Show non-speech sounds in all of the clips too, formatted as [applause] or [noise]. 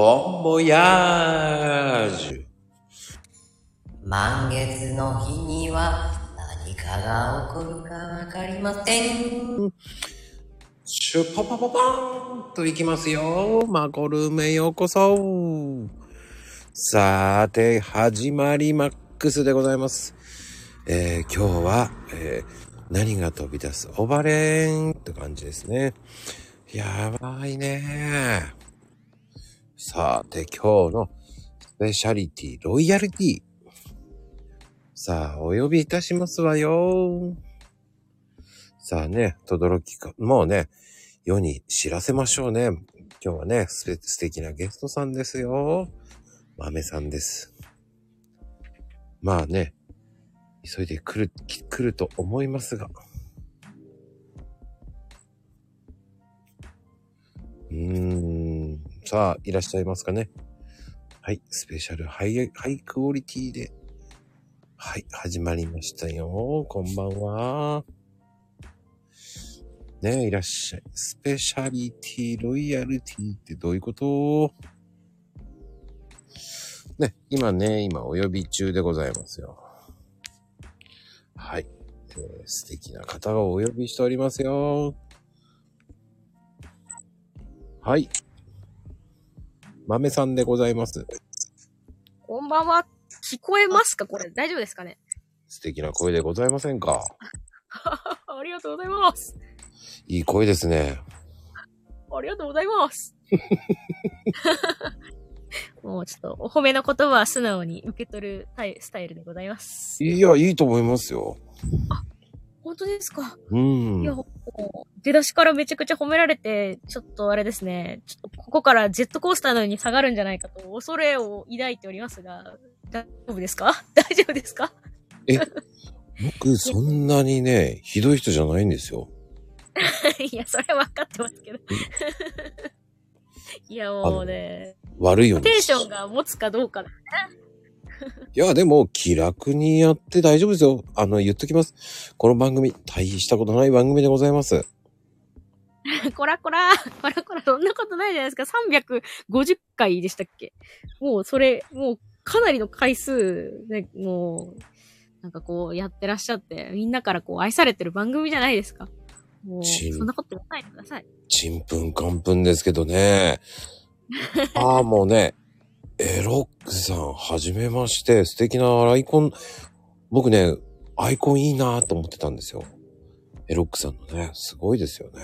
ボンボヤージュ。満月の日には何かが起こるかわかりません。シュパパパパーンといきますよ。マコルームへようこそ。さて、始まりマックスでございます。えー今日は、えー何が飛び出す？オバレーンって感じですね。やばいねさて、今日のスペシャリティ、ロイヤルティ。さあ、お呼びいたしますわよ。さあね、とどろきか、もうね、世に知らせましょうね。今日はね、す素敵なゲストさんですよ。豆さんです。まあね、急いで来る、来ると思いますが。うーん、さあ、いらっしゃいますかね。はい、スペシャルハイ、ハイクオリティで、はい、始まりましたよ。こんばんは。ねえ、いらっしゃい。スペシャリティ、ロイヤルティってどういうこと？ね、今ね、今お呼び中でございますよ。はい。えー素敵な方をお呼びしておりますよ。はい。豆さんでございます。こんばんは。聞こえますかこれ大丈夫ですかね？素敵な声でございませんか？[laughs] ありがとうございます。いい声ですね。ありがとうございます。[laughs] もうちょっとお褒めの言葉は素直に受け取るスタイルでございます。いや、いいと思いますよ。本当ですか、うんいや、。出だしからめちゃくちゃ褒められて、ちょっとあれですね、ちょっとここからジェットコースターのように下がるんじゃないかと恐れを抱いておりますが、大丈夫ですか？[laughs] 大丈夫ですか？僕、そんなにね、ひどい人じゃないんですよ。[laughs] いや、それは分かってますけど。[laughs] いや、もうね、悪いように。テンションが持つかどうかだ。[laughs] いや、でも、気楽にやって大丈夫ですよ。あの、言っときます。この番組、大したことない番組でございます。[laughs] こらこら、こらこら、そんなことないじゃないですか。350回でしたっけ？もうそれ、もうかなりの回数で、もう、なんかこうやってらっしゃって、みんなからこう愛されてる番組じゃないですか。もう、そんなこと言わないでください。ちんぷんかんぷんですけどね。[laughs] ああ、もうね、エロックさん、はじめまして。素敵なアイコン、僕ね、アイコンいいなと思ってたんですよ。エロックさんのね、すごいですよね。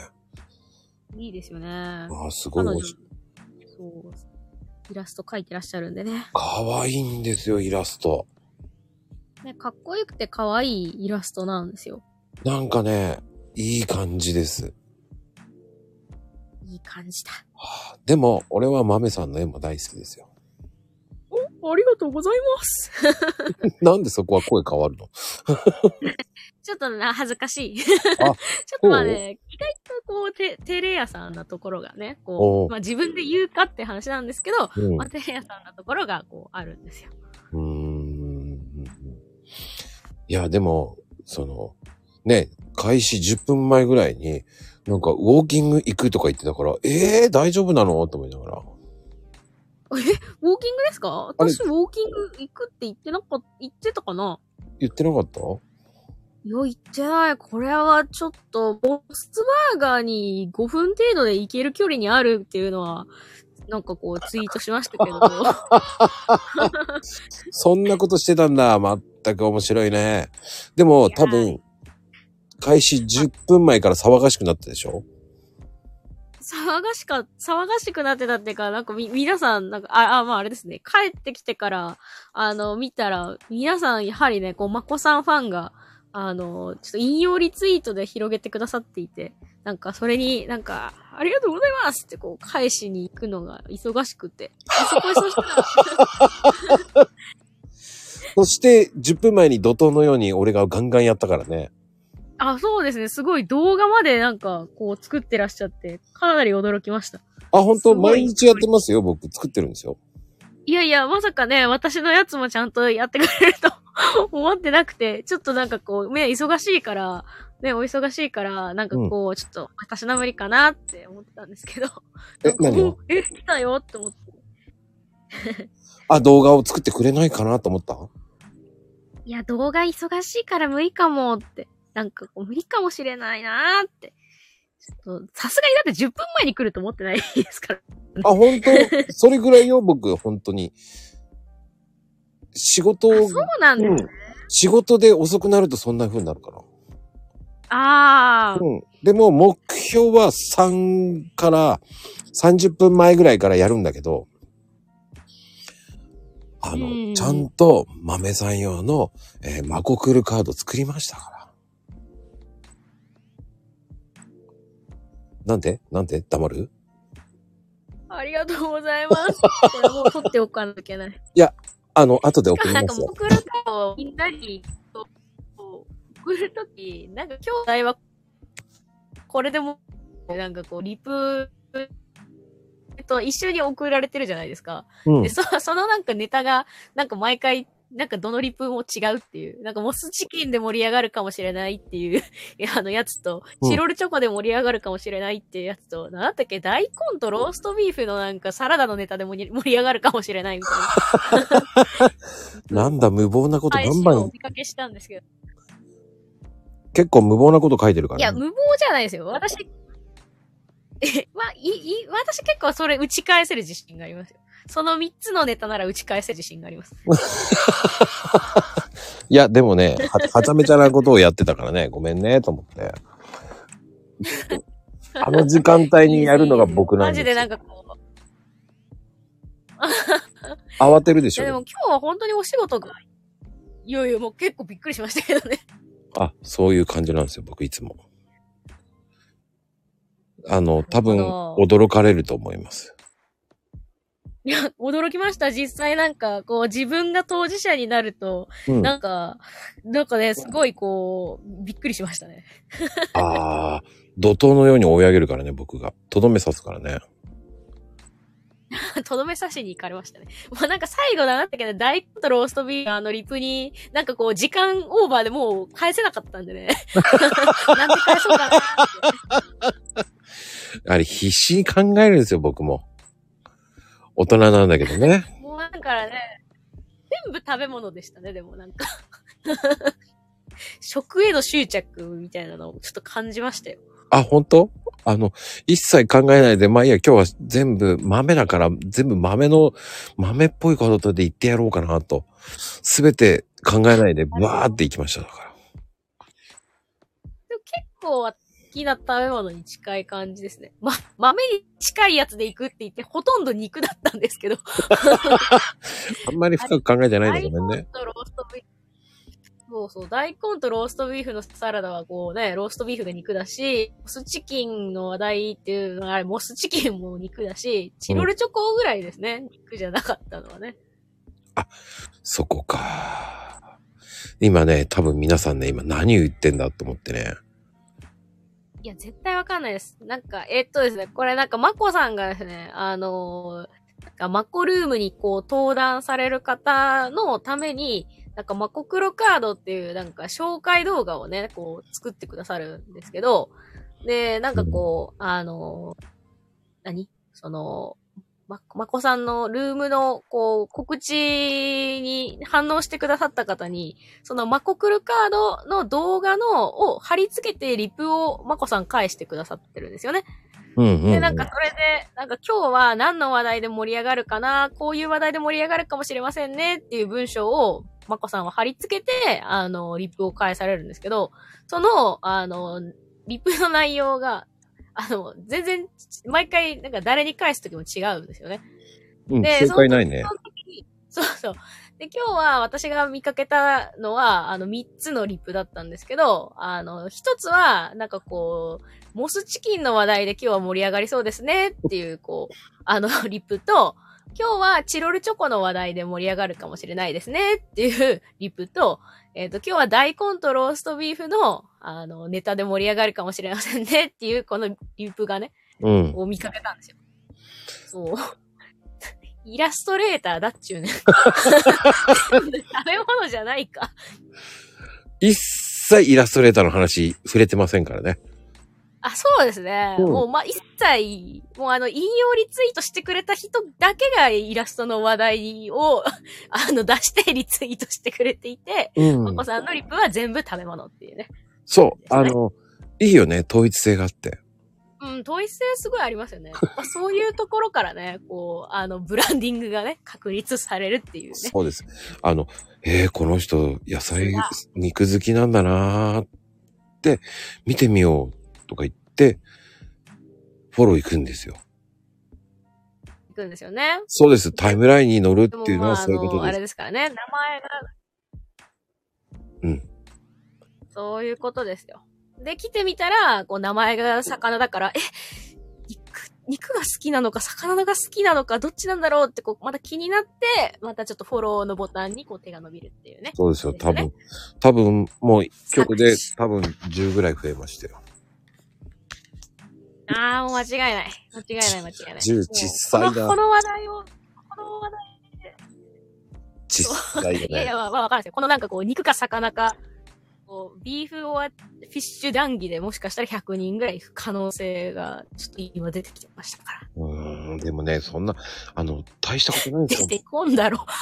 いいですよね。ああ、すごいそう、イラスト描いてらっしゃるんでね。かわいいんですよ、イラスト。ね、かっこよくて可愛いイラストなんですよ。なんかね、いい感じです。いい感じだ。はあでも、俺は豆さんの絵も大好きですよ。ありがとうございます。[laughs] なんでそこは声変わるの？[laughs] ちょっとな、恥ずかしい。[laughs] あちょっとまあね、意外とこう、て、テレ屋さんなところがね、こう、まあ自分で言うかって話なんですけど、うん。まあテレ屋さんなところがこう、あるんですよ。うーん。いや、でも、その、ね、開始10分前ぐらいに、なんか、ウォーキング行くとか言ってたから、ええー、大丈夫なの？と思いながら。ウォーキングですか？私ウォーキング行くって言ってなかった、言ってたかな言ってなかった？いや、言ってない。これはちょっと、ボスバーガーに5分程度で行ける距離にあるっていうのは、なんかこう、ツイートしましたけど。[laughs] そんなことしてたんだ。まったく面白いね。でも、多分、開始10分前から騒がしくなったでしょ？騒がしか、騒がしくなってたっていうか、なんかみ、皆さん、なんか、あ、あ、まああれですね。帰ってきてから、あの、見たら、皆さん、やはりね、こう、まこさんファンが、あの、ちょっと引用リツイートで広げてくださっていて、なんか、それになんか、ありがとうございますって、こう、返しに行くのが忙しくて。そこそしたら、[laughs] そして、10分前に怒涛のように俺がガンガンやったからね。あ、そうですね。すごい動画までなんか、こう、作ってらっしゃって、かなり驚きました。あ、本当？毎日やってますよ？僕、作ってるんですよ。いやいや、まさかね、私のやつもちゃんとやってくれると [laughs] 思ってなくて、ちょっとなんかこう、ね、忙しいから、ね、お忙しいから、なんかこう、ちょっと、私の無理かなって思ってたんですけど。え何え、来たよって思って。[laughs] あ、動画を作ってくれないかなと思った？いや、動画忙しいから無理かもって。なんかこう無理かもしれないなーって。ちょっと、さすがにだって10分前に来ると思ってないですから。あ、本当？[laughs] それぐらいよ、僕、本当に。仕事を、あそうなんですね。仕事で遅くなるとそんな風になるから。あー。うん。でも、目標は3から30分前ぐらいからやるんだけど、あの、うんちゃんと豆さん用の、えーマコクルカード作りましたから。なんで？なんで？黙る？ありがとうございます。これもう取っておかなきゃ [laughs] いけない。あの、後で送りなんか、ますよ。送ると、みんなに、送るとき、なんか、兄弟は、これでも、なんかこう、リプ、と一緒に送られてるじゃないですか。うんで、。そそのなんかネタが、なんか毎回、なんかどのリプも違うっていう、なんかモスチキンで盛り上がるかもしれないっていう、[laughs] あのやつと、うんチロルチョコで盛り上がるかもしれないっていうやつと、なんだっけ、大根とローストビーフのなんかサラダのネタで盛り [laughs] 盛り上がるかもしれないみたいな。[laughs] なんだ、無謀なこと配バンバン、信をお見かけしたんですけど。結構無謀なこと書いてるから、いや、無謀じゃないですよ。私、え、まあ、い、い、私結構それ打ち返せる自信がありますよ。その3つのネタなら打ち返せる自信があります。[laughs] いや、でもね、は、はちゃめちゃなことをやってたからね、ごめんね、と思って。あの時間帯にやるのが [laughs] 僕なんですよマジでなんかこう、慌てるでしいやでもょ。今日は本当にお仕事が、いやいや、もう結構びっくりしましたけどね。あ、そういう感じなんですよ、僕いつも。あの、多分、驚かれると思います。いや、驚きました。実際なんか、こう、自分が当事者になると、うん。なんか、なんかね、すごいこう、びっくりしましたね。ああ、怒涛のように追い上げるからね、僕が。とどめ刺すからね。[laughs] とどめ刺しに行かれましたね。もうなんか最後だなったけど、大根とローストビーフのあのリプに、なんかこう、時間オーバーでもう返せなかったんでね。[laughs] なんで返そうかなって。あれ、必死に考えるんですよ、僕も。大人なんだけどね。もうなんかね、全部食べ物でしたね、でもなんか。[laughs] 食への執着みたいなのをちょっと感じましたよ。あ、本当？あの、一切考えないで、まあいいや、今日は全部豆だから、全部豆の、豆っぽいことで言ってやろうかなと。すべて考えないで、わーって行きました、だから。でも結構好きな食べ物に近い感じですね。ま、豆に近いやつで行くって言って、ほとんど肉だったんですけど。[laughs] あんまり深く考えてないでごめんね。大根とローストビーフ。そうそう。大根とローストビーフのサラダはこうね、ローストビーフが肉だし、モスチキンの話題っていうのはあれ、モスチキンも肉だし、チロルチョコぐらいですね。肉じゃなかったのはね。そこか。今ね、多分皆さんね、今何言ってんだと思ってね。いや、絶対わかんないです。なんか、えっとですね、これなんか、まこさんがですね、あのーなんかマコルームにこう登壇される方のために、なんかマコクロカードっていうなんか紹介動画をね、こう作ってくださるんですけど、で、なんかこう、あのー何？その、ま、まこさんのルームの、こう、告知に反応してくださった方に、そのマコクルカードの動画の、を貼り付けてリプをマコさん返してくださってるんですよね。うんうん、うん。で、なんかそれで、なんか今日は何の話題で盛り上がるかな、こういう話題で盛り上がるかもしれませんねっていう文章を、マコさんは貼り付けて、あの、リプを返されるんですけど、その、あの、リプの内容が、あの、全然、毎回、なんか誰に返すときも違うんですよね。うん、で正解ないねそ。うそう。で、今日は私が見かけたのは、あの、3つのリップだったんですけど、あの、1つは、なんかこう、モスチキンの話題で今日は盛り上がりそうですねっていう、こう、あの、リップと、今日はチロルチョコの話題で盛り上がるかもしれないですねっていうリップと、えっ、と、今日は大根とローストビーフの、あの、ネタで盛り上がるかもしれませんねっていう、このリップがね、うん。を見かけたんですよ。そう。イラストレーターだっちゅうね。食べ物じゃないか。一切イラストレーターの話触れてませんからね。あ、そうですね。うんもう、まあ、一切、もうあの、引用リツイートしてくれた人だけがイラストの話題を、[laughs] あの、出してリツイートしてくれていて、うんまこさんのリップは全部食べ物っていうね。そう、あの、いいよね、統一性があって。うん、統一性すごいありますよね。まあ、そういうところからね、[laughs] こう、あの、ブランディングがね、確立されるっていうね。そうです。あの、えー、この人、野菜、肉好きなんだなーって、見てみようとか言って、フォロー行くんですよ。いくんですよね。そうです。タイムラインに乗るっていうのはそういうことの、あれです。ですからね、名前が。うん。そういうことですよ。で、来てみたら、こう、名前が魚だから、え、肉、肉が好きなのか、魚が好きなのか、どっちなんだろうって、こう、また気になって、またちょっとフォローのボタンに、こう、手が伸びるっていうね。そうですよ。ですよね多分、多分、もう今日で多分10ぐらい増えましたよ。ああ、もう間違いない。間違いない、間違いない。10小さいなもうこの話題を、この話題、小さいよいやいや、ね。まあ、まあわかるんですよ。このなんかこう、肉か魚か、こう、ビーフオアフィッシュ談義でもしかしたら100人ぐらい可能性が、ちょっと今出てきてましたから。うーん、でもね、そんな、あの、大したことないんですよ。出てこんだろ。[laughs]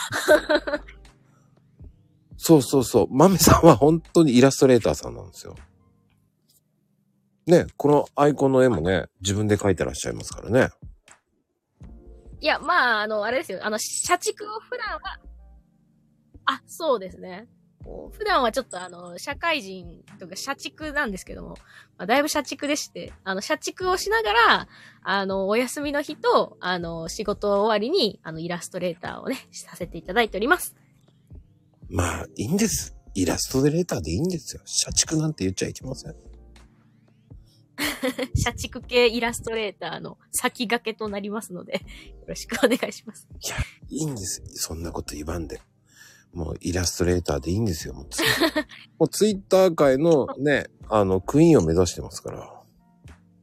そうそうそう。マメさんは本当にイラストレーターさんなんですよ。ね、このアイコンの絵もね、自分で描いてらっしゃいますからね。いや、まあ、あの、あれですよ。あの、社畜を普段は、あ、そうですね。普段はちょっとあの、社会人とか社畜なんですけども、まあ、だいぶ社畜でして、あの、社畜をしながら、あの、お休みの日と、あの、仕事終わりに、あの、イラストレーターをね、させていただいております。まあ、いいんです。イラストレーターでいいんですよ。社畜なんて言っちゃいけません。[laughs] 社畜系イラストレーターの先駆けとなりますので、よろしくお願いします。いや、いいんです。そんなこと言わんで。もうイラストレーターでいいんですよ。もうツイ [laughs] もうツイッター界のね、あの、クイーンを目指してますから。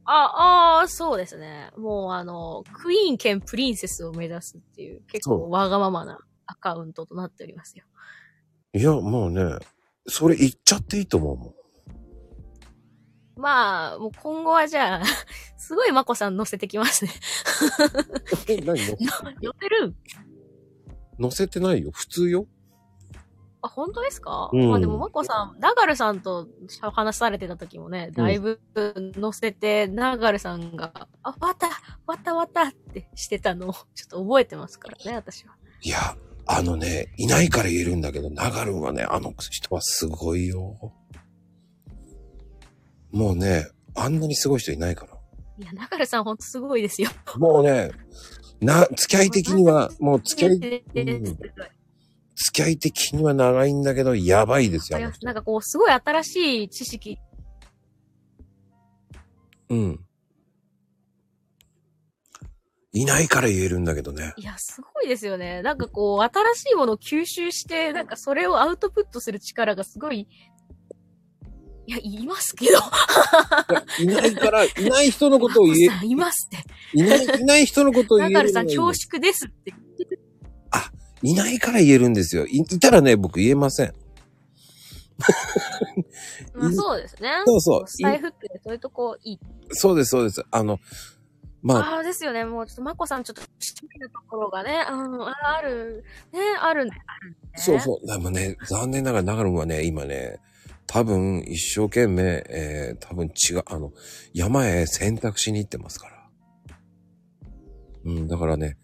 あ、あーそうですね。もうあの、クイーン兼プリンセスを目指すっていう、結構わがままなアカウントとなっておりますよ。いや、もうね、それ言っちゃっていいと思うもん。まあ、もう今後はじゃあ、[laughs] すごいまこさん乗せてきますね。え、何 [laughs] の？乗せる？載せてないよ。普通よ。あ、本当ですか、うんまあでもまこさん、ナガルさんと話されてた時もね、だいぶ乗せて、ナガルさんが、あ、わった、わったわったってしてたのを、[laughs] ちょっと覚えてますからね、私は。いや、あのね、いないから言えるんだけど、ナガルンはね、あの人はすごいよ。もうね、あんなにすごい人いないから。いや、ナガルさんほんとすごいですよ。もうね、な、付き合い的には、もう付き合い、うんうん付き合い的には長いんだけど、やばいですよ。なんかこう、すごい新しい知識。うん。いないから言えるんだけどね。いや、すごいですよね。なんかこう、新しいものを吸収して、なんかそれをアウトプットする力がすごい、いや、いますけど。いないから、いない人のことを言マコさんいますって。え、いない、いない人のことを言えるのがいいナガルさん恐縮ですって。いないから言えるんですよ。いいたらね、僕言えません。[laughs] まあそうですね。そうそうスタイフってそういうとこいい。そうです、そうです。あの、まあ、ああですよね。もうちょっとマコさんちょっと失礼なところがね、うん、あある、ね、あるね。あるねそうそう。でもね、残念ながら、長野はね、今ね、多分、一生懸命、えー、多分違う、あの、山へ選択しに行ってますから。うん、だからね、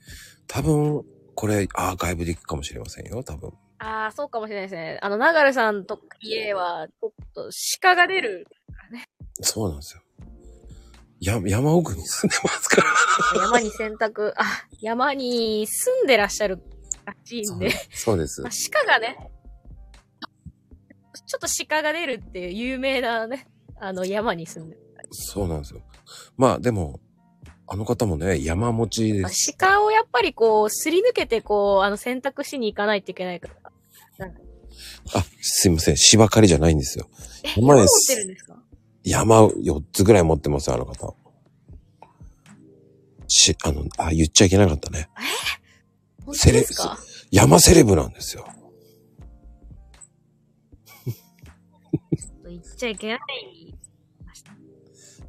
多分、これ、アーカイブで行くかもしれませんよ、多分。ああ、そうかもしれないですね。あの、ナガルさんと家は、ちょっと鹿が出る。そうなんですよ。や、山奥に住んでますから。山に洗濯、あ、山に住んでらっしゃるらしいんで。そうですまあ。鹿がね、ちょっと鹿が出るっていう有名なね、あの山に住んでる。そうなんですよ。まあ、でも、あの方もね、山持ちでまあす。鹿をやっぱりこう、すり抜けてこう、あの選択しに行かないといけないから。あ、すいません。芝刈りじゃないんですよ。え、山で山持っすてるんですか？山4つぐらい持ってますよ、あの方。し、あの、あ、言っちゃいけなかったね。本当ですか？山セレブなんですよ。ちゃいけない。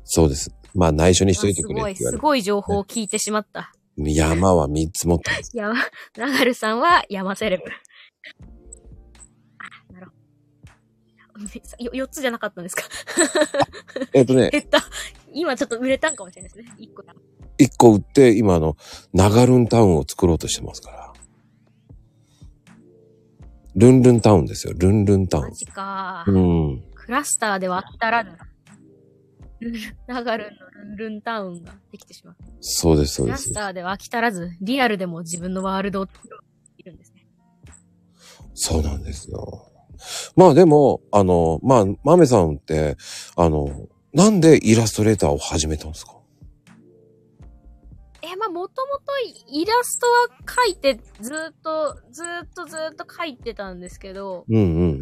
そうです。まあ内緒にしといてすごい、くれって言われすごい情報を聞いてしまった。山は3つ持ってます。山、ナガルさんは山セレブ。あ、なるほど。よ、4つじゃなかったんですか？えっとね、減った。今ちょっと売れたんかもしれないですね。1個だ。1個売って、今あの、ナガルンタウンを作ろうとしてますから。ルンルンタウンですよ。ルンルンタウン。マジか。うん。クラスターではあったらぬ、ナガルンのルンルンタウンができてしまう。そうです、そうですクラス。ターでは飽き足らず、リアルでも自分のワールドを作ろうといるんですね。そうなんですよ。まあでも、あの、まあ、マメさんって、あの、なんでイラストレーターを始めたんですか？え、まあ、もともとイラストは描いて、ずーっと、ずーっとずーっと描いてたんですけど、うんうんうん。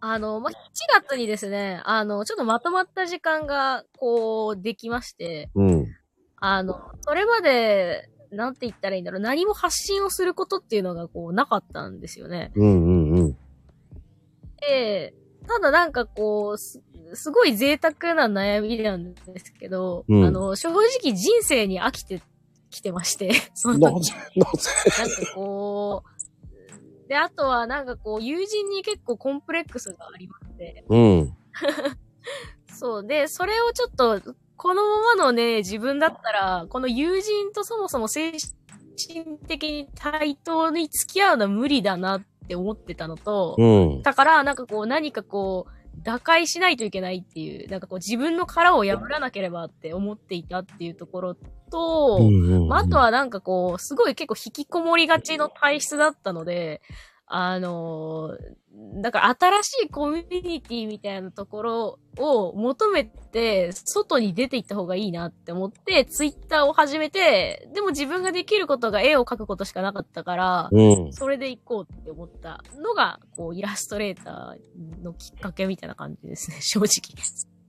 あの、まあ、7月にですね、あの、ちょっとまとまった時間が、こう、できまして、うん。あの、それまで、なんて言ったらいいんだろう、何も発信をすることっていうのが、こう、なかったんですよね。うんうんうん。で、ただなんかこう、す、すごい贅沢な悩みなんですけど、うんあの、正直人生に飽きてきてまして、[laughs] その時なぜ、なんかこう、で、あとはなんかこう、友人に結構コンプレックスがありまして、うん。[laughs] そう。で、それをちょっと、このままのね、自分だったら、この友人とそもそも精神的に対等に付き合うのは無理だなって思ってたのと、うん。だから、なんかこう、何かこう、打開しないといけないっていう、なんかこう、自分の殻を破らなければって思っていたっていうところと、まあ、あとはなんかこう、すごい結構引きこもりがちの体質だったので、あのーだから新しいコミュニティみたいなところを求めて、外に出ていった方がいいなって思って、ツイッターを始めて、でも自分ができることが絵を描くことしかなかったから、うん。それで行こうって思ったのが、こう、イラストレーターのきっかけみたいな感じですね、[laughs] 正直。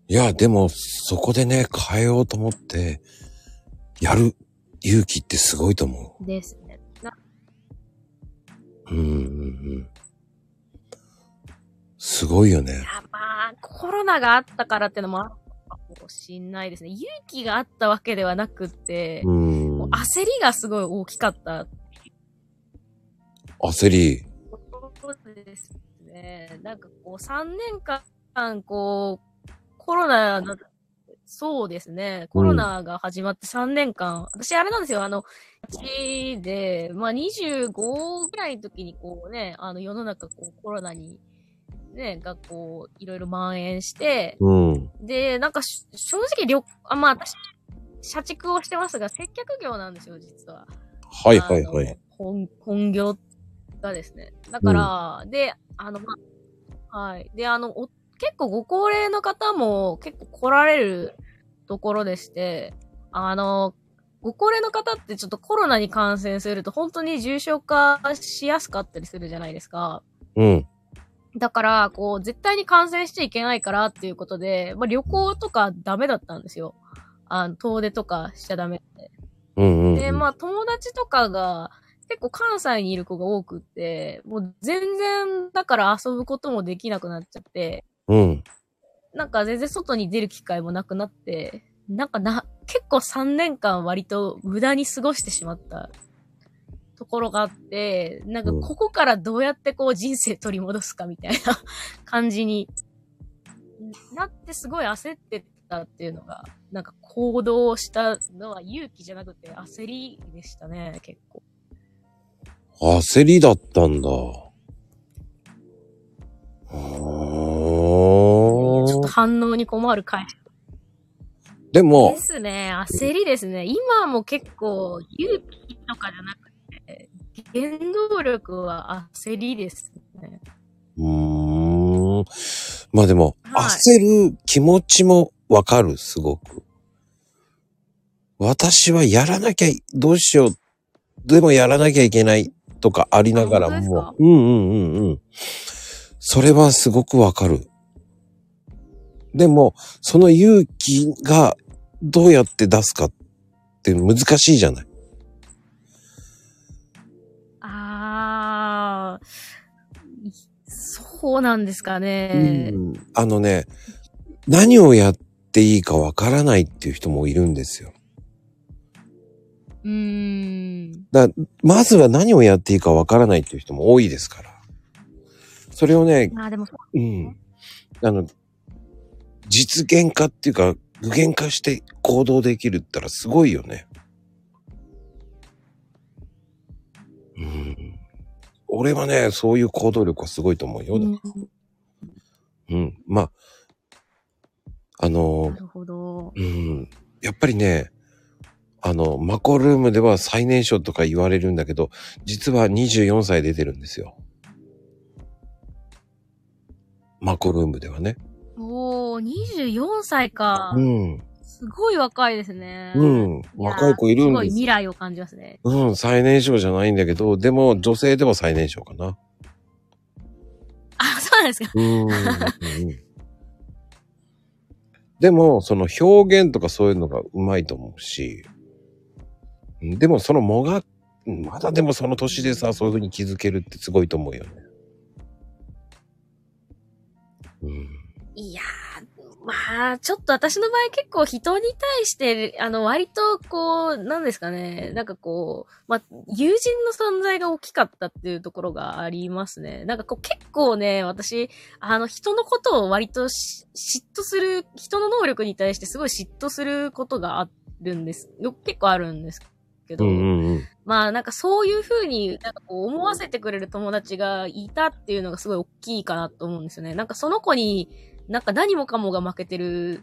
いや、でも、そこでね、変えようと思って、やる勇気ってすごいと思ですう。うんうんうん。すごいよね。やまあ、コロナがあったからってのもあったかもしんないですね。勇気があったわけではなくって、うんもう。焦りがすごい大きかった焦り。ことですね。なんかこう、3年間、こう、コロナの、そうですね。コロナが始まって3年間、私あれなんですよ、あの、1で、まあ25ぐらいの時にこうね、あの世の中こうコロナに、ね、がこう、いろいろ蔓延して、うん。で、なんかし正直旅、あ、まあ私、社畜をしてますが、接客業なんですよ、実は。はいはいはい。本、本業がですね。だから、で、あの、まあ、はい。で、あの、お結構ご高齢の方も結構来られるところでして、あの、ご高齢の方ってちょっとコロナに感染すると本当に重症化しやすかったりするじゃないですか。うん。だから、こう、絶対に感染しちゃいけないからっていうことで、まあ、旅行とかダメだったんですよ。あの、遠出とかしちゃダメって。うんうんうん。で、まあ友達とかが結構関西にいる子が多くって、もう全然だから遊ぶこともできなくなっちゃって、うん。なんか全然外に出る機会もなくなって、なんかな、結構3年間割と無駄に過ごしてしまったところがあって、なんかここからどうやってこう人生取り戻すかみたいな [laughs] 感じになってすごい焦ってたっていうのが、なんか行動したのは勇気じゃなくて焦りでしたね、結構。焦りだったんだ。あちょっとー反応に困る回でもで、すね。焦りですね。今も結構勇気とかじゃなくて、原動力は焦りですね。うーん。まあでも、はい焦る気持ちもわかる、すごく。私はやらなきゃ、どうしよう。でもやらなきゃいけないとかありながらもうんうんうんうん。それはすごくわかる。でも、その勇気がどうやって出すかって難しいじゃない。あー、いそうなんですかね。うんあのね、何をやっっていいかわからないっていう人もいるんですよ。うーん。まずは何をやっていいかわからないっていう人も多いですから。それをね、まあでもそう、うん。あの、実現化っていうか、具現化して行動できるったらすごいよね。うん。俺はね、そういう行動力はすごいと思うよ。うんうん。まあ、あのな、るほど。うん。やっぱりね、あの、マコルームでは最年少とか言われるんだけど、実は24歳出てるんですよ。マコルームではね。おー、24歳か。うん。すごい若いですね。うん。若い子いるすごいんです未来を感じますね。うん、最年少じゃないんだけど、でも女性でも最年少かな。あ、そうなんですか。うん。うんでも、その表現とかそういうのがうまいと思うし、うんでもそのもが、うんまだでもその年でさ、そういう風に気づけるってすごいと思うよね。うん。いやー、まあ、ちょっと私の場合結構人に対して、あの、割とこう、なんですかね、なんかこう、まあ、友人の存在が大きかったっていうところがありますね。なんかこう結構ね、私、あの、人のことを割とし嫉妬する、人の能力に対してすごい嫉妬することがあるんです。よ結構あるんですけど、うんうんうん。まあなんかそういう風になんかこう思わせてくれる友達がいたっていうのがすごい大きいかなと思うんですよね。なんかその子になんか何もかもが負けてる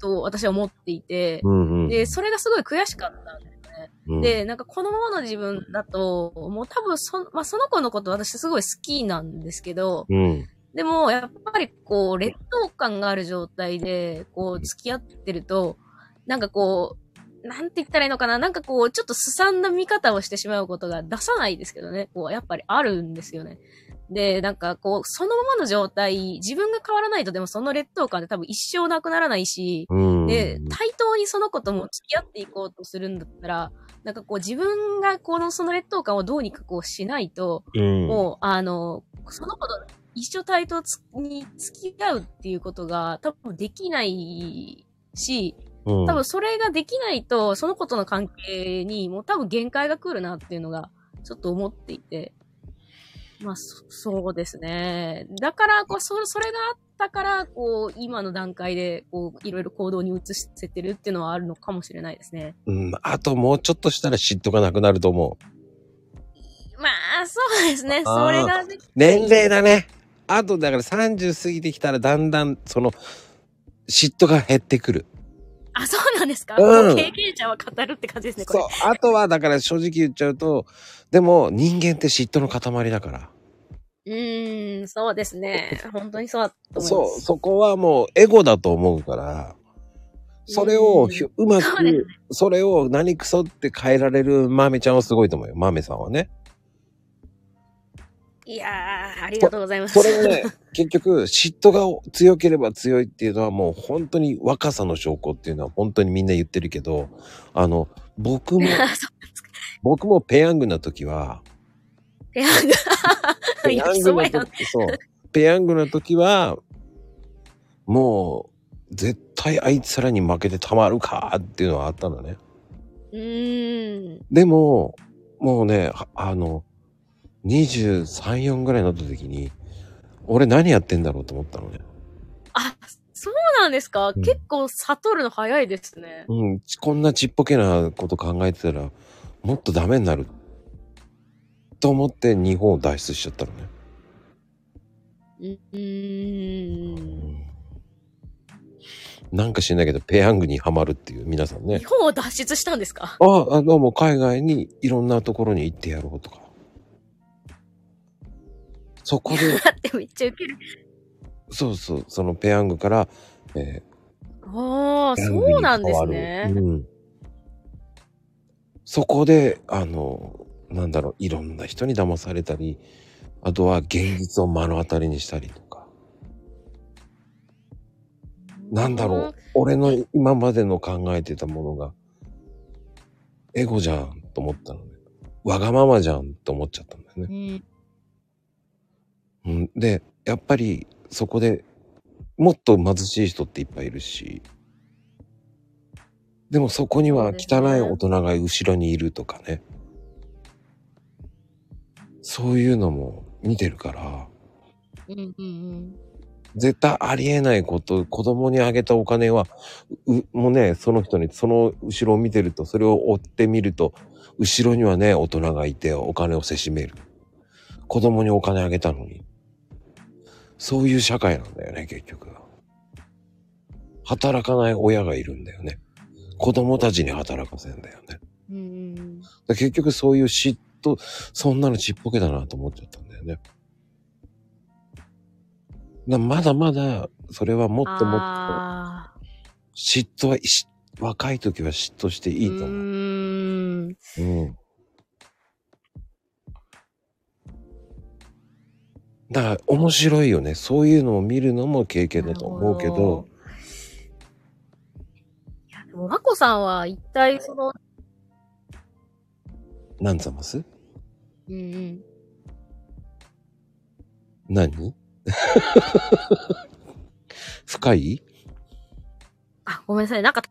と私は思っていて、うんうん。で、それがすごい悔しかったんですね。うん、で、なんかこのままの自分だと、もう多分そ、まあその子のこと私すごい好きなんですけど、うん。でもやっぱりこう劣等感がある状態でこう付き合ってると、なんかこう、なんて言ったらいいのかな？なんかこう、ちょっとすさんだ見方をしてしまうことが出さないですけどね。こう、やっぱりあるんですよね。で、なんかこう、そのままの状態、自分が変わらないとでもその劣等感って多分一生なくならないし、うん。で、対等にその子とも付き合っていこうとするんだったら、なんかこう自分がこのその劣等感をどうにかこうしないと、うん。もう、あの、その子と一生対等つに付き合うっていうことが多分できないし、うん、多分それができないと、その子との関係にもう多分限界が来るなっていうのが、ちょっと思っていて。まあ、そそうですね。だから、こう、そ、それがあったから、こう、今の段階で、こう、いろいろ行動に移せてるっていうのはあるのかもしれないですね。うん。あともうちょっとしたら嫉妬がなくなると思う。まあ、そうですね。それができ年齢だね。あとだから30過ぎてきたらだんだんその嫉妬が減ってくる。あ、そうなんですか、うん経験者は語るって感じですね、これ。そう。あとはだから正直言っちゃうと、でも人間って嫉妬の塊だから。うーん、そうですね。本当にそうだと思います。そう、そこはもうエゴだと思うから、それをひゅうまく、それを何クソって変えられる豆ちゃんはすごいと思うよ。豆さんはね。いやー、ありがとうございます。それがね、[laughs] 結局嫉妬が強ければ強いっていうのはもう本当に若さの証拠っていうのは本当にみんな言ってるけど、あの、僕も、[laughs] 僕もペヤングな時は、ペヤング。[laughs] ペヤングの時、そう。ペヤングの時は、もう、絶対あいつらに負けてたまるかっていうのはあったのね。うーん。でも、もうね、ああの、23、4ぐらいになった時に、俺何やってんだろうと思ったのね。あ、そうなんですか、うん結構悟るの早いですね。うん、こんなちっぽけなこと考えてたら、もっとダメになる。と思って日本を脱出しちゃったのね。うーん。なんか知んないけど、ペヤングにはまるっていう皆さんね日。本を脱出したんですか？ああ、どうも海外にいろんなところに行ってやろうとか。そこで、だってめっちゃウケる。そうそう、そのペヤングから、えああ、ーペヤングにそうなんですね。うん。そこで、あの、なんだろう、いろんな人に騙されたり、あとは現実を目の当たりにしたりとか。なんだろう、俺の今までの考えてたものが、エゴじゃんと思ったのね。わがままじゃんと思っちゃったんだようね。ん。うん、で、やっぱりそこでもっと貧しい人っていっぱいいるし、でもそこには汚い大人が後ろにいるとかね。そういうのも見てるから、うんうんうん。絶対ありえないこと、子供にあげたお金は、う、もうね、その人に、その後ろを見てると、それを追ってみると、後ろにはね、大人がいてお金をせしめる。子供にお金あげたのに。そういう社会なんだよね、結局。働かない親がいるんだよね。子供たちに働かせんだよね。うんうんだ結局そういう嫉妬、そんなのちっぽけだなと思っちゃったんだよね。だまだまだ、それはもっともっと、あ嫉妬はし、若い時は嫉妬してーいいと思う。うーん。うん。だから面白いよね。そういうのを見るのも経験だと思うけど、いや、でも、まこさんは一体その、何ざます？うんうん。何？[laughs] 深い？あ、ごめんなさい。なんか、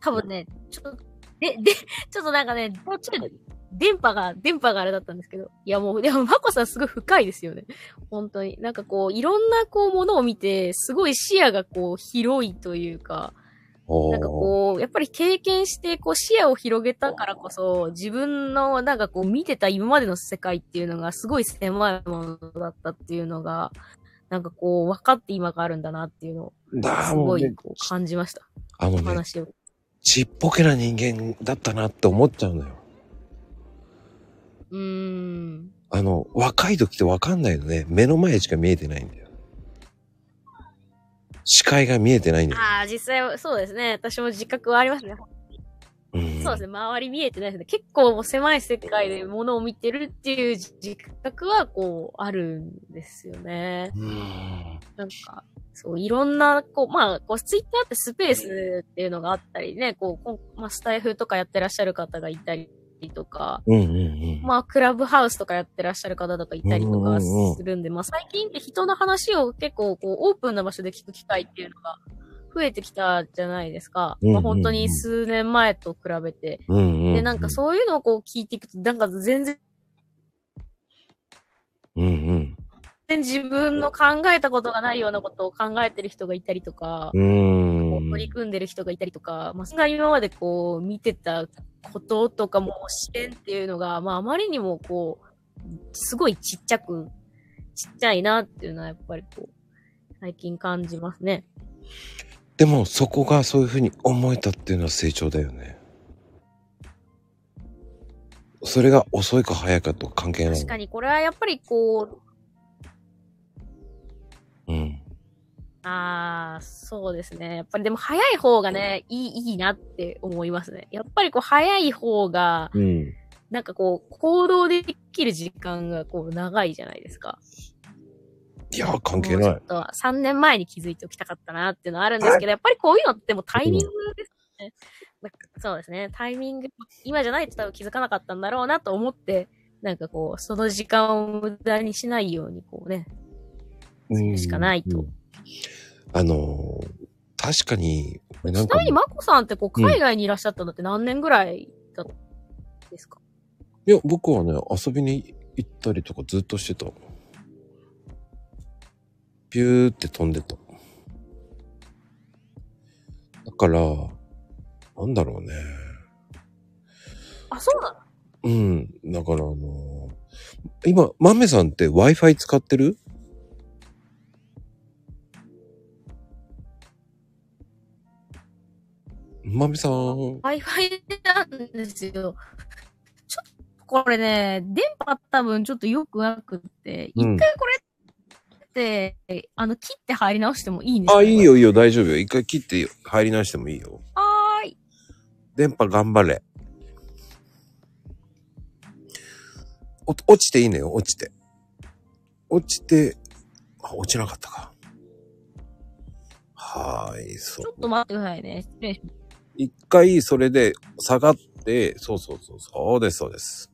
多分ね、ちょっと、で、で、ちょっとなんかね、途中で、電波が、電波があれだったんですけど。いやもう、でも、まこさんすごい深いですよね。本当に。なんかこう、いろんなこう、ものを見て、すごい視野がこう、広いというか、なんかこう、やっぱり経験して、こう、視野を広げたからこそ、自分の、なんかこう、見てた今までの世界っていうのが、すごい狭いものだったっていうのが、なんかこう、分かって今があるんだなっていうのを、すごい感じました。あのね、お話を。ちっぽけな人間だったなって思っちゃうのよ。うーん。あの、若い時ってわかんないのね。目の前しか見えてないんだよ。視界が見えてないんだよ。ああ、実際、そうですね。私も自覚はありますね。うん、そうですね。周り見えてないですね。結構もう狭い世界で物を見てるっていう自覚は、こう、あるんですよね。うん。なんか、そう、いろんな、こう、まあ、こう、ツイッターってスペースっていうのがあったりね、こう、こうまあ、スタイフとかやってらっしゃる方がいたりとか、うんうんうん。まあ、クラブハウスとかやってらっしゃる方とかいたりとかうんうんうんするんで、まあ、最近って人の話を結構、こう、オープンな場所で聞く機会っていうのが増えてきたじゃないですか。うんうんうんまあ、本当に数年前と比べて。うんうん。で、なんかそういうのをこう聞いていくと、なんか全然、うんうん。自分の考えたことがないようなことを考えてる人がいたりとか、うーん。取り組んでる人がいたりとか、まあ、それが今までこう、見てたこととかも視点っていうのが、まあ、あまりにもこう、すごいちっちゃく、ちっちゃいなっていうのはやっぱりこう、最近感じますね。でもそこがそういうふうに思えたっていうのは成長だよね。それが遅いか早いかと関係ない。確かにこれはやっぱりこう、うん。ああ、そうですね。やっぱりでも早い方がね、いい、いいなって思いますね。やっぱりこう早い方が、うん。なんかこう、行動できる時間がこう長いじゃないですか。いや、関係ない。ちょっと3年前に気づいておきたかったなっていうのはあるんですけど、やっぱりこういうのってもうタイミングですね。なんかそうですね。タイミング、今じゃないと多分気づかなかったんだろうなと思って、なんかこう、その時間を無駄にしないようにこうね、するしかないと。うんあのー確かに、俺なんか、ちなみにマコさんってこう、海外にいらっしゃったのって何年ぐらいだったんですか、いや、僕はね、遊びに行ったりとかずっとしてた。ピューって飛んでた。だから、なんだろうね。あ、そうなの？うん。だからあのー今、マメさんって Wi-Fi 使ってる？マメさん。Wi-Fi なんですよ。ちょっとこれね、電波多分ちょっと良くなくって、一うん回これって、あの、切って入り直してもいいんですか？あ、いい。よいいよ、大丈夫よ。一回切って入り直してもいいよ。はーい。電波頑張れ。お落ちていいのよ、落ちて。落ちて、あ、落ちなかったか。はーい、そうちょ。っと待ってくださいね。失礼します。一回それで下がって、そうそうそう、そうです、そうです。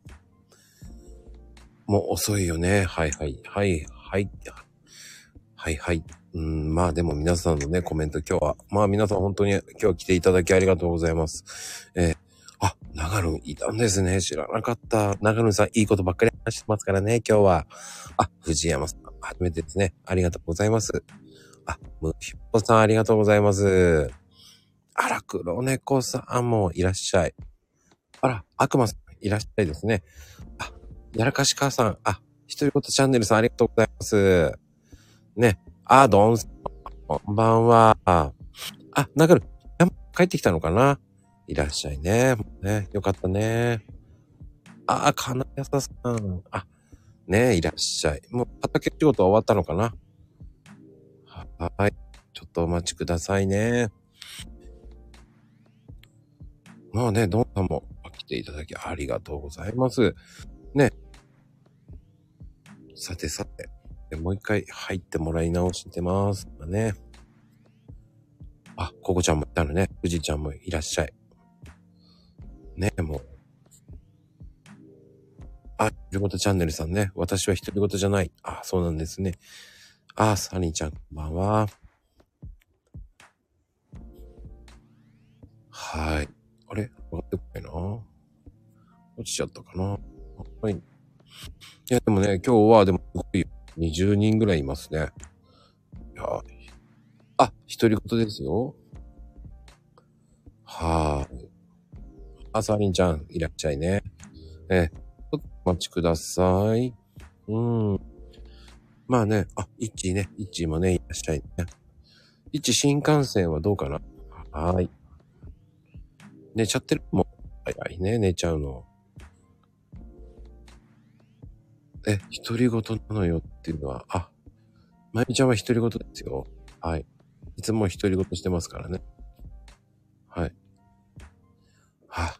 もう遅いよね。はいはい、はい、はい。はいはい。うん、まあでも皆さんのね、コメント今日は、まあ皆さん本当に今日来ていただきありがとうございます。えーあ、長野いたんですね。知らなかった。長野さん、いいことばっかり話してますからね、今日は。あ、藤山さん、初めてですね。ありがとうございます。あ、むひっぽさん、ありがとうございます。あら、黒猫さんもいらっしゃい。あら、悪魔さん、いらっしゃいですね。あ、やらかし母さん、あ、ひとりごとチャンネルさん、ありがとうございます。ね、あ、どんさん、こんばんは。あ、中野、山帰ってきたのかな？いらっしゃいね。ね、よかったね。あ、金谷さん。あ、ねいらっしゃい。もう畑仕事終わったのかな？はい。ちょっとお待ちくださいね。まあね、どんさんも来ていただきありがとうございます。ね。さてさて、もう一回入ってもらい直してます。ね。あ、ココちゃんもいたのね。富士ちゃんもいらっしゃい。ね、もう。あ、独り言チャンネルさんね。私は独り言じゃない。あ、そうなんですね。あ、サニーちゃん、こんばんは。はい。あれ？上がってこないな。落ちちゃったかな。はい。いや、でもね、今日はでも、20人ぐらいいますね。いやあ、独り言ですよ。はーい。あ、サリンちゃん、いらっしゃいね。え、ちょっとお待ちください。うん。まあね、あ、イッチーね、イッチーもね、いらっしゃいね。イッチ新幹線はどうかな？はい。寝ちゃってる？もん。早いね、寝ちゃうの。え、独り言なのよっていうのは、あ、まゆみちゃんは独り言ですよ。はい。いつも独り言してますからね。はい。あ、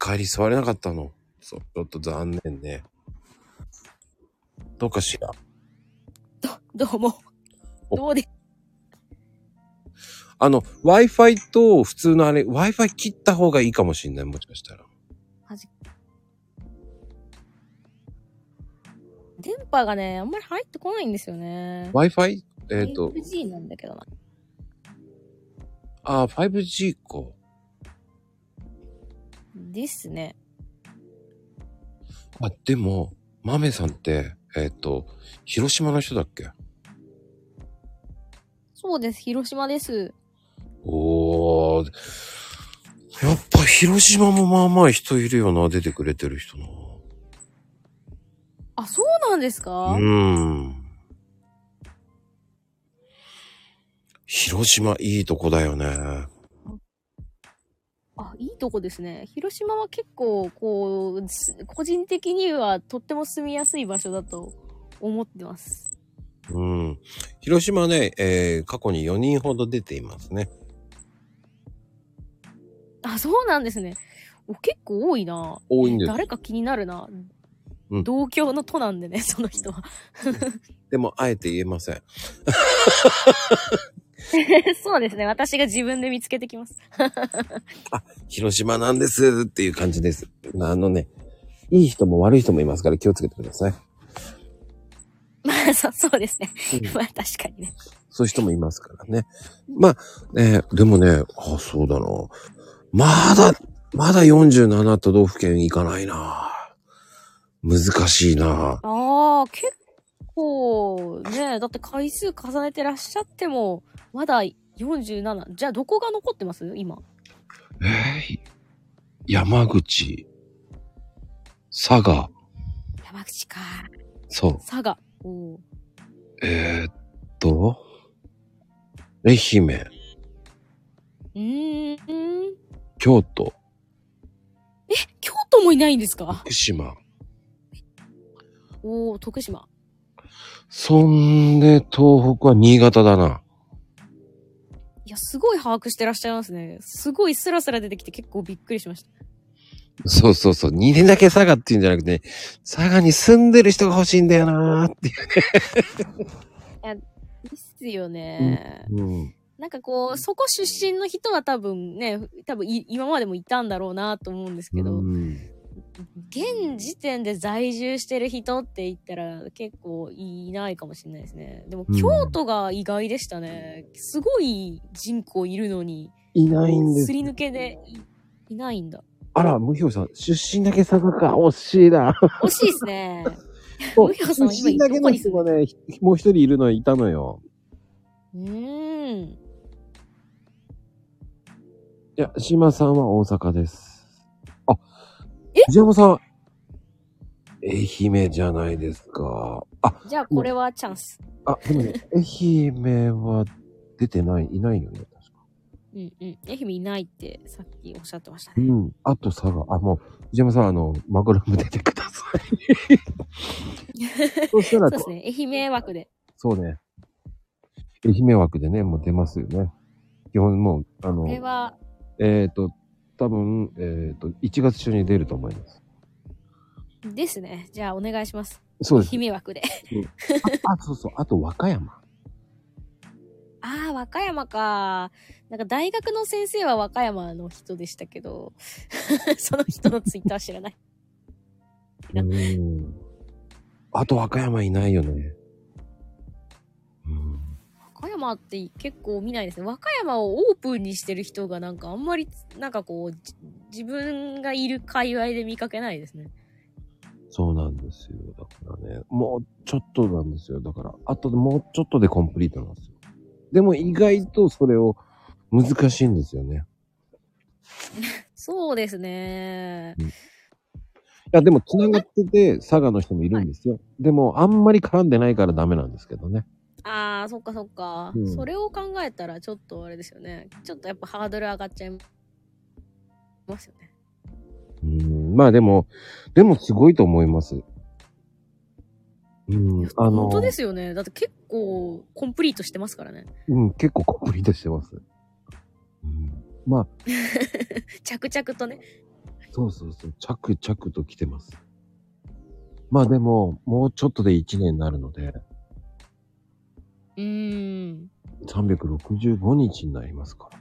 帰り座れなかったの。そう、ちょっと残念ね。どうかしら？どうも。おどうで、あの、Wi-Fi と普通のあれ、Wi-Fi 切った方がいいかもしんない。もしかしたら。電波がね、あんまり入ってこないんですよね。Wi-Fi? えっ、と、5G なんだけどな。あ、5G か。ですね。あ、でも、マメさんって、えっ、と、広島の人だっけ？そうです、広島です。おー。やっぱ広島もまあまあ人いるよな、出てくれてる人な。あ、そうなんですか、うーん。広島いいとこだよね。あ、いいとこですね。広島は結構、こう、す個人的にはとっても住みやすい場所だと思ってます。うん。広島ね、えー、過去に4人ほど出ていますね。あ、そうなんですね。お結構多いな。多いんです。誰か気になるな。うん同郷の都なんでね、[laughs] その人は。でも、あえて言えません。[laughs] そうですね。私が自分で見つけてきます。[laughs] 広島なんですっていう感じです。あのね、いい人も悪い人もいますから気をつけてください。まあ、そそうですね。うんまあ、確かにね。そういう人もいますからね。まあ、ね、でもね、あ、そうだな。まだ、まだ47都道府県行かないな。難しいな。ああ、結構、ね、だって回数重ねてらっしゃっても、まだ47。じゃあ、どこが残ってます？今。えー山口、佐賀、山口か。そう。佐賀。おーえー、っと、愛媛、うーん。京都、京都もいないんですか？福島。おー、徳島。そんで、東北は新潟だな。いや、すごい把握してらっしゃいますね。すごいスラスラ出てきて結構びっくりしました。そうそうそう。2年だけ佐賀っていうんじゃなくて、佐賀に住んでる人が欲しいんだよなーっていですよね。う。うん。なんかこう、そこ出身の人は多分ね、多分い今までもいたんだろうなと思うんですけど、うん現時点で在住してる人って言ったら結構いないかもしれないですね。でもうん京都が意外でしたね。すごい人口いるのに、いないんですす。り抜けでいいないんだ。あら、無表さん、出身だけ佐賀か。惜しいな。惜しいですね。[laughs] そう無表さん出身だけの人がね、もう一人いるのいたのよ。うーん。いや、島さんは大阪です。あ、え？藤山さん、愛媛じゃないですか。あ、じゃあこれはチャンス。あ、でもね、愛媛は出てない、いないよね、確か。うんうん。愛媛いないってさっきおっしゃってましたね。うん。あと佐賀。あ、もう、藤山さん、あの、マグロム出てください。[laughs] そしたらそうですね。愛媛枠で。そうね。愛媛枠でね、もう出ますよね。基本もう、あのこ、れは、えっ、ー、と、多分、えっ、と、1月中に出ると思います。ですね。じゃあお願いします。そうです。愛媛枠で。あ、あそうそう。あと、和歌山。ああ、和歌山か。なんか大学の先生は和歌山の人でしたけど、[laughs] その人のツイッター知らない。うん。あと、和歌山いないよね。山って結構見ないですね。和歌山をオープンにしてる人がなんかあんまり、なんかこう、じ自分がいる界隈で見かけないですね。そうなんですよ。だからね、もうちょっとなんですよ。だから、あとでもうちょっとでコンプリートなんですよ。でも意外とそれを難しいんですよね。[laughs] そうですね。いや、でも繋がってて、佐賀の人もいるんですよ。でも、あんまり絡んでないからダメなんですけどね。ああ、そっかそっか、うんそれを考えたらちょっとあれですよね。ちょっとやっぱハードル上がっちゃいますよね。うん。まあでも、でもすごいと思います。うん。あの、本当ですよね。だって結構コンプリートしてますからね。うん、結構コンプリートしてます。うん。まあ、[laughs] 着々とね。そうそうそう、着々と来てます。まあでも、もうちょっとで1年になるので、うーん。365日になりますから。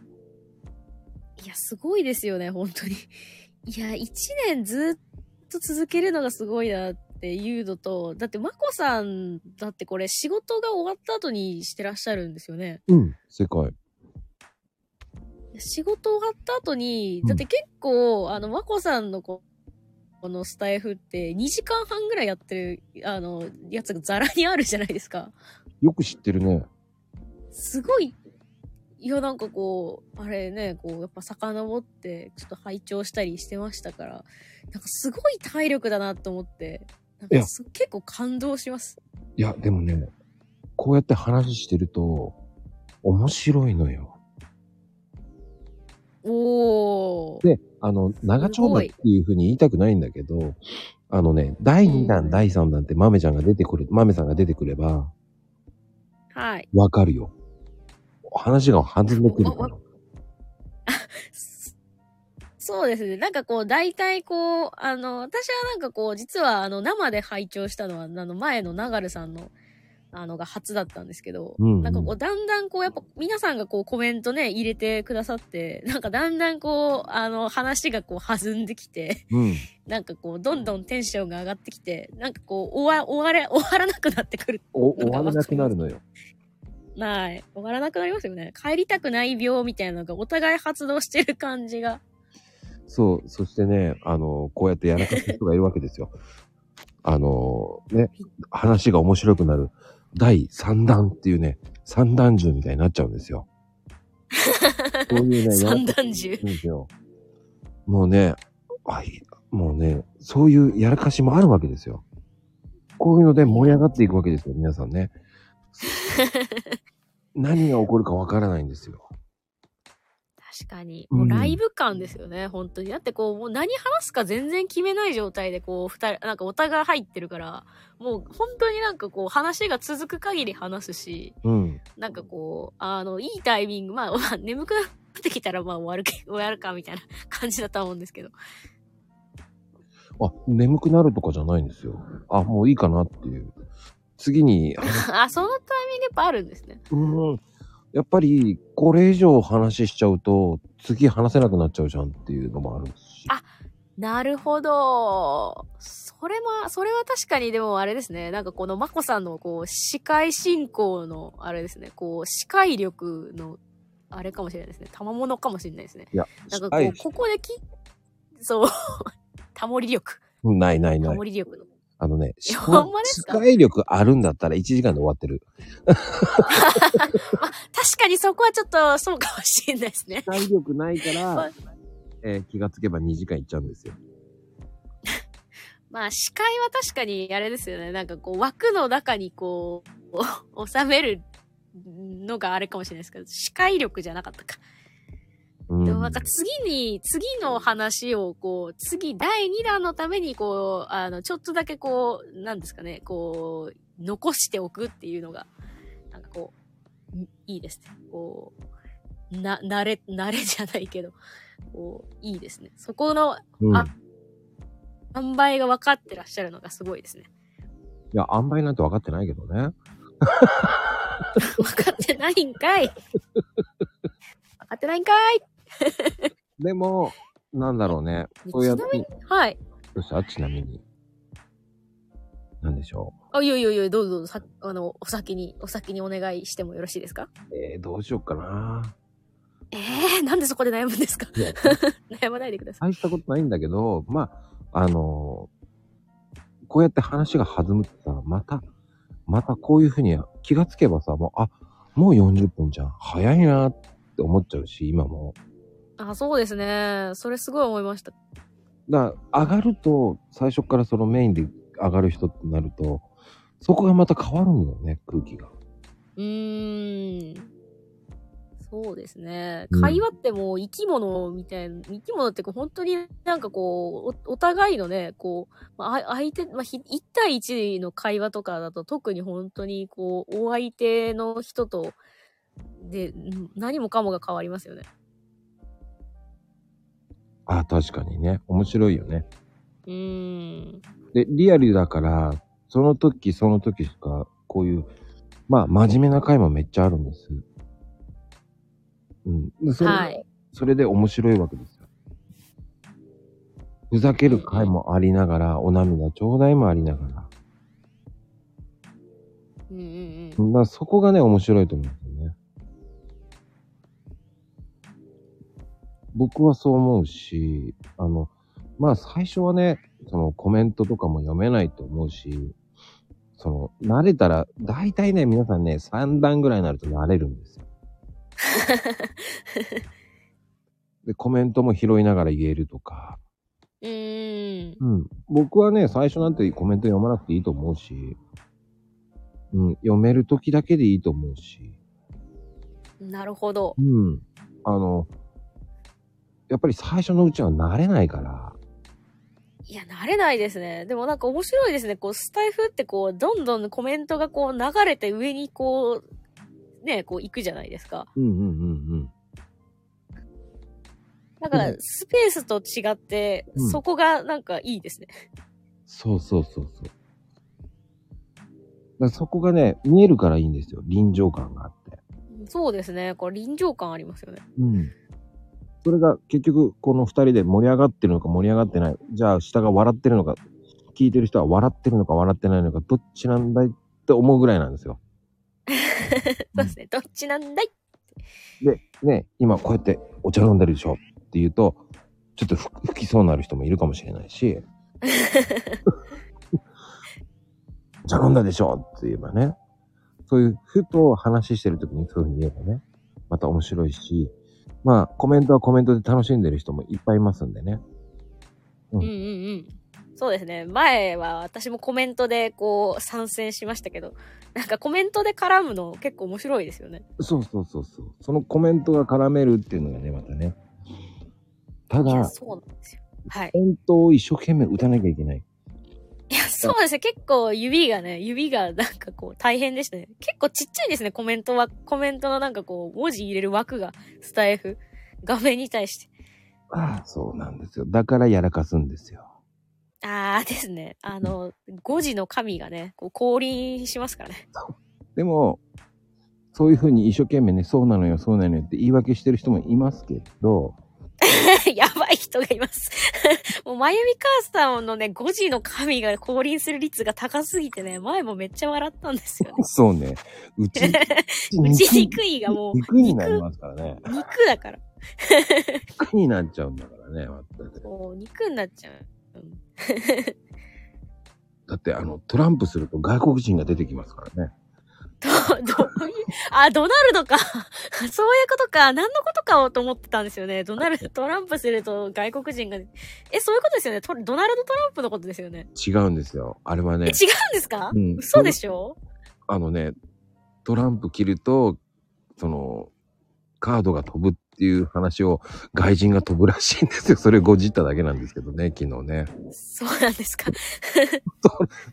いや、すごいですよね、本当に。[laughs] いや、一年ずっと続けるのがすごいなっていうのと、だって、まこさん、だってこれ仕事が終わった後にしてらっしゃるんですよね。うん、世界。仕事終わった後に、うんだって結構、あの、まこさんのここのスタイフって2時間半ぐらいやってる、あの、やつがザラにあるじゃないですか。よく知ってるね。すごい、いや、なんかこう、あれね、こう、やっぱ遡って、ちょっと拝聴したりしてましたから、なんかすごい体力だなと思って、なんかす結構感動します。いや、でもね、こうやって話してると、面白いのよ。おー。で、あの、長丁場っていう風に言いたくないんだけど、あのね、第2弾、うん第3弾って豆ちゃんが出てくる、豆さんが出てくれば、はい。わかるよ。話が弾んでくるから。そうですね。なんかこう、大体こう、あの、私はなんかこう、実はあの、生で拝聴したのは、あの、前の流るさんの、あの、が初だったんですけど、うんうんなんかこう、だんだんこう、やっぱ、皆さんがこう、コメントね、入れてくださって、[laughs] なんかだんだんこう、あの、話がこう、弾んできて、うん。[laughs] なんかこう、どんどんテンションが上がってきて、なんかこう、終わ、終われ、終わらなくなってくる。お、終わらなくなるのよ。[laughs] はい。終わらなくなりますよね。帰りたくない病みたいなのがお互い発動してる感じが。そう、そしてね、あの、こうやってやらかす人がいるわけですよ。あの、ね、話が面白くなる第3弾っていうね、三弾銃みたいになっちゃうんですよ。[laughs] そういうね、三段銃。もうね、はい、もうね、そういうやらかしもあるわけですよ。こういうので盛り上がっていくわけですよ、皆さんね。[laughs] 何が起こるかわからないんですよ。確かに。うんもうライブ感ですよね、本当に。だってこう、もう何話すか全然決めない状態で、こう、二人、なんかお互い入ってるから、もう本当になんかこう、話が続く限り話すし、うん。なんかこう、あの、いいタイミング、まあ、まあ眠くなってきたら、まあ終わるけ、終わるか、みたいな感じだと思うんですけど。あ、眠くなるとかじゃないんですよ。あ、もういいかなっていう。次に、あ、[laughs] そのタイミングやっぱあるんですね。うん。やっぱり、これ以上話しちゃうと、次話せなくなっちゃうじゃんっていうのもあるし。あなるほど。それも、それは確かにでもあれですね。なんかこのまこさんのこう、司会進行の、あれですね。こう、司会力の、あれかもしれないですね。賜物かもしれないですね。いや、なんかこう、はいここでき、そう、タモリ力。ないないタない。モリ力の。あのね、いやほんまですか？司会力あるんだったら1時間で終わってる。[laughs] 確かにそこはちょっと、そうかもしれないですね司。会力ないかまあら、[laughs] えー気がつけば2時間いっちゃうんですよ。[laughs] まあ、司会は確かに、あれですよね。なんかこう、枠の中にこう、収めるのがあれかもしれないですけど、司会力じゃなかったか。うんでもなんか次に、次の話をこう、次第2弾のためにこう、あの、ちょっとだけこう、なんですかね、こう、残しておくっていうのが、なんかこう、んいいですね。こう、な、慣れ、慣れじゃないけど、こう、いいですね。そこのうん、あ塩梅が分かってらっしゃるのがすごいですね。いや、塩梅なんて分かってないけどね。[laughs] 分かってないんかい分かってないんかいでも、なんだろうね。そうやってはい。どうした？ちなみに。なんでしょあ、いやいやいや、どうぞどうぞ、さ、あの、お先に、お先にお願いしてもよろしいですか？う。えー、どうしよっかな。ええー、なんでそこで悩むんですか？いや [laughs] 悩まないでください。大したことないんだけど、まあ、あのーこうやって話が弾むとさ、また、またこういうふうに気がつけばさ、もう、あ、もう40分じゃん。早いなって思っちゃうし、今も。あ、そうですね。それすごい思いました。だから、上がると、最初からそのメインで上がる人ってなると、そこがまた変わるんだよね、空気が。うーん。そうですね。うん会話ってもう生き物みたいな、生き物ってこう本当になんかこう、おお互いのね、こう、まあ、あ相手、まあ、ひ1対1の会話とかだと特に本当にこう、お相手の人と、で、うん何もかもが変わりますよね。あ、確かにね。面白いよね。うーん。で、リアルだから、その時その時しか、こういう、まあ、真面目な回もめっちゃあるんです。うん。でそれ,、はい。それで面白いわけですよ。ふざける回もありながら、お涙ちょうだいもありながら。うんうんうん。そこがね、面白いと思う僕はそう思うし、あの、まあ最初はね、そのコメントとかも読めないと思うし、その、慣れたら、大体ね、皆さんね、3段ぐらいになると慣れるんですよ。[laughs] で、コメントも拾いながら言えるとか。うーん。うん。僕はね、最初なんてコメント読まなくていいと思うし、うん、読める時だけでいいと思うし。なるほど。うん。あの、やっぱり最初のうちは慣れないから、いや、慣れないですね。でもなんか面白いですね。こう、スタイフってこう、どんどんコメントがこう、流れて上にこう、ね、こう行くじゃないですか。うんうんうんうん。だからう、んスペースと違って、うんそこがなんかいいですね。そうそうそうそう。だそこがね、見えるからいいんですよ。臨場感があって。そうですね。これ臨場感ありますよね。うん。それが結局、この二人で盛り上がってるのか盛り上がってない。じゃあ、下が笑ってるのか、聞いてる人は笑ってるのか笑ってないのか、どっちなんだいって思うぐらいなんですよ。[laughs] そうですね。どっちなんだい？で、ね、今こうやってお茶飲んでるでしょ？って言うと、ちょっとふ吹きそうになる人もいるかもしれないし、[laughs] お茶飲んだでしょ？って言えばね、そういうふと話してる時にそういうふうに言えばね、また面白いし、まあコメントはコメントで楽しんでる人もいっぱいいますんでね。うんうんうん。そうですね。前は私もコメントでこう参戦しましたけど、なんかコメントで絡むの結構面白いですよね。そうそうそうそう。そのコメントが絡めるっていうのがね、またね。ただ、そうなんですよ。はい。メントを一生懸命打たなきゃいけない。いや、そうですね。結構指がね、指がなんかこう大変でしたね。結構ちっちゃいですね、コメントは。コメントのなんかこう、文字入れる枠が、スタイフ。画面に対して。ああ、そうなんですよ。だからやらかすんですよ。あーですね。あの、5時の神がね、こう降臨しますからね。でも、そういうふうに一生懸命ね、そうなのよ、そうなのよって言い訳してる人もいますけど、[laughs] やばい人がいます。[laughs] もう、まゆみ母さんのね、5時の神が降臨する率が高すぎてね、前もめっちゃ笑ったんですよね。そうね。うち、[laughs] うち肉いがもう、肉になりますからね。肉だから。肉になっちゃうんだからね。全くもう、肉になっちゃう。うんだって、あの、トランプすると外国人が出てきますからね。ど、どういう、あ、ドナルドか。[laughs] そういうことか。何のことかをと思ってたんですよね。ドナルド、トランプすると外国人が、え、そういうことですよね。トドナルド・トランプのことですよね。違うんですよ。あれはえ、違ねうん、ですか、うん嘘でしょ？あのね、トランプ切ると、その、カードが飛ぶっていう話を外人が飛ぶらしいんですよ。[laughs] それごじっただけなんですけどね、昨日ね。そうなんですか。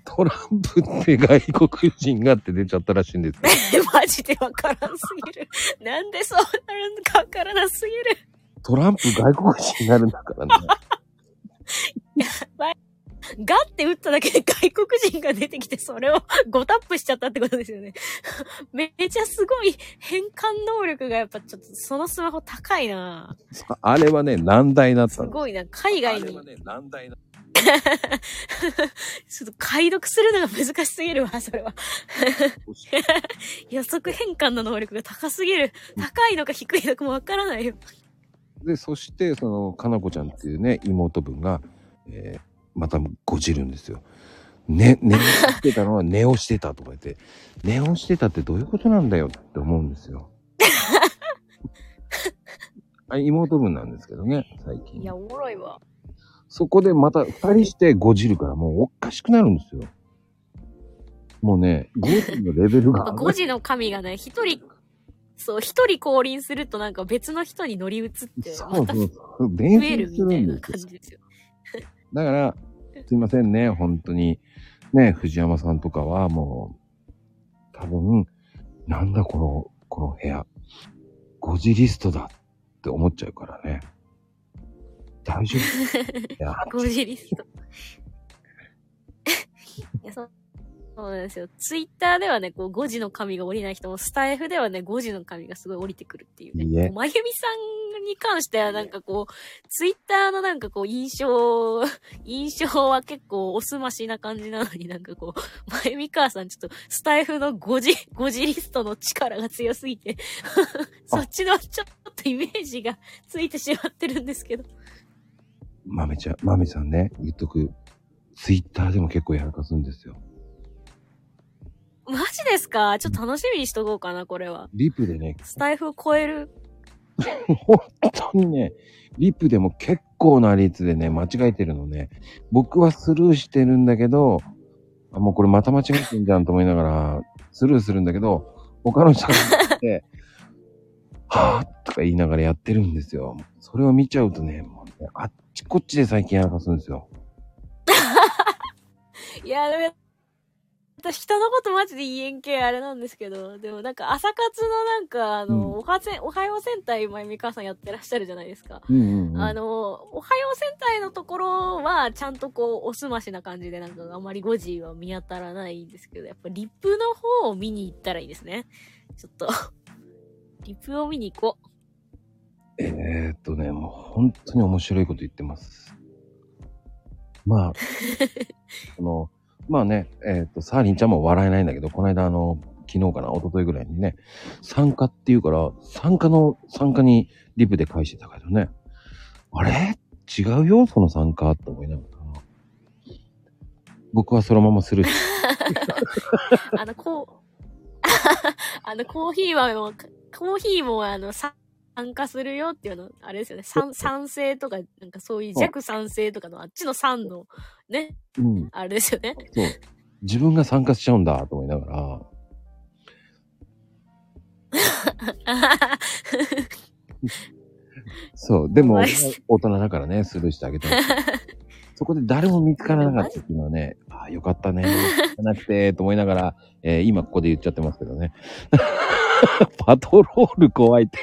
ト [laughs] ランプって外国人がって出ちゃったらしいんですよ。[laughs] マジでわからんすぎる。なんでそうなるのかわからなすぎる。トランプ外国人になるんだからね。ガって打っただけで外国人が出てきて、それを [laughs] 5タップしちゃったってことですよね。[laughs] めっちゃすごい変換能力がやっぱちょっとそのスマホ高いなあれはね、難題だったの。すごいな。海外にあれはね、難題だ [laughs] ちょっと解読するのが難しすぎるわ、それは。予測変換の能力が高すぎる。高いのか低いのかもわからないよ。で、そして、その、かなこちゃんっていうね、妹分が、えーまたごじるんですよ。ね、寝してたのは [laughs] 寝をしてたとか言って、寝をしてたってどういうことなんだよって思うんですよ。[laughs] あ妹分なんですけどね、最近い。や、おもろいわ。そこでまた二人してごじるからもうおかしくなるんですよ。もうね、ごじのレベルが。5時の神がね、一人、そう、一人降臨するとなんか別の人に乗り移って、そうまた増そうそう。伝える説すみたいな。感じですよ。だから、すいませんね、本当に。ね、藤山さんとかはもう、多分、なんだこの、この部屋。5時リストだって思っちゃうからね。大丈夫 [laughs] いや、5時リスト。[laughs] いや、そう。そうなんですよ。ツイッターではね、こう、5時の神が降りない人も、スタイフではね、5時の神がすごい降りてくるっていうね。いいえまゆみさんに関してはなんかこう、ツイッターのなんかこう、印象、[laughs] 印象は結構おすましな感じなのになんかこう、まゆみ母さんちょっと、スタイフの5時、5時リストの力が強すぎて、[laughs] そっちのちょっとイメージが [laughs] ついてしまってるんですけど。豆ちゃん、豆さんね、言っとく。ツイッターでも結構やらかすんですよ。マジですか？ちょっと楽しみにしとこうかな、これは。リプでね、スタイフを超える？[laughs] 本当にね、リプでも結構な率でね、間違えてるのね。僕はスルーしてるんだけど、あもうこれまた間違えてんじゃんと思いながら、スルーするんだけど、他の人が見て、[laughs] はぁとか言いながらやってるんですよ。それを見ちゃうとね、もうねあっちこっちで最近やらかすんですよ。[laughs] いや、でも、私人のことマジで言えんけあれなんですけど、でもなんか朝活のなんか、あの、うんおはせん、おはよう戦隊まゆみ母さんやってらっしゃるじゃないですか。うんうん、うん。あの、おはよう戦隊のところは、ちゃんとこう、おすましな感じで、なんかあまり5時は見当たらないんですけど、やっぱリップの方を見に行ったらいいですね。ちょっと、[laughs] リップを見に行こう。えー、っとね、もう本当に面白いこと言ってます。まあ、[laughs] その、まあね、えーっと、サーリンちゃんも笑えないんだけど、この間あの、昨日かな、一昨日ぐらいにね、参加っていうから、参加の、参加にリプで返してたけどね、あれ？違うよ、その参加って思いながら。僕はそのままするし。[laughs] あの、こう、[laughs] あの、コーヒーはもう、コーヒーもあの、さ参加するよっていうの、あれですよね。賛賛成とか、なんかそういう弱賛成とかの、あっちの賛の、ね、うん、あれですよね。そう。自分が参加しちゃうんだ、と思いながら、[laughs] そう。でも大人だからね、スルーしてあげたい。[laughs] そこで誰も見つからなかったっていうのはね、ああ、よかったね。なくて、と思いながら、えー今ここで言っちゃってますけどね。[laughs] パトロール怖いって。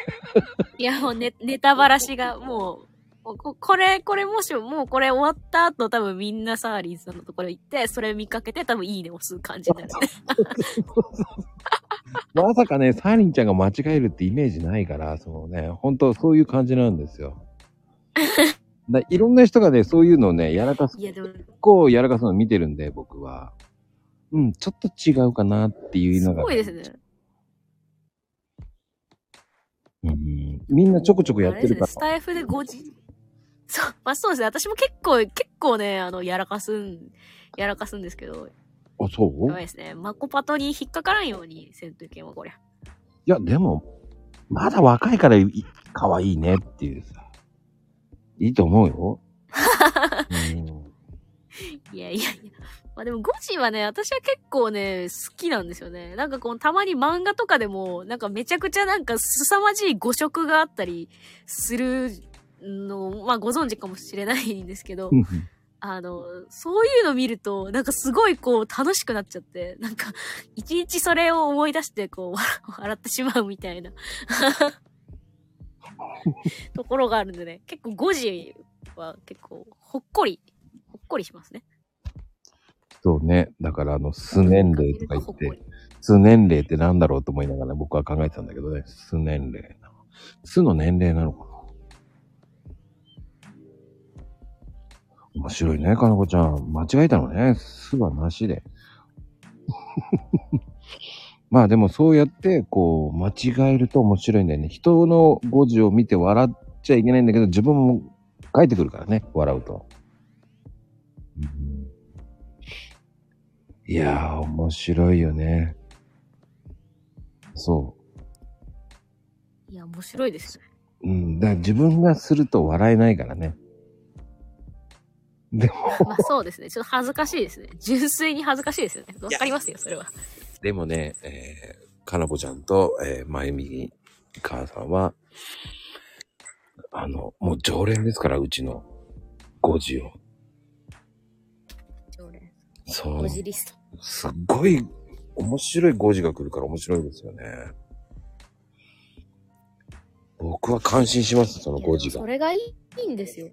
いや、もうネネタばらしが、もう、ここれ、これもしも、もうこれ終わった後、多分みんなサーリンさんのところ行って、それ見かけて、多分いいね押す感じになるね。まさかね、サーリンちゃんが間違えるってイメージないから、そのね、本当そういう感じなんですよ。だいろんな人がね、そういうのをね、やらかす、いや、でも、結構やらかすの見てるんで、僕は。うん、ちょっと違うかなっていうすのが。ごいですね。うん。みんなちょこちょこやってるからス。タイフで5時。[laughs] そう、まあそうですね。私も結構、結構ね、あの、やらかすん、やらかすんですけど、あ、そう？やばいですね。マコパトに引っかからんようにせんといけんわ、こりゃ。いや、でも、まだ若いからい可愛いねっていうさ。いいと思うよ。[laughs] うん、いやいやいや。まあでも、ゴジはね、私は結構ね、好きなんですよね。なんかこう、たまに漫画とかでも、なんかめちゃくちゃなんか凄まじい誤色があったりするのを、まあご存知かもしれないんですけど、あの、そういうの見ると、なんかすごいこう楽しくなっちゃって、なんか、一日それを思い出してこう、笑笑ってしまうみたいな、[laughs] ところがあるんでね、結構5時は結構、ほっこり、ほっこりしますね。そうね。だから、あの、素年齢とか言ってほっこり、素年齢ってなんだろうと思いながら僕は考えてたんだけどね。素年齢。素の年齢なのかな面白いね、かなこちゃん。間違えたのね。素はなしで。まあでもそうやって、こう、間違えると面白いんだよね。人の語字を見て笑っちゃいけないんだけど、自分も書いてくるからね、笑うと。うんいやー、面白いよね。そいや、面白いですね。う。うん。だから自分がすると笑えないからね。でも、まあそうですね。ちょっと恥ずかしいですね。純粋に恥ずかしいですよね。わかりますよ、それは。でもね、えー、かなこちゃんと、えー、まゆみ母さんは、あの、もう常連ですから、うちの5時を。常連。そう5。時リスト。すっごい面白い5時が来るから面白いですよね。僕は感心します、その5時がそ。れがいいんですよ。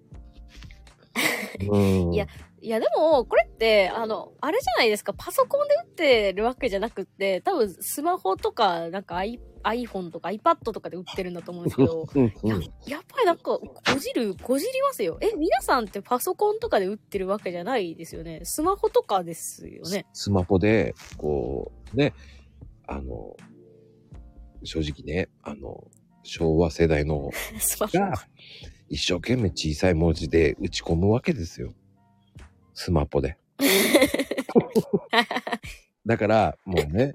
うん。[laughs] いやいや、でも、これって、あの、あれじゃないですか、パソコンで打ってるわけじゃなくって、多分スマホとか、なんか iPhone とか iPad とかで打ってるんだと思うんですけど、ややっぱりなんか、こじる、こじりますよ。え、皆さんってパソコンとかで打ってるわけじゃないですよね。スマホとかですよね。スマホで、こう、ね、あの、正直ね、あの、昭和世代の。[laughs] が一生懸命小さい文字で打ち込むわけですよ。スマホで。[laughs] だから、もうね、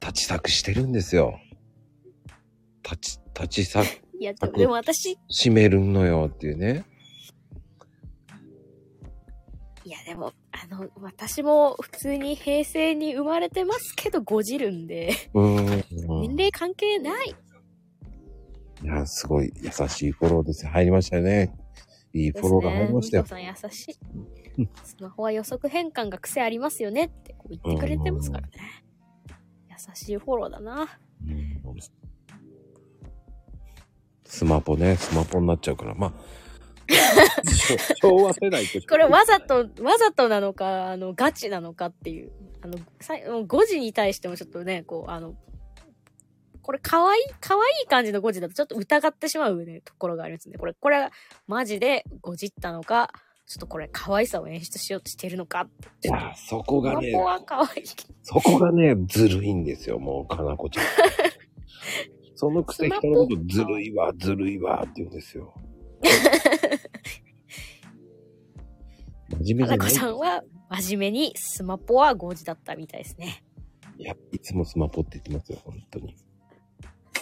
立ち作してるんですよ。立ち、立ち作、いや、でも私、閉めるのよっていうね。いや、でも、あの、私も普通に平成に生まれてますけど、ごじるんで、うーん。年齢関係ない。いや、すごい優しいフォローです。入りましたよね。いいフォローが入りましたよ。ね。さん優しい。スマホは予測変換が癖ありますよねってこう言ってくれてますからね。優しいフォローだな。うんスマポね、スマポになっちゃうから、まあ。[laughs] 昭和世代これわざと、わざとなのか、あの、ガチなのかっていう。あの、さ5時に対してもちょっとね、こう、あの、これ可愛い、可愛い感じの5時だとちょっと疑ってしまうね、ところがありますね。これ、これはマジで5時ったのか、ちょっとこれ可愛さを演出しようとしてるのか。いや、そこがねこ、は可愛い。そこがね、ずるいんですよ、もう、かなこちゃん。そのくせ人のことずるいわ、ずるいわって言うんですよ。真面目じゃない花子さんは真面目にスマポは5時だったみたいですね。いや、いつもスマポって言ってますよ、本当に。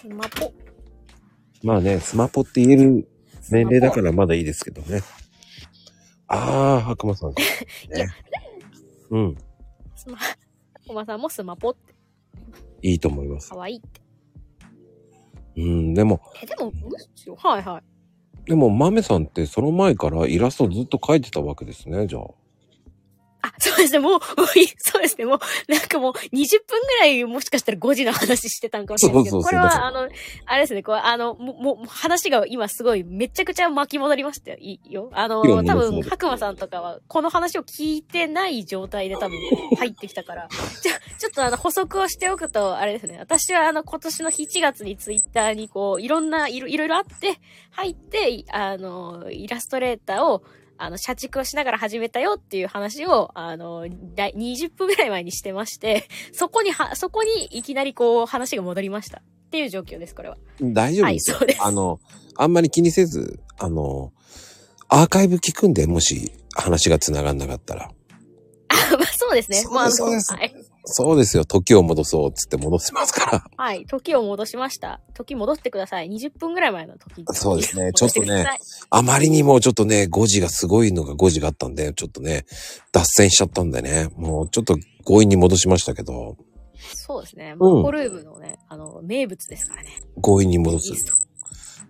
スマポ。まあね、スマポって言える年齢だからまだいいですけどね。ああ、白馬さん。ね [laughs] いや。うん。スマ、コマさんもスマポっていいと思います。可愛いって。うん、でも、え、でも、むしろ、はいはい。でも、豆さんってその前からイラストずっと描いてたわけですね、じゃあ。あ、そうですね、もう、[laughs] そうですね、もう、なんかもう、20分ぐらい、もしかしたら5時の話してたんかもしれないですけど、そうそうそうこれは、あの、あれですね、こう、あの、もう、もう、話が今すごい、めちゃくちゃ巻き戻りましたよ。いいよ。あの、多分、白馬さんとかは、この話を聞いてない状態で多分、入ってきたから、[laughs] じゃあ、ちょっとあの、補足をしておくと、あれですね、私はあの、今年の7月にツイッターにこう、いろんな、いろいろいろあって、入って、あの、イラストレーターを、あの、社畜をしながら始めたよっていう話を、あの、だい20分ぐらい前にしてまして、[laughs] そこには、そこにいきなりこう、話が戻りました。っていう状況です、これは。大丈夫ですよ。はいそうですあの、あんまり気にせず、あの、アーカイブ聞くんで、もし話が繋がんなかったら。あまあ、そうですね。そうですそうですはい。そうですよ。時を戻そうっつって戻せますから。はい。時を戻しました。時戻ってください。20分ぐらい前の時。そうですね戻してください。あまりにもちょっとね、5時がすごいのが5時があったんで、ちょっとね、脱線しちゃったんでね、もうちょっと強引に戻しましたけど、そうですね。うんマコルームのね、あの、名物ですからね。強引に戻す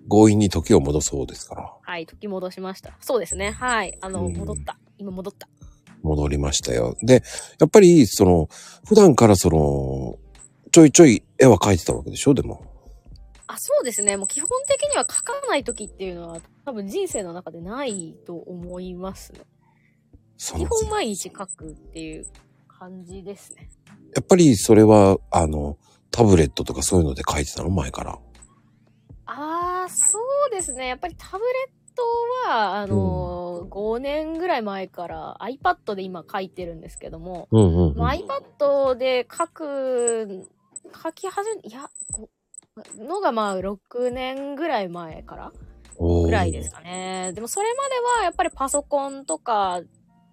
強引に時を戻そうですから。はい。時戻しました。そうですね。はい。あの、うん戻った。今戻った。戻りましたよ。で、やっぱり、その、普段からその、ちょいちょい絵は描いてたわけでしょ？でも。あ、そうですね。もう基本的には書かない時っていうのは多分人生の中でないと思いますね。基その本毎日書くっていう感じですね。やっぱりそれは、あの、タブレットとかそういうので描いてたの？前から。あー、そうですね。やっぱりタブレットは、あのー5年ぐらい前から iPad で今書いてるんですけども、うんうん、うん。まあ iPad で書く、書き始め、いや、このがまあ6年ぐらい前からぐらいですかね。でもそれまではやっぱりパソコンとか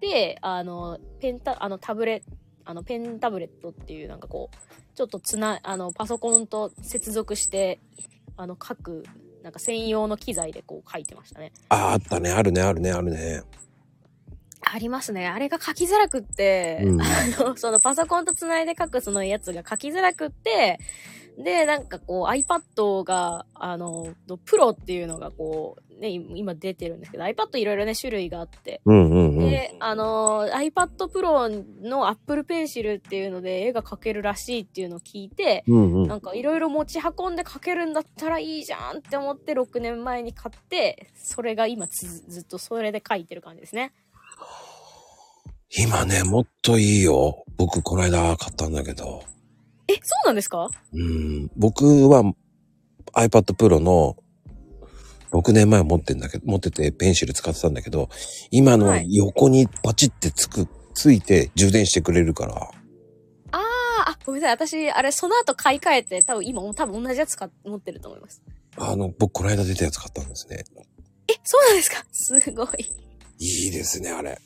で、あの、ペンタ、あのタブレあのペンタブレットっていうなんかこう、ちょっとつな、あの、パソコンと接続して、あの、書く、なんか専用の機材でこう書いてましたね。ああ、あったね、あるね、あるね、あるね。ありますね。あれが書きづらくって、うんあの、そのパソコンとつないで書くそのやつが書きづらくって、で、なんかこう iPad が、あの、プロっていうのがこう、ね、今出てるんですけど、iPad いろいろね、種類があって、うんうんうん。で、あの、iPad Pro の Apple Pencil っていうので絵が描けるらしいっていうのを聞いて、うんうん。なんかいろいろ持ち運んで描けるんだったらいいじゃんって思って6年前に買って、それが今つずっとそれで描いてる感じですね。今ね、もっといいよ。僕、この間買ったんだけど。え、そうなんですか？うん。僕は iPad Pro の6年前持ってんだけど、持っててペンシル使ってたんだけど、今のはい横にパチってつく、ついて充電してくれるから。あーあ、ごめんなさい。私、あれ、その後買い替えて、多分今、多分同じやつか持ってると思います。あの、僕この間出たやつ買ったんですね。え、そうなんですか？すごい。いいですね、あれ。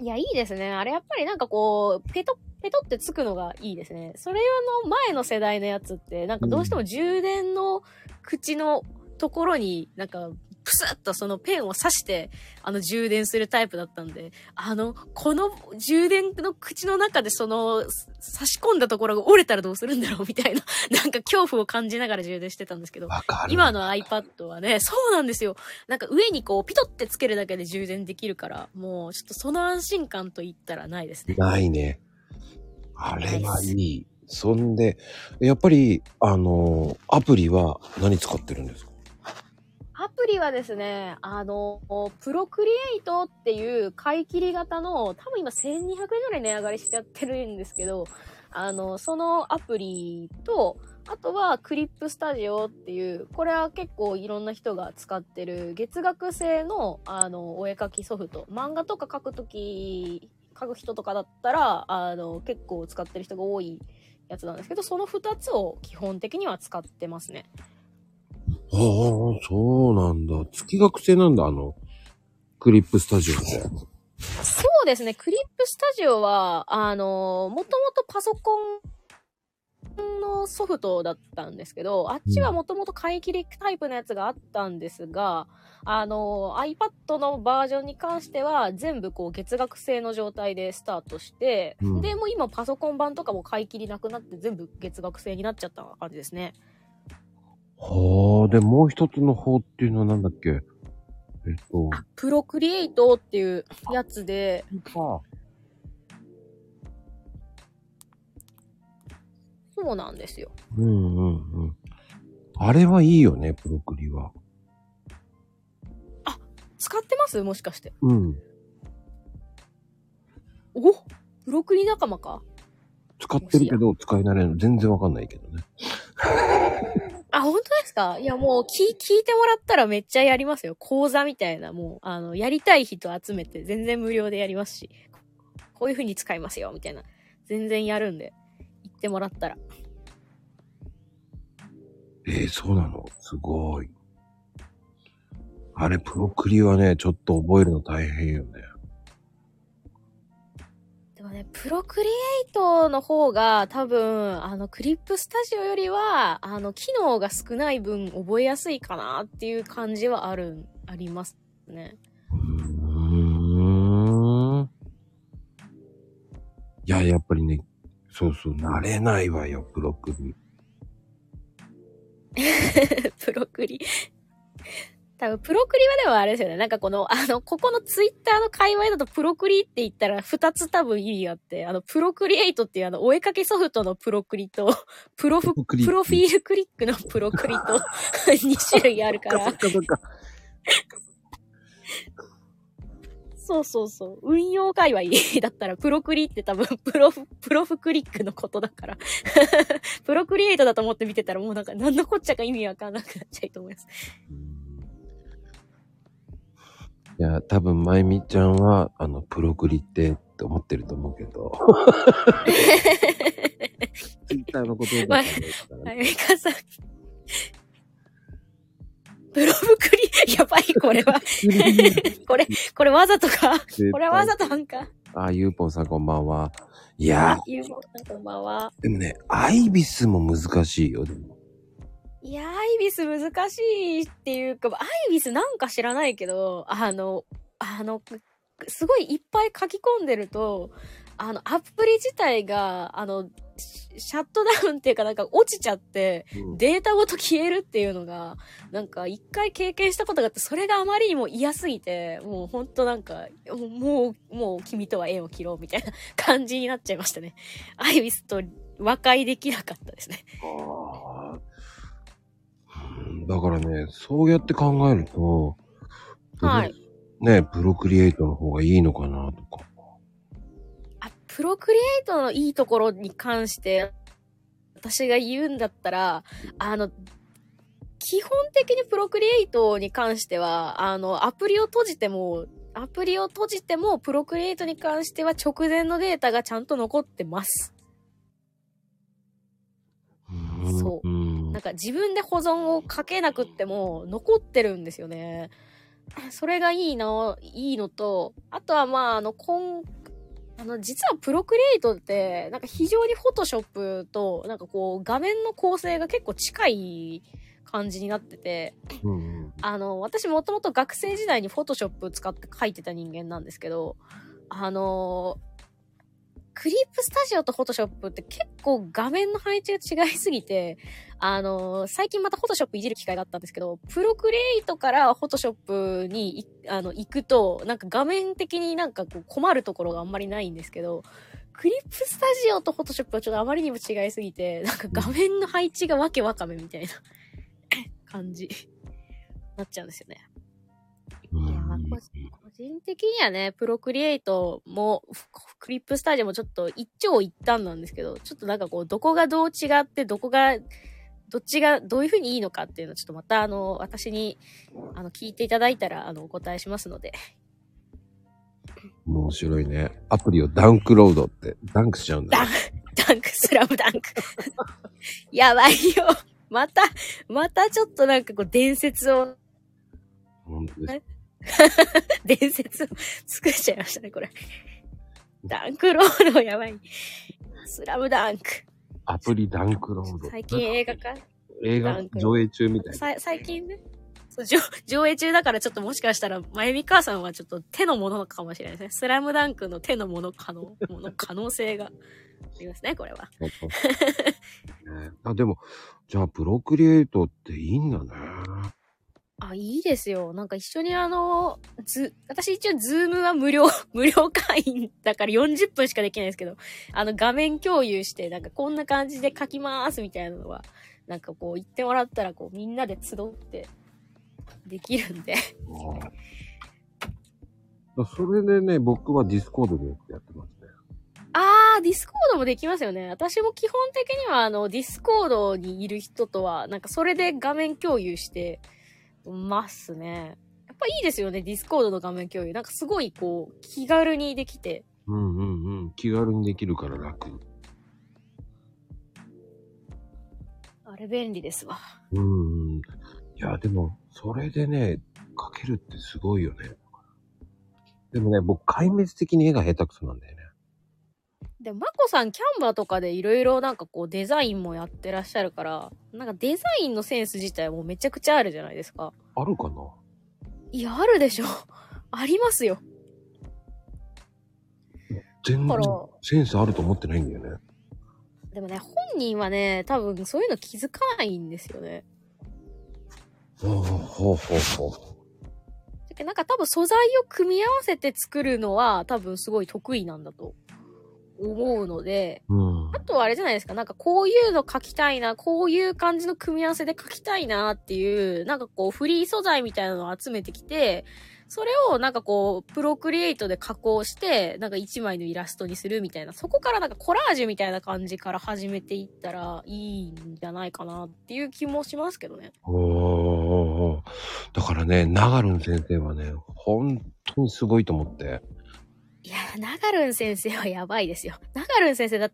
いや、いいですね。あれ、やっぱりなんかこう、ペト、ペトってつくのがいいですね。それの前の世代のやつって、なんかどうしても充電の口のところになんか、プスッとそのペンを刺して、あの充電するタイプだったんで、あの、この充電の口の中でその、差し込んだところが折れたらどうするんだろうみたいな、[laughs] なんか恐怖を感じながら充電してたんですけど。今の iPad はね、そうなんですよ。なんか上にこう、ピトってつけるだけで充電できるから、もうちょっとその安心感と言ったらないですね。ないね。あれはいい。そんで、やっぱり、あの、アプリは何使ってるんですか？アプリはですね、あの、プロクリエイトっていう買い切り型の、多分今1200円ぐらい値上がりしちゃってるんですけど、あの、そのアプリと、あとはクリップスタジオっていう、これは結構いろんな人が使ってる月額制の、あの、お絵描きソフト。漫画とか描くとき、描く人とかだったら、あの、結構使ってる人が多いやつなんですけど、その2つを基本的には使ってますね。ああ、そうなんだ。月額制なんだ、あの、クリップスタジオって。そうですね、クリップスタジオは、あの、もともとパソコンのソフトだったんですけど、あっちはもともと買い切りタイプのやつがあったんですが、あの、iPad のバージョンに関しては全部こう月額制の状態でスタートして、うんで、もう今パソコン版とかも買い切りなくなって全部月額制になっちゃった感じですね。はあ、で、もう一つの方っていうのはなんだっけ？えっと。プロクリエイトっていうやつで。はあ、そうなんですよ。うんうんうん。あれはいいよね、プロクリは。あ、使ってます？もしかして。うん。お？プロクリ仲間か使ってるけど、使い慣れるの全然わかんないけどね。[laughs] あ、本当ですか？いや、もう、聞、聞いてもらったらめっちゃやりますよ。講座みたいな、もう、あの、やりたい人集めて、全然無料でやりますし、こういう風に使いますよ、みたいな。全然やるんで、言ってもらったら。えー、そうなの？すごい。あれ、プロクリはね、ちょっと覚えるの大変よね。でもね、プロクリエイトの方が多分、あの、クリップスタジオよりは、あの、機能が少ない分覚えやすいかなっていう感じはある、ありますね。うーん。いや、やっぱりね、そうそう、慣れないわよ、プロクリ。[laughs] プロクリ。多分、プロクリはでもあれですよね。なんかこの、あの、ここのツイッターの界隈だとプロクリって言ったら二つ多分意味があって、あの、プロクリエイトっていうあの、お絵かきソフトのプロクリと、[laughs] プロフ、プロフィールクリックのプロクリと、[laughs] 2種類あるかそっら。かそっか。そうそうそう。運用界隈だったら、プロクリって多分、[laughs] プロフ、プロフクリックのことだから。プロクリエイトだと思って見てたら、もうなんか、何のこっちゃか意味わかんなくなっちゃうと思います。いや、多分、まゆみちゃんは、あの、プロクリって、って思ってると思うけど。[laughs] ツイッターのことだね。はい、ミカさん。プロフクリ、やばい、これは。これ、これわざとか？これわざとなんか？あ、ゆうぽんさんこんばんは。いやあ、ゆうもさんこんばんは。でもね、アイビスも難しいよ、でも。いや、アイビス難しいっていうか、アイビスなんか知らないけど、あの、あの、すごいいっぱい書き込んでると、あの、アプリ自体が、あの、シシャットダウンっていうかなんか落ちちゃって、うんデータごと消えるっていうのが、なんか一回経験したことがあって、それがあまりにも嫌すぎて、もうほんとなんか、もう、もう君とは縁を切ろうみたいな感じになっちゃいましたね。アイビスと和解できなかったですね。だからね、そうやって考えると、はい。ね、プロクリエイトの方がいいのかなとか。あ、プロクリエイトのいいところに関して、私が言うんだったら、あの、基本的にプロクリエイトに関しては、あの、アプリを閉じても、アプリを閉じても、プロクリエイトに関しては直前のデータがちゃんと残ってます。そううんなんか自分で保存をかけなくっても残ってるんですよね。それがいいな、いいのと、あとはまあ、あの、今、あの、実はプロクリエイトって、なんか非常にフォトショップと、なんかこう、画面の構成が結構近い感じになってて、うんあの、私もともと学生時代にフォトショップ使って書いてた人間なんですけど、あの、クリップスタジオとフォトショップって結構画面の配置が違いすぎて、あの、最近またフォトショップいじる機会があったんですけど、プロクリエイトからフォトショップにいあの行くと、なんか画面的になんかこう困るところがあんまりないんですけど、クリップスタジオとフォトショップはちょっとあまりにも違いすぎて、なんか画面の配置がわけわかめみたいな [laughs] 感じ。なっちゃうんですよね。個人的にはね、プロクリエイトも、フクリップスタジオもちょっと一長一短なんですけど、ちょっとなんかこう、どこがどう違って、どこが、どっちがどういう風にいいのかっていうのをちょっとまたあの、私に、あの、聞いていただいたら、あの、お答えしますので。面白いね。アプリをダンクロードって、ダンクしちゃうんだダン。ダンク、スラムダンク。[laughs] やばいよ。また、またちょっとなんかこう、伝説を、本当です。[laughs] 伝説を作っちゃいましたね、これ。ダンクロードやばい。スラムダンク。アプリダンクロード。最近映画化映画？上映中みたいな。さ最近ね？そう上上映中だからちょっともしかしたら、まゆみ母さんはちょっと手のものかもしれないですね。スラムダンクの手のもの可能、もの可能性がありますね、これは。[laughs] ねあ、でも、じゃあ、プロクリエイトっていいんだね。あ、いいですよ。なんか一緒にあの、ず、私一応ズームは無料、[laughs] 無料会員だから40分しかできないですけど、あの画面共有して、なんかこんな感じで書きますみたいなのは、なんかこう言ってもらったら、こうみんなで集ってできるんで。うんそれでね、僕は Discord でやってますね。あー、 Discord もできますよね。私も基本的にはあの、 Discord にいる人とは、なんかそれで画面共有してますね。やっぱいいですよね、 Discord の画面共有。なんかすごいこう、気軽にできて。うんうんうん。気軽にできるから楽。あれ便利ですわ。うんうん。いや、でも、それでね、描けるってすごいよね。でもね、僕、壊滅的に絵が下手くそなんだよね。でも、まこさんキャンバーとかでいろいろなんかこうデザインもやってらっしゃるから、なんかデザインのセンス自体もめちゃくちゃあるじゃないですか。あるかな？いや、あるでしょ。[laughs] ありますよ。全然センスあると思ってないんだよね。でもね、本人はね、多分そういうの気づかないんですよね。ほうほうほうほう。なんか多分素材を組み合わせて作るのは多分すごい得意なんだと思うので、うん。あとはあれじゃないですか、なんかこういうの書きたいな、こういう感じの組み合わせで書きたいなっていう、なんかこうフリー素材みたいなのを集めてきて、それをなんかこう、プロクリエイトで加工して、なんか一枚のイラストにするみたいな、そこからなんかコラージュみたいな感じから始めていったらいいんじゃないかなっていう気もしますけどね。おーだからね、ナガルン先生はね、本当にすごいと思って。いや、ナガルン先生はやばいですよ。[laughs] ナガルン先生だっ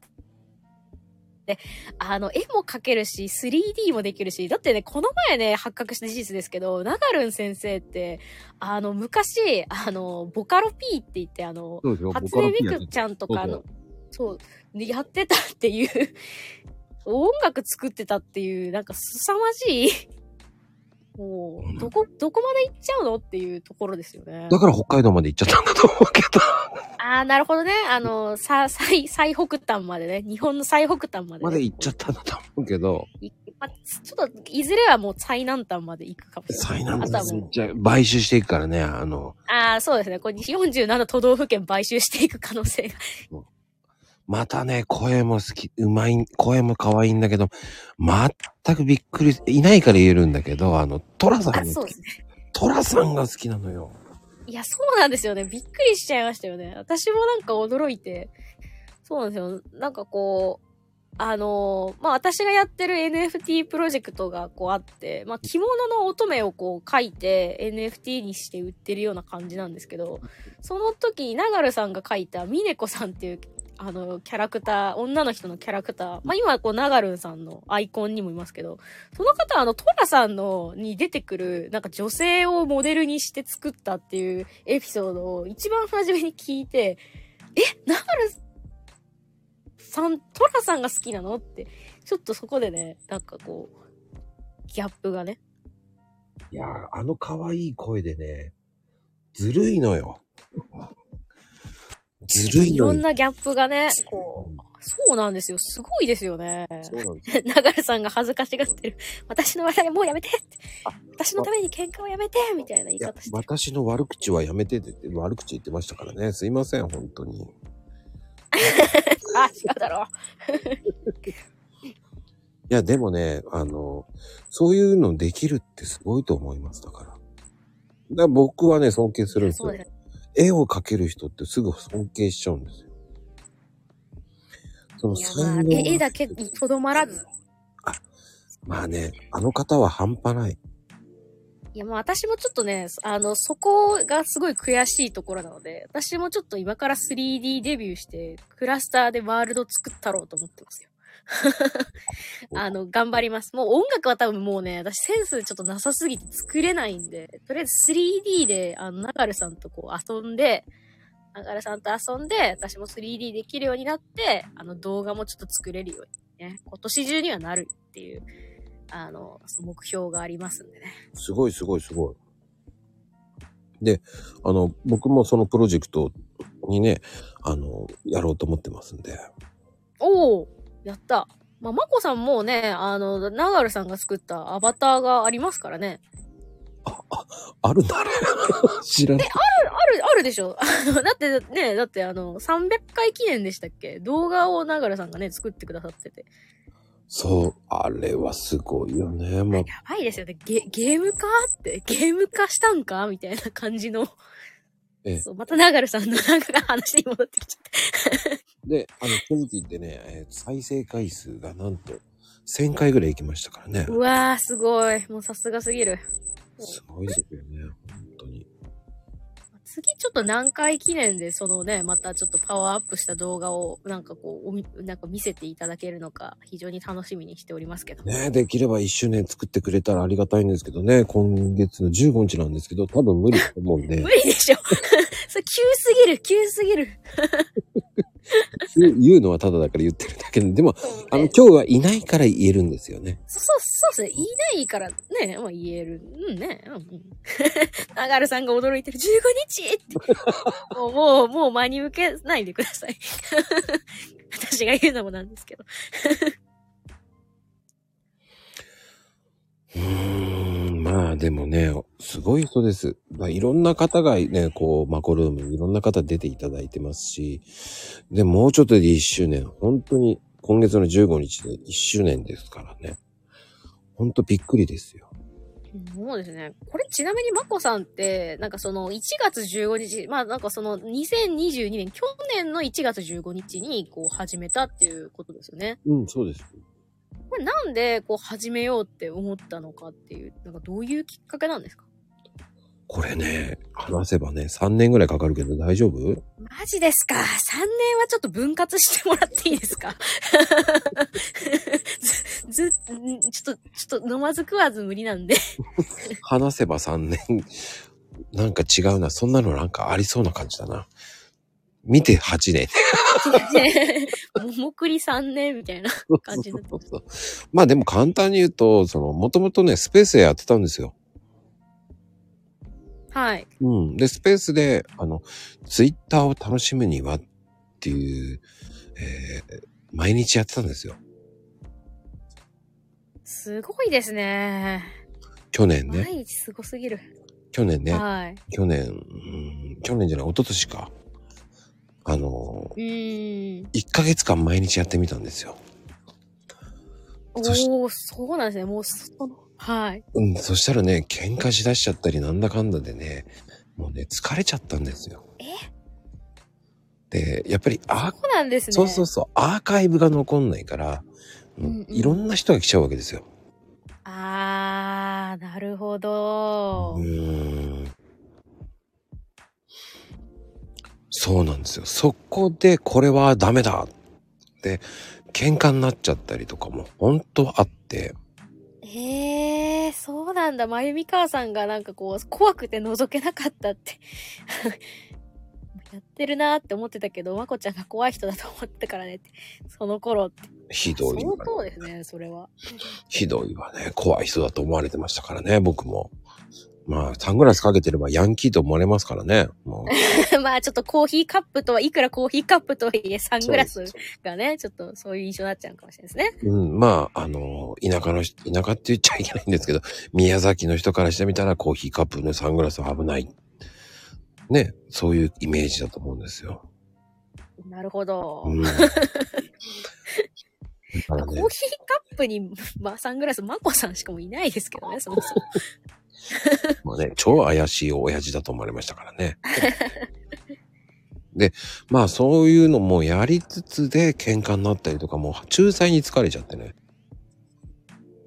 て、あの、絵も描けるし、3D もできるし、だってね、この前ね、発覚した事実ですけど、ナガルン先生って、あの、昔、あの、ボカロ P って言って、あの。初音ミクちゃんとかの、そう、でやってたっていう、音楽作ってたっていう、なんか凄まじい、もう、どこ、どこまで行っちゃうのっていうところですよね。だから北海道まで行っちゃったんだと思うけど。ああ、なるほどね。あの、さ、[laughs] 最、最北端までね。日本の最北端まで、ね。まで行っちゃったんだと思うけど。いまあちょっと、いずれはもう最南端まで行くかもしれない。最南あとはもうじゃあ買収していくからね、あの、ああ、そうですね。これ47都道府県買収していく可能性が。またね、声も好き、うまい、声も可愛いんだけど、全くびっくり、いないから言えるんだけど、あの、トラさんあ、がそうですね。トラさんが好きなのよ。いや、そうなんですよね。びっくりしちゃいましたよね。私もなんか驚いて。そうなんですよ。なんかこう、あのーまあ、私がやってる NFT プロジェクトがこうあって、まあ、着物の乙女をこう書いて NFT にして売ってるような感じなんですけど、その時にナガルさんが書いたミネコさんっていうあの、キャラクター、女の人のキャラクター。まあ、今、こう、ナガルンさんのアイコンにもいますけど、その方は、あの、トラさんの、に出てくる、なんか女性をモデルにして作ったっていうエピソードを一番初めに聞いて、え、ナガルさん、トラさんが好きなの？って、ちょっとそこでね、なんかこう、ギャップがね。いやー、あの可愛い声でね、ずるいのよ。ずるいよ。ろんなギャップがね、こう、そうなんですよ。すごいですよね。そうなんです。ナガルさんが恥ずかしがってる。私の話題もうやめて私のために喧嘩をやめてみたいない言いや方し、てる。私の悪口はやめてって悪口言ってましたからね。すいません、本当に。あ、違うだろ [laughs] いや、でもね、あの、そういうのできるってすごいと思います、だから。だから僕はね、尊敬するんう。ですよそう。です。絵を描ける人ってすぐ尊敬しちゃうんですよ。その才能絵絵だけにとどまらず。まあね、あの方は半端ない。いや、まあ私もちょっとね、あの、そこがすごい悔しいところなので、私もちょっと今から 3D デビューして、クラスターでワールド作ったろうと思ってますよ。[laughs] あの、頑張ります。もう音楽は多分もうね、私センスちょっとなさすぎて作れないんで、とりあえず 3D で、あの、ナガルさんとこう遊んで、ナガルさんと遊んで、私も 3D できるようになって、あの、動画もちょっと作れるようにね、今年中にはなるっていう、あの、目標がありますんでね。すごいすごいすごい。で、あの、僕もそのプロジェクトにね、あの、やろうと思ってますんで。おおやった。まあ、まこさんもね、あの、ナガルさんが作ったアバターがありますからね。あ、あるんだね。[laughs] 知らない。ある、あるでしょ？[laughs] だってね、だってあの、300回記念でしたっけ？動画をながらさんがね、作ってくださってて。そう、あれはすごいよね。まあや、ばいですよね。ゲ、ゲーム化って、ゲーム化したんか？みたいな感じの。ええそう、またナガルさんのなんか話に戻ってきちゃって。で、あの、正直言ってね、えー再生回数がなんと1000回ぐらい行きましたからね。うわー、すごい。もうさすがすぎる。すごいですよね、本当に。次ちょっと何回記念で、そのね、またちょっとパワーアップした動画を、なんかこう、おみなんか見せていただけるのか、非常に楽しみにしておりますけど。ねできれば1周年作ってくれたらありがたいんですけどね、今月の15日なんですけど、多分無理だと思うんで [laughs] 無、理でしょ [laughs] それ急すぎる、急すぎる。[laughs] 言うのはただだから言ってるだけで、でも、あの、今日はいないから言えるんですよね。そ、そう、そうですね。言いないからね、まあ言える。うんね。うんうん。[laughs] ナガルさんが驚いてる15日って。もう、もう、もう真に受けないでください。私が言うのもなんですけど。うーん、まあでもね、すごい人です。まあ、いろんな方がね、こう、マコルームにいろんな方出ていただいてますし、で、もうちょっとで1周年、本当に今月の15日で1周年ですからね。ほんとびっくりですよ。そうですね。これちなみにマコさんって、なんかその1月15日、まあなんかその2022年、去年の1月15日にこう始めたっていうことですよね。うん、そうです。これなんでこう始めようって思ったのかっていう、なんかどういうきっかけなんですか？これね、話せばね、3年ぐらいかかるけど大丈夫？マジですか ?3 年はちょっと分割してもらっていいですか？[laughs] ず、ず、んちょっと、ちょっと飲まず食わず無理なんで。[laughs] 話せば3年。なんか違うな。そんなのなんかありそうな感じだな。見て8年。ももくり3年みたいな感じになってます。そうそうそうまあでも簡単に言うと、その、もともとね、スペースでやってたんですよ。はい。うん。で、スペースで、あの、ツイッターを楽しむにはっていう、えー、毎日やってたんですよ。すごいですね。去年ね。毎日すごすぎる。去年ね。はい。去年、うん、去年じゃない、一昨年か。あの、うーん。1ヶ月間毎日やってみたんですよ。おー、そうなんですね。もう、その、はい。うん、そしたらね、喧嘩しだしちゃったりなんだかんだでね、もうね、疲れちゃったんですよ。で、やっぱりアーそうなんですね。そうそうそう、アーカイブが残んないから、うんういろんな人が来ちゃうわけですよ。あー、なるほどう。ーん。そうなんですよ。そこでこれはダメだって、喧嘩になっちゃったりとかも本当あって、えー、そうなんだ。まゆみ母さんがなんかこう、怖くて覗けなかったって。[laughs] やってるなーって思ってたけど、まこちゃんが怖い人だと思ってたからねって。その頃って。ひどい相わ。当ですね、それは。ひどいわね。怖い人だと思われてましたからね、僕も。まあ、サングラスかけてればヤンキーと思われますからね。もう。[laughs] まあちょっとコーヒーカップとは、いくらコーヒーカップとはいえ、サングラスがね、ちょっとそういう印象になっちゃうかもしれないですね。うん、まあ、あの、田舎の人、田舎って言っちゃいけないんですけど、[laughs] 宮崎の人からしてみたらコーヒーカップのサングラスは危ない。ね、そういうイメージだと思うんですよ。なるほど。うん。[laughs] ねコーヒー、カップに、まあ、サングラス、マコさんしかもいないですけどね、そもそも。まあね、超怪しい親父だと思われましたからね。[laughs] で、まあそういうのもやりつつで喧嘩になったりとかもう仲裁に疲れちゃってね。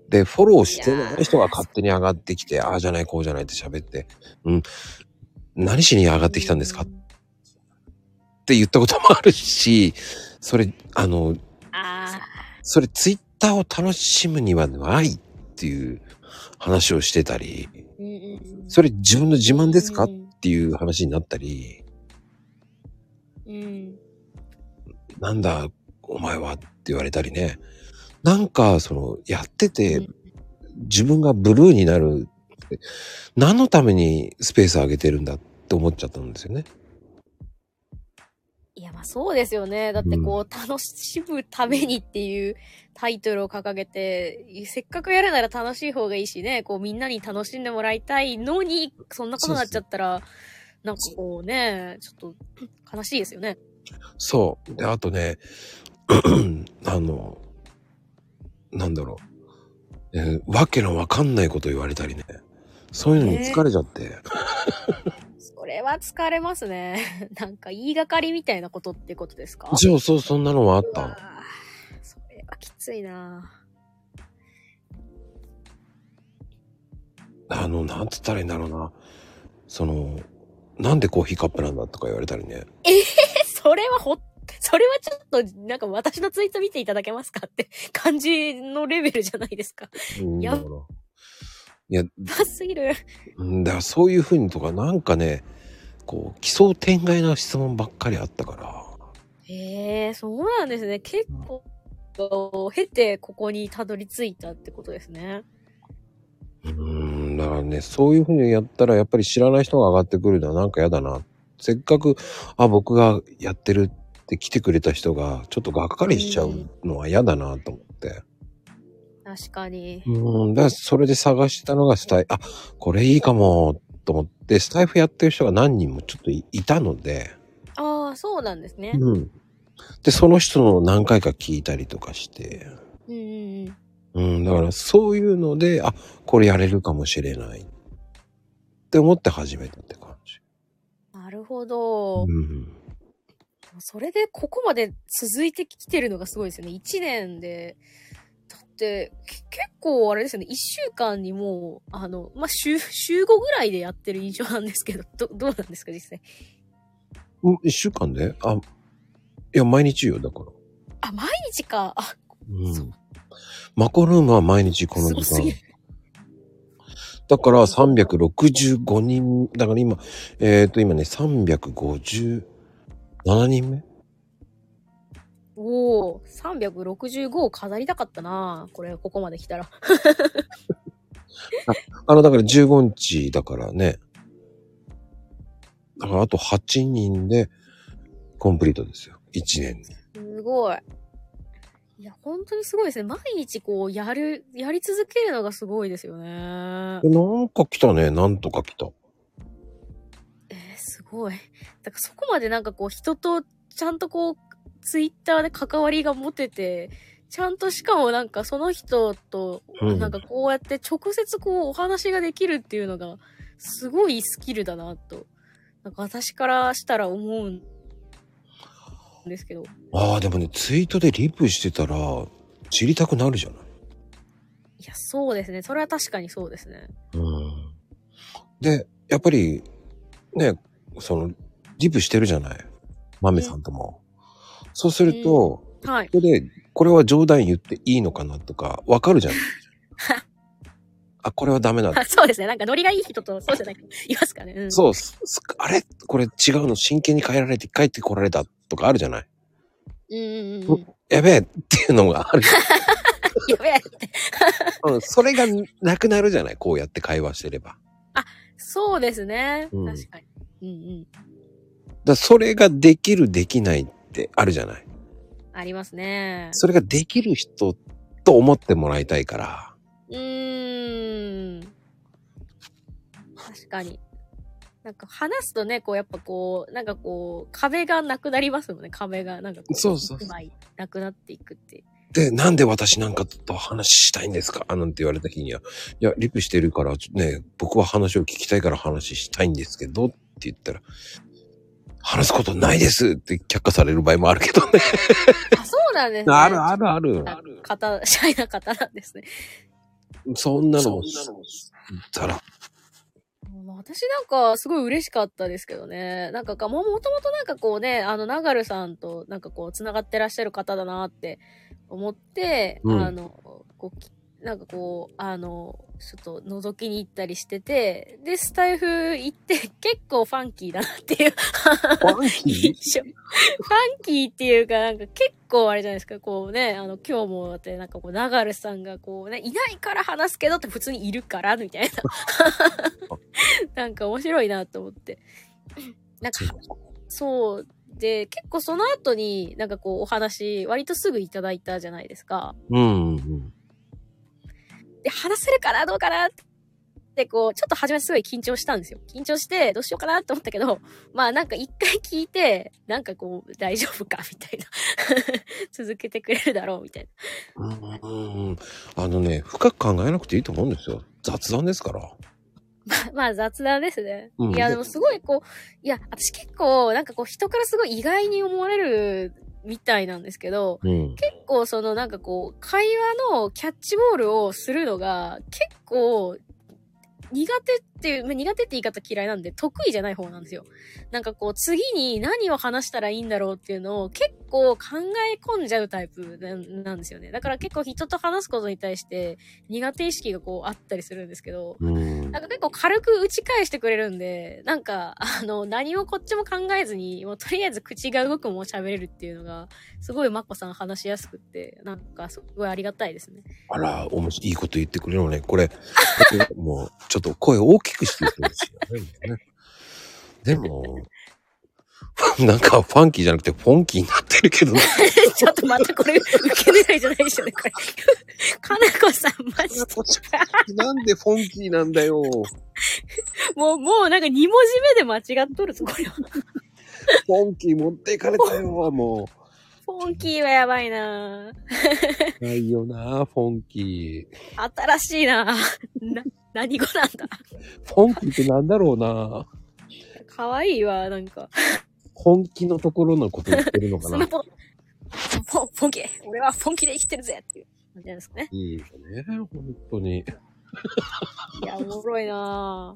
で、フォローしてない人が勝手に上がってきて、ああじゃないこうじゃないって喋って、うん、何しに上がってきたんですか？って言ったこともあるし、それ、あの、あそれツイッターを楽しむにはないっていう話をしてたり。それ自分の自慢ですか？っうんていう話になったり、うん。なんだお前は？って言われたりね。なんか、その、やっててうん、自分がブルーになるって、何のためにスペース上げてるんだって思っちゃったんですよね。まあそうですよね。だってこう、楽しむためにっていうタイトルを掲げて、せっかくやるなら楽しい方がいいしね、こうみんなに楽しんでもらいたいのに、そんなことになっちゃったら、なんかこうね、ちょっと悲しいですよね。そう。で、あとね、[clears throat] あの、なんだろう。えーわけのわかんないこと言われたりね。そういうのに疲れちゃって。それは疲れますね。[laughs] なんか言いがかりみたいなことってことですか？そうそう、そんなのもあった？ーそれはきついなあの、なんつったらいいんだろうな。その、なんでコーヒーカップなんだとか言われたりね。え、それはほっ、それはちょっと、なんか私のツイート見ていただけますかって感じのレベルじゃないですか。うん、やだからいや、ダすぎる。うんだからそういうふうにとか、なんかね、こう、奇想天外な質問ばっかりあったから。へえ、そうなんですね。結構、経てここにたどり着いたってことですね。うーん、だからね、そういうふうにやったら、やっぱり知らない人が上がってくるのはなんか嫌だな。せっかく、あ、僕がやってるって来てくれた人が、ちょっとがっかりしちゃうのは嫌だなと思って。確かに。うん、だからそれで探したのがスタイ、あ、これいいかも、と思って、スタイフやってる人が何人もちょっといいたので、ああ、そうなんですね。うん。で、その人の何回か聞いたりとかして、うんうんうん。うん、だからそういうので、あ、これやれるかもしれない。って思って始めたって感じ。なるほど。うん。それでここまで続いてきてるのがすごいですよね。1年で。結構あれですよね。1週間にもう、あの、まあ、週、週5ぐらいでやってる印象なんですけど、ど、どうなんですか、実際？うん一週間で？あ、いや、毎日よ、だから。あ、毎日か。あ、うん。マコルームは毎日この時間。だから365人、だから今、えっ、と今ね、357人目？おお365を飾りたかったなこれ、ここまで来たら。[laughs] あの、だから15日だからね。だからあと8人でコンプリートですよ。1年。すごい。いや、本当にすごいですね。毎日こう、やる、やり続けるのがすごいですよね。なんか来たね。なんとか来た。えー、すごい。だからそこまでなんかこう、人とちゃんとこう、ツイッターで関わりが持てて、ちゃんとしかもなんかその人と、うんなんかこうやって直接こうお話ができるっていうのが、すごいスキルだなと。なんか私からしたら思うんですけど。ああ、でもね、ツイートでリプしてたら、知りたくなるじゃない？いや、そうですね。それは確かにそうですね。うん。で、やっぱり、ね、その、リプしてるじゃない？マメさんとも。そうすると、はい。ここで、これは冗談言っていいのかなとか、わかるじゃん。[laughs] あ、これはダメなんだ。あ [laughs] そうですね。なんかノリがいい人とそうじゃない人いますかね。うん。そう、あれ？これ違うの真剣に変えられて帰ってこられたとかあるじゃない？うんうんうん。やべえっていうのがある。[laughs] やべえって。うん、それがなくなるじゃない？こうやって会話してれば。だかそうですね。うん確かに。うんうん。らそれができる、できないってあるじゃないありますね。それができる人と思ってもらいたいから。うーん。確かに。なんか話すとね、こうやっぱこう、なんかこう、壁がなくなりますもんね、壁が。なんかこう、そうそう一枚なくなっていくって。で、なんで私なんかと話したいんですか？なんて言われた日には、いや、リプしてるから、ね、僕は話を聞きたいから話したいんですけど、って言ったら、話すことないですって却下される場合もあるけどね。あ、そうなんですね。あるあるある。方、シャイな方なんですね。そんなのも、たら、私なんかすごい嬉しかったですけどね。なんかか、も、もともとなんかこうね、あの、ナガルさんとなんかこう、繋がってらっしゃる方だなって思って、うんあの、こうき、なんかこう、あの、ちょっと覗きに行ったりしてて、で、スタイフ行って結構ファンキーだなっていうファンキー？[laughs] ファンキーっていうか、なんか結構あれじゃないですか、こうね、あの、今日もだってなんかこう、ナガルさんがこうね、いないから話すけどって普通にいるから、みたいな。[laughs] なんか面白いなと思って。なんか、そう。で、結構その後になんかこうお話、割とすぐいただいたじゃないですか。うんうん。で、話せるかなどうかなって、こう、ちょっと初めすごい緊張したんですよ。緊張して、どうしようかなって思ったけど、まあなんか一回聞いて、なんかこう、大丈夫かみたいな。[laughs] 続けてくれるだろうみたいな。うんうん。あのね、深く考えなくていいと思うんですよ。雑談ですから。まあ雑談ですね。うんいや、でもすごいこう、いや、私結構、なんかこう、人からすごい意外に思われるみたいなんですけど、うん。結構そのなんかこう、会話のキャッチボールをするのが結構苦手っていう、まあ、苦手って言い方嫌いなんで得意じゃない方なんですよ。なんかこう次に何を話したらいいんだろうっていうのを結構考え込んじゃうタイプなんですよね。だから結構人と話すことに対して苦手意識がこうあったりするんですけど、うんなんか結構軽く打ち返してくれるんで、なんか、あの、何もこっちも考えずに、もうとりあえず口が動くも喋れるっていうのが、すごいまこさん話しやすくって、なんかすごいありがたいですね。あら、おもしいいこと言ってくれるのね。これ、[laughs] もう、ちょっと声大きくしてるんですよね。でも、[laughs] なんかファンキーじゃなくてフォンキーになってるけど、[laughs] ちょっとまたこれ、受け狙いじゃないでしょうね、これ。[laughs] かなこさん、マジで。なんでフォンキーなんだよ。もう、もうなんか2文字目で間違っとるぞ、これは。フォンキー持っていかれたよ、もフォンキーはやばいなう。ないよな、フォンキー。新しいなな、何語なんだ？フォンキーってなんだろうな。かわいいわ、なんか。本気のところのこと言ってるのかなスマ。[laughs] ホ、フォン、フォンキー俺はフォンキーで生きてるぜっていう感じなんですかね。いいよね、本当に。いや、おもろいな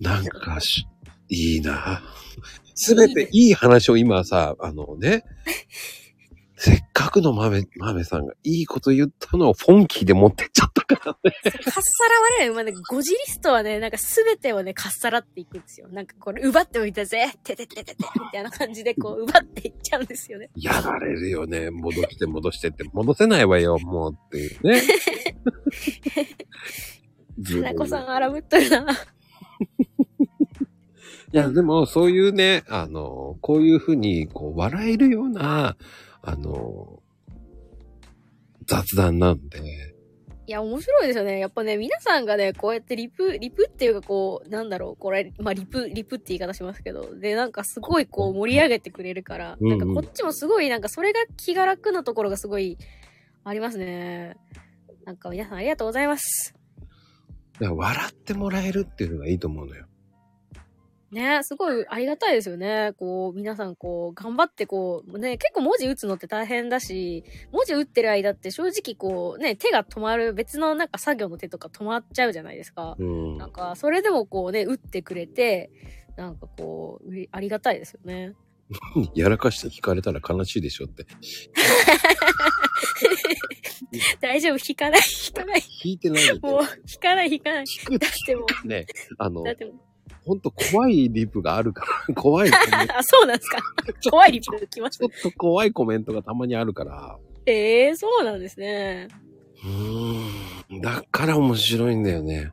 なんかし、いいな。すべていい話を今さ、あのね、[laughs] せっかくの豆、豆さんがいいこと言ったのをフォンキーで持ってっちゃったからね。[laughs] かっさらわれる、まあね、ゴジリストはね、なんかすべてをね、かっさらっていくんですよ。なんかこれ、奪っておいたぜてててててみたいな感じで、こう、奪っていっちゃうんですよね。やられるよね。戻して戻してって、戻せないわよ、もうっていうね。ず [laughs] 花子さん荒ぶっとるな。[laughs] いや、でも、そういうね、あの、こういうふうに、こう、笑えるような、あの、雑談なんで、いや、面白いですよね。やっぱね、皆さんがね、こうやってリプ、リプっていうかこう、なんだろう、これ、まあ、リプ、リプって言い方しますけど、で、なんかすごいこう盛り上げてくれるから、うんうなんんかこっちもすごい、なんかそれが気が楽なところがすごいありますね。なんか皆さんありがとうございます。笑ってもらえるっていうのがいいと思うのよ。ねすごいありがたいですよね。こう、皆さんこう、頑張ってこう、ね、結構文字打つのって大変だし、文字打ってる間って正直こう、ね、手が止まる、別のなんか作業の手とか止まっちゃうじゃないですか。うん。なんか、それでもこうね、打ってくれて、なんかこう、ありがたいですよね。[laughs] やらかして引かれたら悲しいでしょって。[laughs] 大丈夫、引かない、引かない。引いてないでもう、引かない、引かない。だってもう、ね、あのだ、ってもう、ほんと怖いリプがあるから、[laughs] 怖いあ、[laughs] そうなんですか。怖いリプ来ましちょっと怖いコメントがたまにあるから、た。ええー、そうなんですね。うーん、だから面白いんだよね。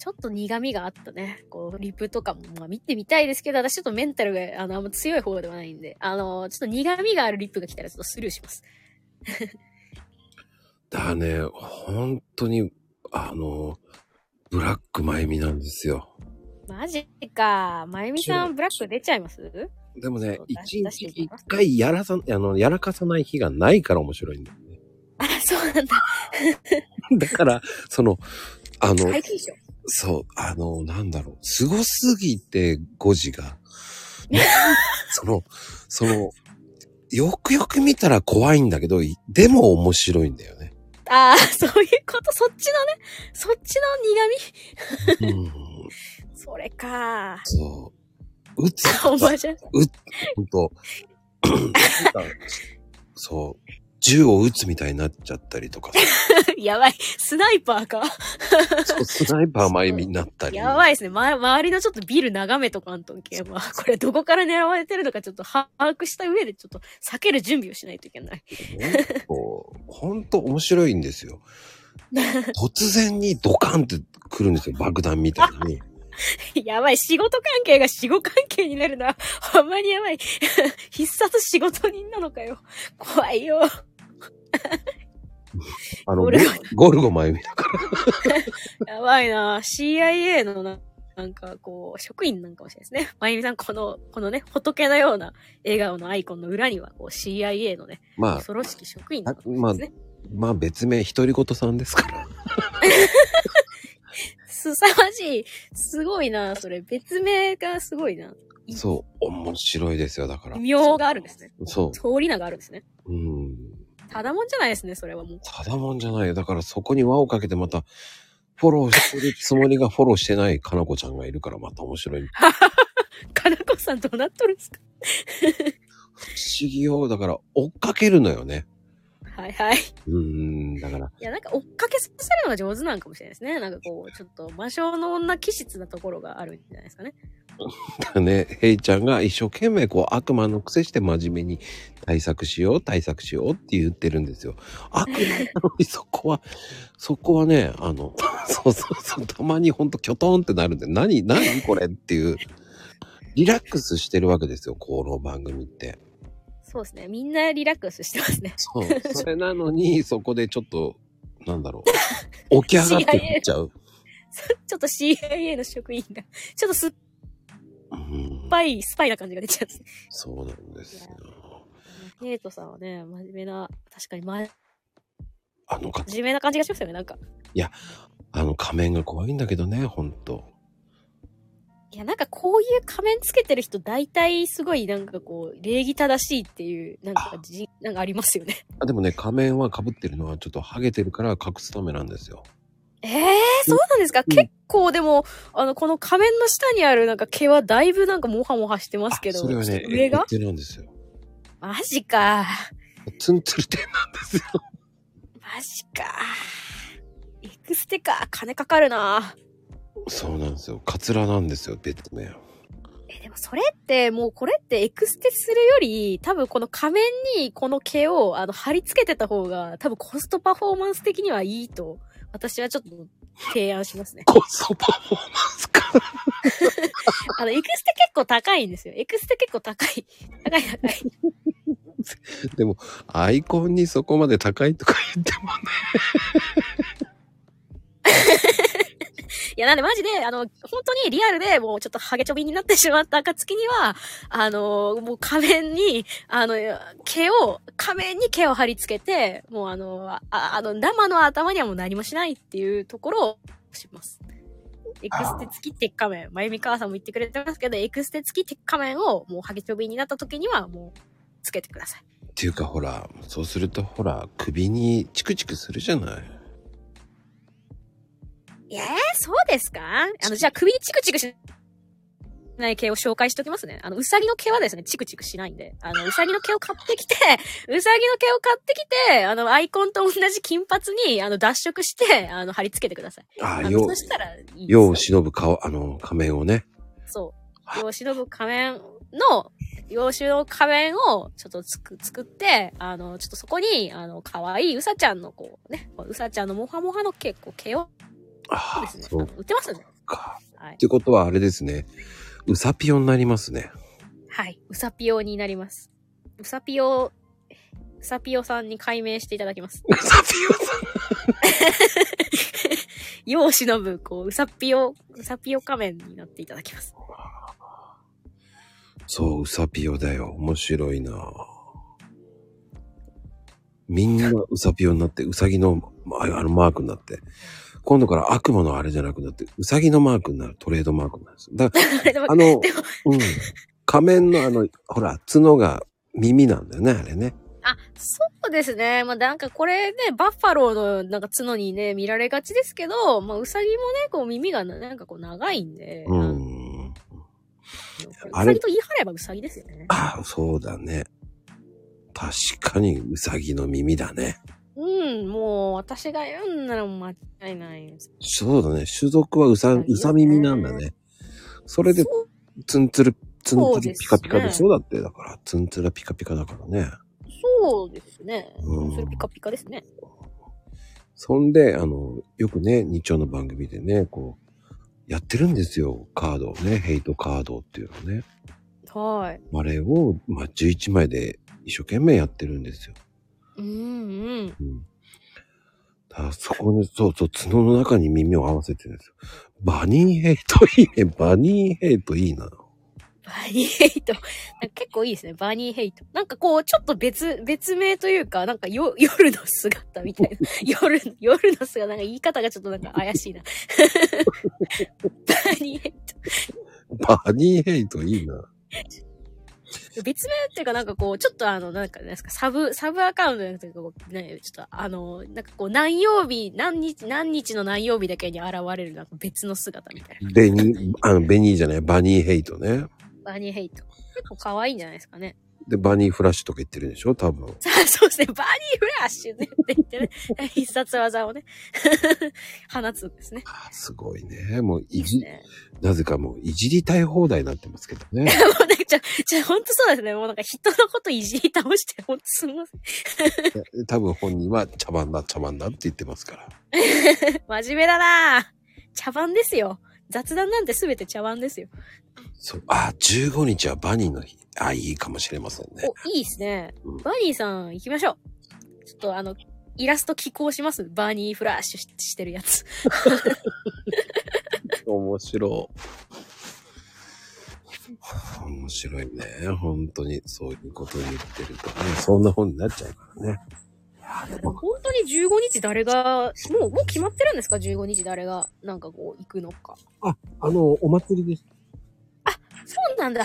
ちょっと苦味があったね。こう、リプとかも、まあ見てみたいですけど、私ちょっとメンタルが、あの、あんま強い方ではないんで、あの、ちょっと苦味があるリプが来たらちょっとスルーします。だね、本当に、あの、ブラックマイミなんですよ。マジか。まゆみさん、ブラック出ちゃいます？でもね一日一回やらさ、あの、やらかさない日がないから面白いんだよね。あ、そうなんだ。[laughs] だから、その、あの。そう、あの、なんだろう、すごすぎて5時が。[laughs] その、その、よくよく見たら怖いんだけど、いでも面白いんだよね。ああ、[laughs] そういうこと、そっちのね、そっちの苦味うん、[laughs] それか。そう。打つおばじゃん。[laughs] ほんと、なんかそう、銃を撃つみたいになっちゃったりとか、[laughs] やばい。スナイパーか。そうスナイパー前になったり。やばいですね。ま、周りのちょっとビル眺めとかんとんけん。まあ、これどこから狙われてるのかちょっと把握した上でちょっと避ける準備をしないといけない。ほんと面白いんですよ。[laughs] 突然にドカンって来るんですよ、爆弾みたいに。[laughs] やばい、仕事関係が死後関係になるな。ほんまにやばい。必殺仕事人なのかよ。怖いよ。[laughs] あの、ゴゴルゴゴルゴまゆみだから。[laughs] やばいな CIA のな、なんかこう、職員なんかもしれないですね。まゆみさん、この、このね、仏のような笑顔のアイコンの裏には、こう CIA のね、まあ、恐ろしき職員の方まあですね。まあ別名、独り言さんですから。[laughs] すさまじい。すごいなそれ。別名がすごいな。そう、面白いですよ、だから。妙があるんですね。そ通り名があるんですね。う。うん。ただもんじゃないですね、それはもう。ただもんじゃないよ。だからそこに輪をかけてまた、フォローしてるつもりがフォローしてないかなこちゃんがいるからまた面白い。[laughs] かなこさんどうなっとるんですか？[laughs] 不思議よ。だから追っかけるのよね。はいはい。うーん、だから、いや、なんか追っかけさせるのが上手なんかもしれないですね。なんかこう、ちょっと魔性の女気質なところがあるんじゃないですかね。ね、ヘイちゃんが一生懸命こう悪魔の癖して真面目に対策しよう、対策しようって言ってるんですよ。悪魔なのにそこは、[laughs] そこはね、あの、[laughs] そうそうそう、たまにほんとキョトンってなるんで、何、何これっていう、リラックスしてるわけですよ、この番組って。そうですね。みんなリラックスしてますね。そう。それなのに、[laughs] そこでちょっと、なんだろう、起き上がっていっちゃう。[laughs] ちょっと CIA の職員が、ちょっと酸っうん、ぱい、スパイな感じが出ちゃう。そうなんですよ。ヘイトさんはね、真面目な、確かに真あのか、面目な感じがしますよね、なんか。あの仮面が怖いんだけどね、ほんと。いや、なんかこういう仮面つけてる人、大体すごいなんかこう、礼儀正しいっていう、なんかじ、なんかありますよね。あでもね、仮面は被ってるのはちょっとハゲてるから隠すためなんですよ。ええー、そうなんですか、うん結構でも、あの、この仮面の下にあるなんか毛はだいぶなんかモハモハしてますけど、あそれはね、上が？なんですよ。マジか。ツンツルテンなんですよ。マジか。エクステか。金かかるな。そうなんですよ。カツラなんですよ、別名。え、でもそれって、もうこれってエクステするより、多分この仮面にこの毛をあの貼り付けてた方が、多分コストパフォーマンス的にはいいと、私はちょっと提案しますね。コストパフォーマンスか。あの、エクステ結構高いんですよ。エクステ結構高い。高い高い。でも、アイコンにそこまで高いとか言ってもね。[laughs] いや、なんでマジで、あの、本当にリアルでもうちょっとハゲチョビになってしまった暁には、あの、もう仮面に、あの、毛を、仮面に毛を貼り付けて、もうあの、ああの、生の頭にはもう何もしないっていうところをします。エクステ付き鉄仮面。まゆみかわさんも言ってくれてますけど、エクステ付き鉄仮面をもうハゲチョビになった時にはもう、つけてください。っていうかほら、そうするとほら、首にチクチクするじゃない。えー、そうですか？あの、じゃあ首にチクチクしない毛を紹介しておきますね。あの、うさぎの毛はですね、チクチクしないんで、あの、うさぎの毛を買ってきて、うさぎの毛を買ってきて、あの、アイコンと同じ金髪に、あの、脱色して、あの、貼り付けてください。ああ、よそしたらよう忍ぶ顔、あの、仮面をね。そう。養子の仮面の、養子の仮面をちょっとつく、作って、あの、ちょっとそこに、あの、可愛いうさちゃんのこうね、うさちゃんのモハモハの毛、こう毛をああ、ですね、そう売ってますよね。か。はいっ。てことはあれですね。うさぴよになりますね。はい。うさぴおになります。うさぴお、うさぴおさんに解明していただきます。うさぴよさ [laughs] 世を忍ぶ、こう、うさぴお、うさぴお仮面になっていただきます。ん。そう、うさぴよだよ。面白いなみんなうさぴよになって、うさぎの、ああのマークになって。今度から悪魔のあれじゃなくなって、うさぎのマークになる、トレードマークになるんです。だから [laughs] あのうん。仮面のあの、ほら、角が耳なんだよね、あれね。あ、そうですね。まあ、なんかこれね、バッファローのなんか角にね、見られがちですけど、まあ、うさぎもね、こう耳がななんかこう長いんで、うん。あうれさぎと言い張ればうさぎですよね。ああ、そうだね。確かにうさぎの耳だね。うん、もう、私が言うんなら間違いないです。そうだね。種族はうさ、うさ耳なんだね。それでツンツル、ツンツルピカピカでしょ？だって、だから、ツンツルピカピカだからね。そうですね。うんそれピカピカですね。そんで、あの、よくね、日曜の番組でね、こう、やってるんですよ。カードをね。ヘイトカードっていうのね。はい。あれを、まあ、11枚で一生懸命やってるんですよ。うんうん。うん。だそこに、そうそう、角の中に耳を合わせてるんですよ。バニーヘイトいいね。バニーヘイトいいな。バニーヘイト。なんか結構いいですね。バニーヘイト。なんかこう、ちょっと別、別名というか、なんかよ、夜の姿みたいな。[laughs] 夜、夜の姿、なんか言い方がちょっとなんか怪しいな。[laughs] バニーヘイバニーヘイトいいな。ト。別名っていうかなんかこう、ちょっとあの、なんか、ですか、サブ、サブアカウントなくて、こう、ね、ちょっとあの、なんかこう、何曜日、何日、何日の何曜日だけに現れるなんか別の姿みたいな。ベニー、あの、ベニーじゃない、バニーヘイトね。バニーヘイト。結構可愛いんじゃないですかね。で、バニーフラッシュとか言ってるでしょ？多分。さあ、そうですね。バニーフラッシュねって言ってね。[laughs] 必殺技をね。[laughs] 放つんですね。あすごいね。もう、いいじ、ね。なぜかもう、いじりたい放題になってますけどね。[laughs] もうね、ちょ、ちょ、ほんとそうですね。もうなんか人のこといじり倒して、ほんとすみません。多分本人は茶番だ、茶番だって言ってますから。真面目だな茶番ですよ。雑談なんてすべて茶番ですよ。そう、あ、15日はバニーの日。あ、いいかもしれませんね。お、いいですねうん。バニーさん行きましょう。ちょっとあの、イラスト寄稿しますバニーフラッシュししてるやつ。[laughs] 面白い。面白いね。本当に、そういうことを言ってるとね、そんな本になっちゃうからね。本当に15日誰が、もう、もう決まってるんですか ?15 日誰が、なんかこう、行くのか。あの、お祭りです。そうなんだ。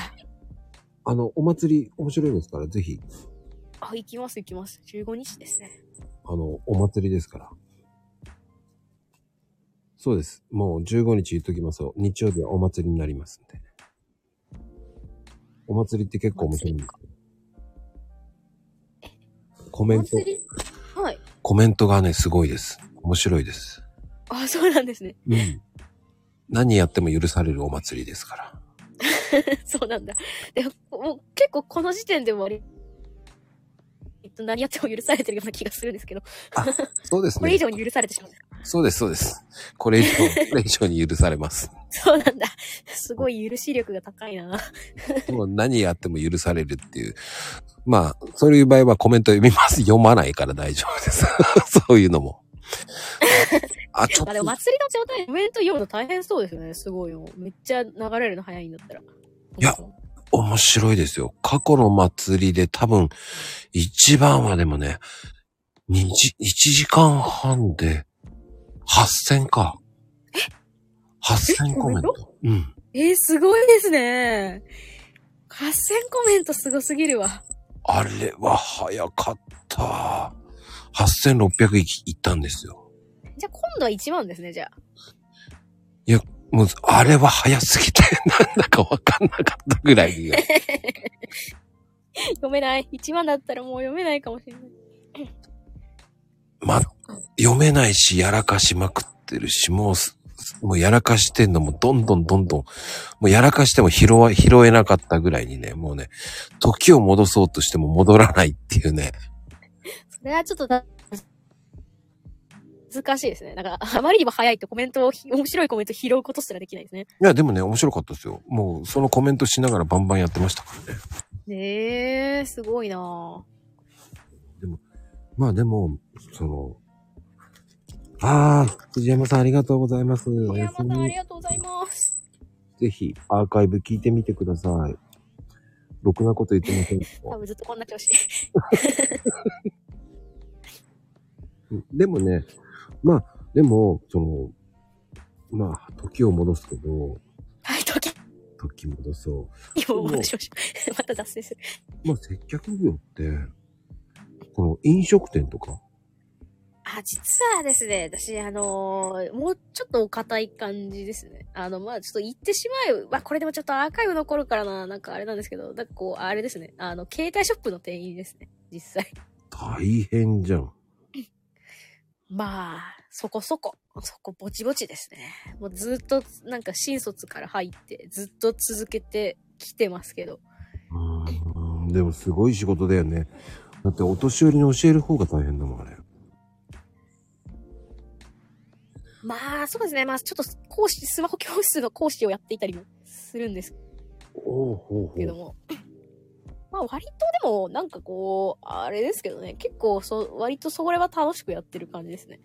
あの、お祭り面白いですから、ぜひ、あ、行きます行きます。15日ですね。あの、お祭りですから。そうです。もう15日言っときますよ。日曜日はお祭りになりますんで。お祭りって結構面白いんですよ。コメントお祭、りはい。コメントがね、すごいです。面白いです。あ、そうなんですね。うん。何やっても許されるお祭りですから。[laughs] そうなんだ。でも、もう結構この時点でも割と何やっても許されてるような気がするんですけど、そうですね。これ以上に許されてしまう。そうです、そうです。これ以上、[laughs] これ以上に許されます。そうなんだ。すごい許し力が高いな。もう何やっても許されるっていう。まあ、そういう場合はコメント読みます。読まないから大丈夫です。[laughs] そういうのも。あ、[laughs] ちょっまあでも祭りの状態、コメント読むの大変そうですよね。すごいよ。めっちゃ流れるの早いんだったら。いや面白いですよ。過去の祭りで多分、一番はでもね、2時、1時間半で、8000か。8000コメント。うん。えー、すごいですね。8000コメントすごすぎるわ。あれは早かった。8600いいったんですよ。じゃあ今度は1万ですね、じゃあ。もう、あれは早すぎて、[laughs] なんだかわかんなかったぐらいに。[laughs] 読めない。1万だったらもう読めないかもしれない。ま、読めないし、やらかしまくってるし、もうす、もうやらかしてんのもどんどんどんどん、もうやらかしても拾わ、拾えなかったぐらいにね、もうね、時を戻そうとしても戻らないっていうね。[laughs] それはちょっとだ、難しいですね。なんか、あまりにも早いとコメントを、面白いコメント拾うことすらできないですね。いや、でもね、面白かったですよ。もう、そのコメントしながらバンバンやってましたからね。ねえ、すごいなぁ。まあでも、その、ああ、藤山さんありがとうございます。お小やすみ山さんあり。がとうございます。ぜひ、アーカイブ聞いてみてください。ろくなこと言ってません。多分ずっとこんな調子。[laughs] でもね、まあ、でも、その、まあ、時を戻すけど、はい、時、時戻そ今また調子。また脱線する。う。まあ、接客業って、この飲食店とか、あ、実はですね、私、あのーもうちょっとお堅い感じですね。あの、まあちょっと言ってしまえば、まあこれでもちょっとアーカイブ残るからな、なんかあれなんですけど、なんかこう、あれですね。あの、携帯ショップの店員ですね。実際。大変じゃん。まあ、そこそこ、そこぼちぼちですね。もうずっと、なんか新卒から入って、ずっと続けてきてますけど。うーん、でもすごい仕事だよね。だってお年寄りに教える方が大変だもん、あれ。まあ、そうですね。まあ、ちょっと講師、スマホ教室の講師をやっていたりもするんですおうほうほけども。まあ、割とでも、なんかこう、あれですけどね。結構、そう、割とそれは楽しくやってる感じですね。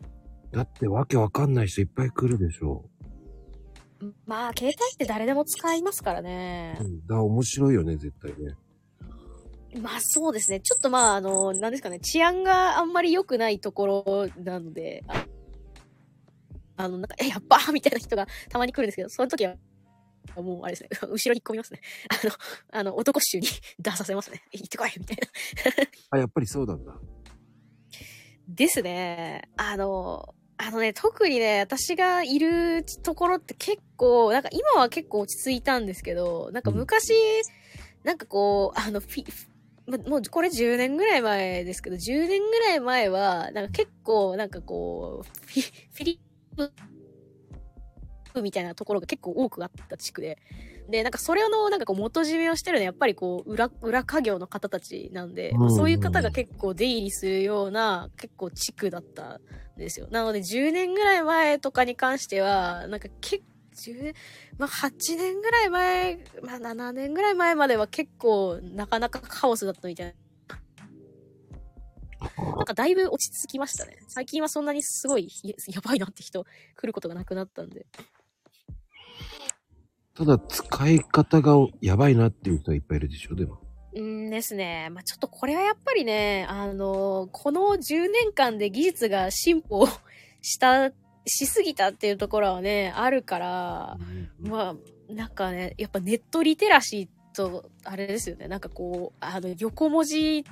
だってわけわかんない人いっぱい来るでしょまあ、携帯って誰でも使いますからねう。。うん。だから面白いよね、絶対ね。まあそうですね。ちょっとまあ、あの、なんですかね、治安があんまり良くないところなので、ああの、なんか、え、やっばーみたいな人がたまに来るんですけど、その時は、もうあれですね、[laughs] 後ろに込みますね。[laughs] あの、あの、男衆に [laughs] 出させますね。行ってこいみたいな。あ、やっぱりそうなんだ。ですね。あの、あのね、特にね、私がいるところって結構、なんか今は結構落ち着いたんですけど、なんか昔、なんかこう、あの、フィ、フまもうこれ10年ぐらい前ですけど、10年ぐらい前は、なんか結構、なんかこう、フィ、フィリップみたいなところが結構多くあった地区で。で、なんかそれの、なんかこう元締めをしてるのはやっぱりこう、裏、裏家業の方たちなんで、まあそういう方が結構出入りするような、結構地区だったんですよ。なので10年ぐらい前とかに関しては、なんか結10まあ8年ぐらい前、まあ7年ぐらい前までは結構なかなかカオスだったみたいな。なんかだいぶ落ち着きましたね。最近はそんなにすごいややばいなって人来ることがなくなったんで。ただ、使い方がやばいなっていう人はいっぱいいるでしょ、でも。うんですね。まあ、ちょっとこれはやっぱりね、あの、この10年間で技術が進歩した、しすぎたっていうところはね、あるから、まあ、なんかね、やっぱネットリテラシーと、あれですよね、なんかこう、あの、横文字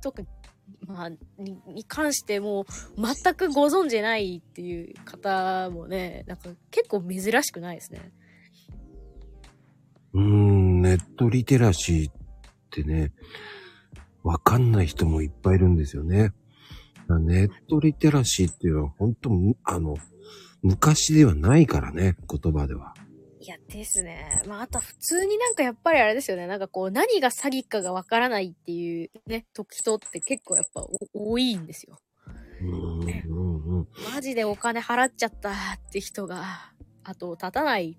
とか、まあ、にに関しても、全くご存じないっていう方もね、なんか結構珍しくないですね。うーん、ネットリテラシーってね、わかんない人もいっぱいいるんですよね。ネットリテラシーっていうのは本当むあの、昔ではないからね、言葉では。いや、ですね。まあ、あとは普通になんかやっぱりあれですよね。なんかこう、何が詐欺かがわからないっていうね、人って結構やっぱお多いんですよ。うーん、うん、うん。マジでお金払っちゃったって人が、後を絶たない。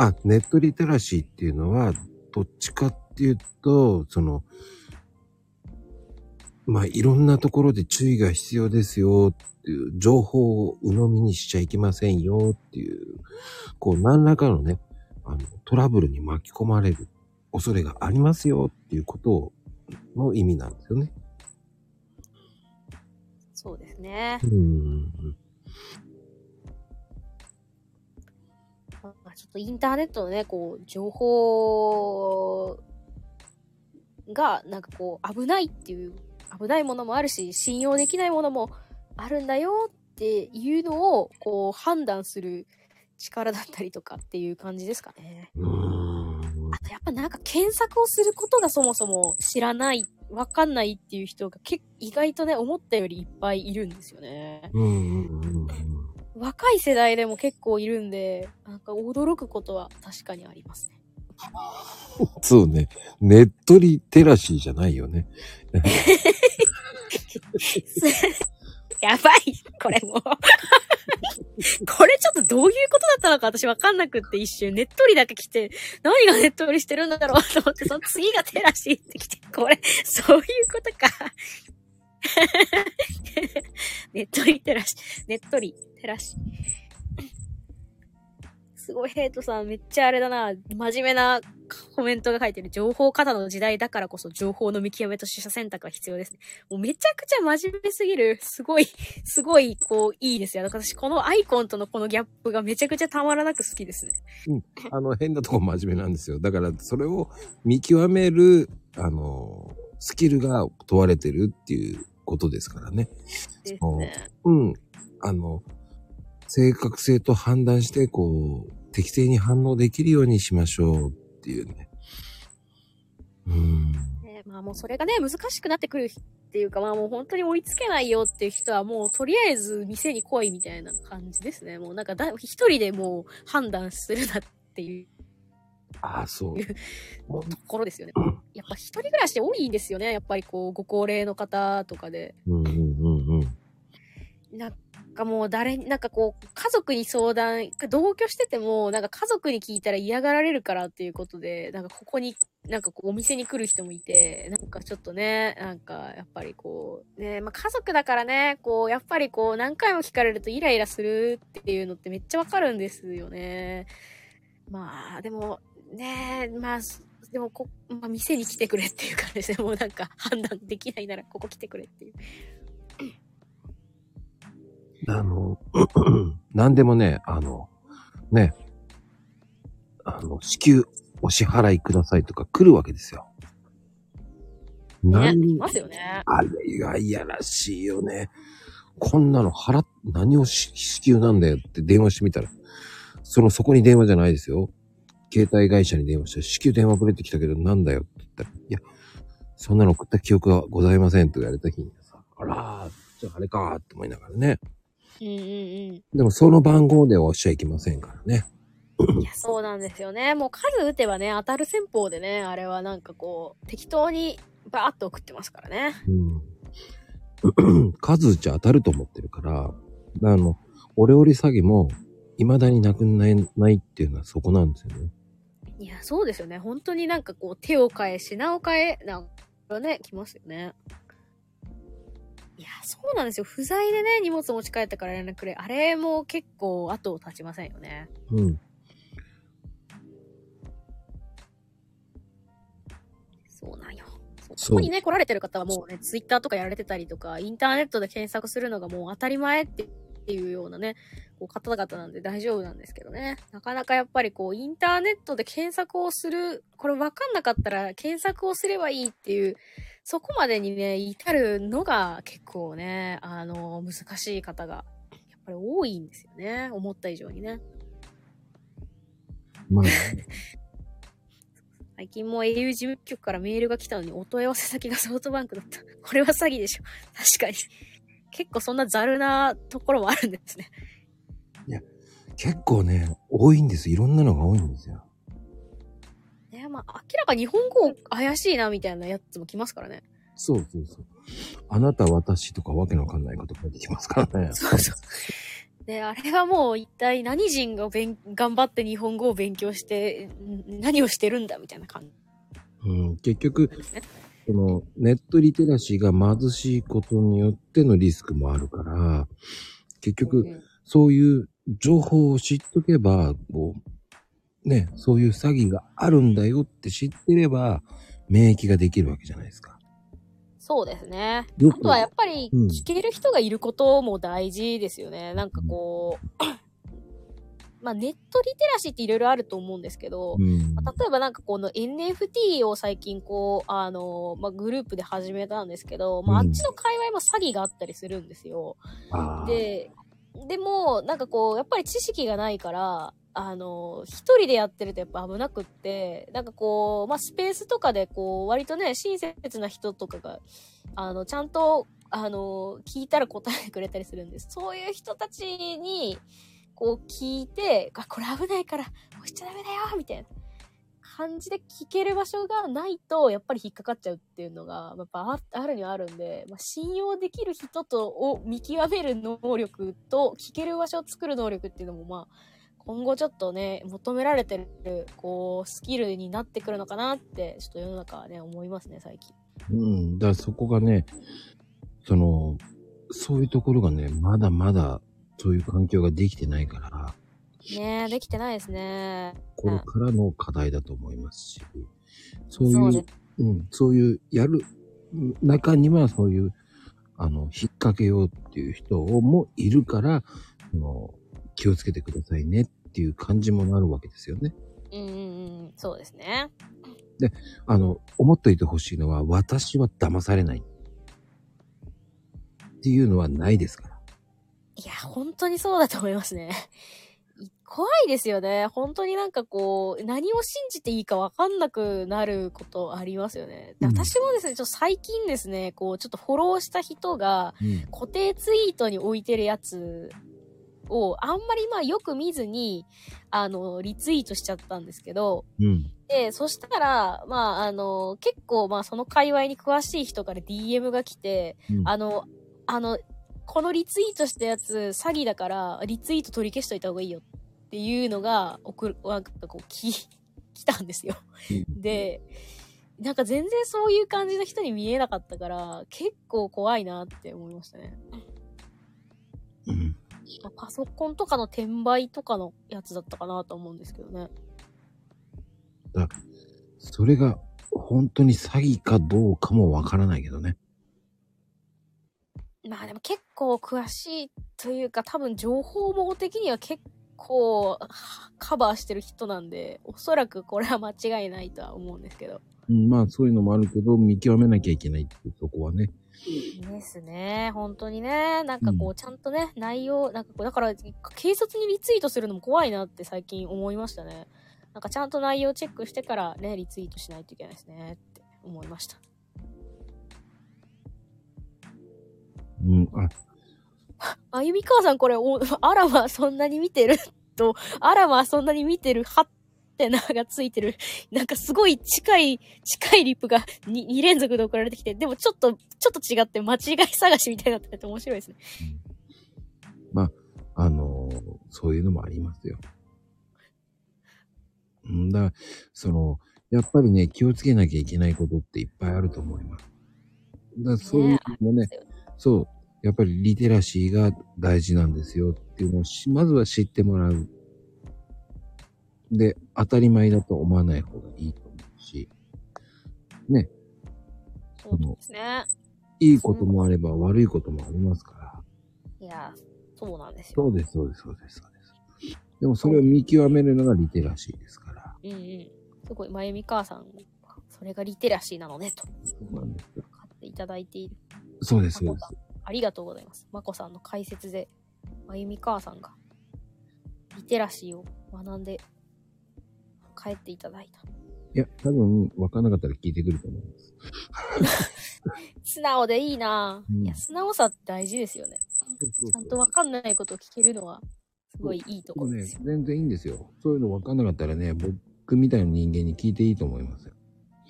あ、ネットリテラシーっていうのは、どっちかっていうと、その、まあ、いろんなところで注意が必要ですよっていう、情報を鵜呑みにしちゃいけませんよっていう、こう、何らかのね、あの、トラブルに巻き込まれる恐れがありますよっていうことをの意味なんですよね。そうですね。うん。っとインターネットのね、こう、情報が、なんかこう、危ないっていう、危ないものもあるし、信用できないものもあるんだよっていうのを、こう、判断する力だったりとかっていう感じですかね。あとやっぱなんか検索をすることがそもそも知らない、わかんないっていう人が結意外とね、思ったよりいっぱいいるんですよね。うんうんうんうん。若い世代でも結構いるんで、なんか驚くことは確かにありますね。そうね。ネットリテラシーじゃないよね。[laughs] やばいこれもう。[laughs] これちょっとどういうことだったのか私わかんなくって一瞬、ねっとりだけ来て、何がねっとりしてるんだろうと思って、その次がテラシーって来て、これ、そういうことか。[laughs] ねっとりテラシ、ねっとりテラシ。[coughs] すごいヘイトさん、めっちゃあれだな、真面目なコメントが書いてる。情報過多の時代だからこそ情報の見極めと取捨選択は必要ですね。もうめちゃくちゃ真面目すぎる。すごい、[laughs] すごい、こう、いいですよ。私、このアイコンとのこのギャップがめちゃくちゃたまらなく好きですね。あの、変なとこ真面目なんですよ。だから、それを見極める、あの、スキルが問われてるっていうことですからね。ですね。うん。あの、正確性と判断して、こう、適正に反応できるようにしましょうっていうね。うん。ねまあもうそれがね、難しくなってくるっていうか、まあもう本当に追いつけないよっていう人はもうとりあえず店に来いみたいな感じですね。もうなんかだ一人でもう判断するなっていうああ、そう。[laughs] ところですよね。やっぱ一人暮らし多いんですよね。やっぱりこう、ご高齢の方とかで。うんうんうんうん。なんかもう誰に、なんかこう、家族に相談、同居してても、なんか家族に聞いたら嫌がられるからっていうことで、なんかここに、なんかこうお店に来る人もいて、なんかちょっとね、なんかやっぱりこう、ね、まあ家族だからね、こう、やっぱりこう何回も聞かれるとイライラするっていうのってめっちゃわかるんですよね。まあ、でも、ねまあ、でもこ、まあ、店に来てくれっていう感じで、もうなんか判断できないならここ来てくれっていう。あの、[clears throat] 何でもね、あの、ね、あの、支給お支払いくださいとか来るわけですよ。ね、何いますよね。あれが嫌らしいよね。こんなの払っ、何をし支給なんだよって電話してみたら、その、そこに電話じゃないですよ。携帯会社に電話して、支給電話くれてきたけどなんだよって言ったら、いや、そんなの送った記憶はございませんと言われた日にさ、あらー、じゃああれかーって思いながらね。うんうんうん。でもその番号では押しちゃいけませんからね。いや、そうなんですよね。もう数打てばね、当たる戦法でね、あれはなんかこう、適当にバーッと送ってますからね。うん。数打ち当たると思ってるから、あの、オレオレ詐欺も、未だになくならないっていうのはそこなんですよね。いや、そうですよね。本当になんかこう、手を変え、品を変え、なんかね、来ますよね。いや、そうなんですよ。不在でね、荷物持ち帰ったから連絡くれ。あれも結構後を絶ちませんよね。うん。そうなんよ。そここにね、来られてる方はもうね、ツイッターとかやられてたりとか、インターネットで検索するのがもう当たり前っていうようなね、こう方々なんで大丈夫なんですけどね。なかなかやっぱりこう、インターネットで検索をする、これ分かんなかったら検索をすればいいっていう、そこまでにね、至るのが結構ね、あの、難しい方が、やっぱり多いんですよね。思った以上にね。まあ、[laughs] 最近も au 事務局からメールが来たのにお問い合わせ先がソフトバンクだった。これは詐欺でしょ。確かに。結構そんなザルなところもあるんですね。結構ね、多いんです。いろんなのが多いんですよ。ねまあ、明らか日本語怪しいなみたいなやつも来ますからね。そうそうそう。あなた、私とかわけのわかんないこと書いてきますからね。そうそう。で、あれはもう一体何人が勉頑張って日本語を勉強して、ん何をしてるんだみたいな感じ。うん、結局、その、ネットリテラシーが貧しいことによってのリスクもあるから、結局、うんそういう情報を知っとけば、こう、ね、そういう詐欺があるんだよって知ってれば、免疫ができるわけじゃないですか。そうですね。あとはやっぱりうん聞ける人がいることも大事ですよね。なんかこう、まあネットリテラシーっていろいろあると思うんですけど、うん。まあ例えばなんかこの NFT を最近こう、あの、まあグループで始めたんですけど、まああうんっちの界隈も詐欺があったりするんですよ。あー、で、でも、なんかこう、やっぱり知識がないから、あの、一人でやってるとやっぱ危なくって、なんかこう、まあ、スペースとかでこう、割とね、親切な人とかが、あの、ちゃんと、あの、聞いたら答えてくれたりするんです。そういう人たちに、こう聞いて、あ、これ危ないから、押しちゃダメだよみたいな感じで聞ける場所がないと、やっぱり引っかかっちゃうっていうのが、やっぱあるにはあるんで、まあ、信用できる人とを見極める能力と、聞ける場所を作る能力っていうのも、まあ、今後ちょっとね、求められてる、こう、スキルになってくるのかなって、ちょっと世の中はね、思いますね、最近。うん。だからそこがね、その、そういうところがね、まだまだ、そういう環境ができてないから、ねえ、できてないですね。これからの課題だと思いますし、そういう、そううん、そういう、やる、うん中にはそういう、あの、引っ掛けようっていう人もいるから、気をつけてくださいねっていう感じもなるわけですよね。うんうんうん、そうですね。あの、思っといてほしいのは、私は騙されない。っていうのはないですから。いや、本当にそうだと思いますね。い [laughs] 怖いですよね。本当になんかこう、何を信じていいかわかんなくなることありますよね。でうん私もですね、ちょっと最近ですね、こう、ちょっとフォローした人がうん。固定ツイートに置いてるやつをあんまりまあよく見ずに、あの、リツイートしちゃったんですけど、うん。で、そしたら、まあ、あの、結構、まあ、その界隈に詳しい人から DM が来て、うんあの、あの、このリツイートしたやつ詐欺だから、リツイート取り消しといた方がいいよっていうのが、送る、なんかこう、き、来たんですよ。で、なんか全然そういう感じの人に見えなかったから、結構怖いなって思いましたね。うん。まあパソコンとかの転売とかのやつだったかなと思うんですけどね。それが本当に詐欺かどうかもわからないけどね。まあでも結構詳しいというか多分情報網的には結構はカバーしてる人なんで、おそらくこれは間違いないとは思うんですけど。うん、まあそういうのもあるけど、見極めなきゃいけないっていうとこはね。ですね。本当にね。なんかこう、うんちゃんとね、内容、なんかこう、だから、警察にリツイートするのも怖いなって最近思いましたね。なんかちゃんと内容チェックしてからね、リツイートしないといけないですねって思いました。うん、あ、[laughs] あゆみかわさんこれ、お、アラマそんなに見てる？と、アラマそんなに見てる、はってながついてる。[laughs] なんかすごい近い、近いリップが 2, 2連続で送られてきて、でもちょっと、ちょっと違って間違い探しみたいになってて面白いですね。あのーそういうのもありますよ。うんだから、その、やっぱりね、気をつけなきゃいけないことっていっぱいあると思います。だそういうのもね、そう、やっぱりリテラシーが大事なんですよっていうのをし、まずは知ってもらう。で、当たり前だと思わない方がいいと思うし、ね、そうですね。いいこともあれば悪いこともありますから。いや、そうなんですよ。そうです、そうです、そうです、そうです。でもそれを見極めるのがリテラシーですから。うんうん。すごい、まゆみ母さん、それがリテラシーなのね、と、そうなんですよ。買っていただいている。そうです、そうです。ありがとうございます。まこさんの解説で、まゆみ母さんが、リテラシーを学んで、帰っていただいた。いや、多分、わかんなかったら聞いてくると思います。[laughs] 素直でいいなぁ、うんいや、素直さって大事ですよね。そうそうちゃんとわかんないことを聞けるのは、すごいいいところねですよ。、全然いいんですよ。そういうのわかんなかったらね、僕みたいな人間に聞いていいと思いますよ。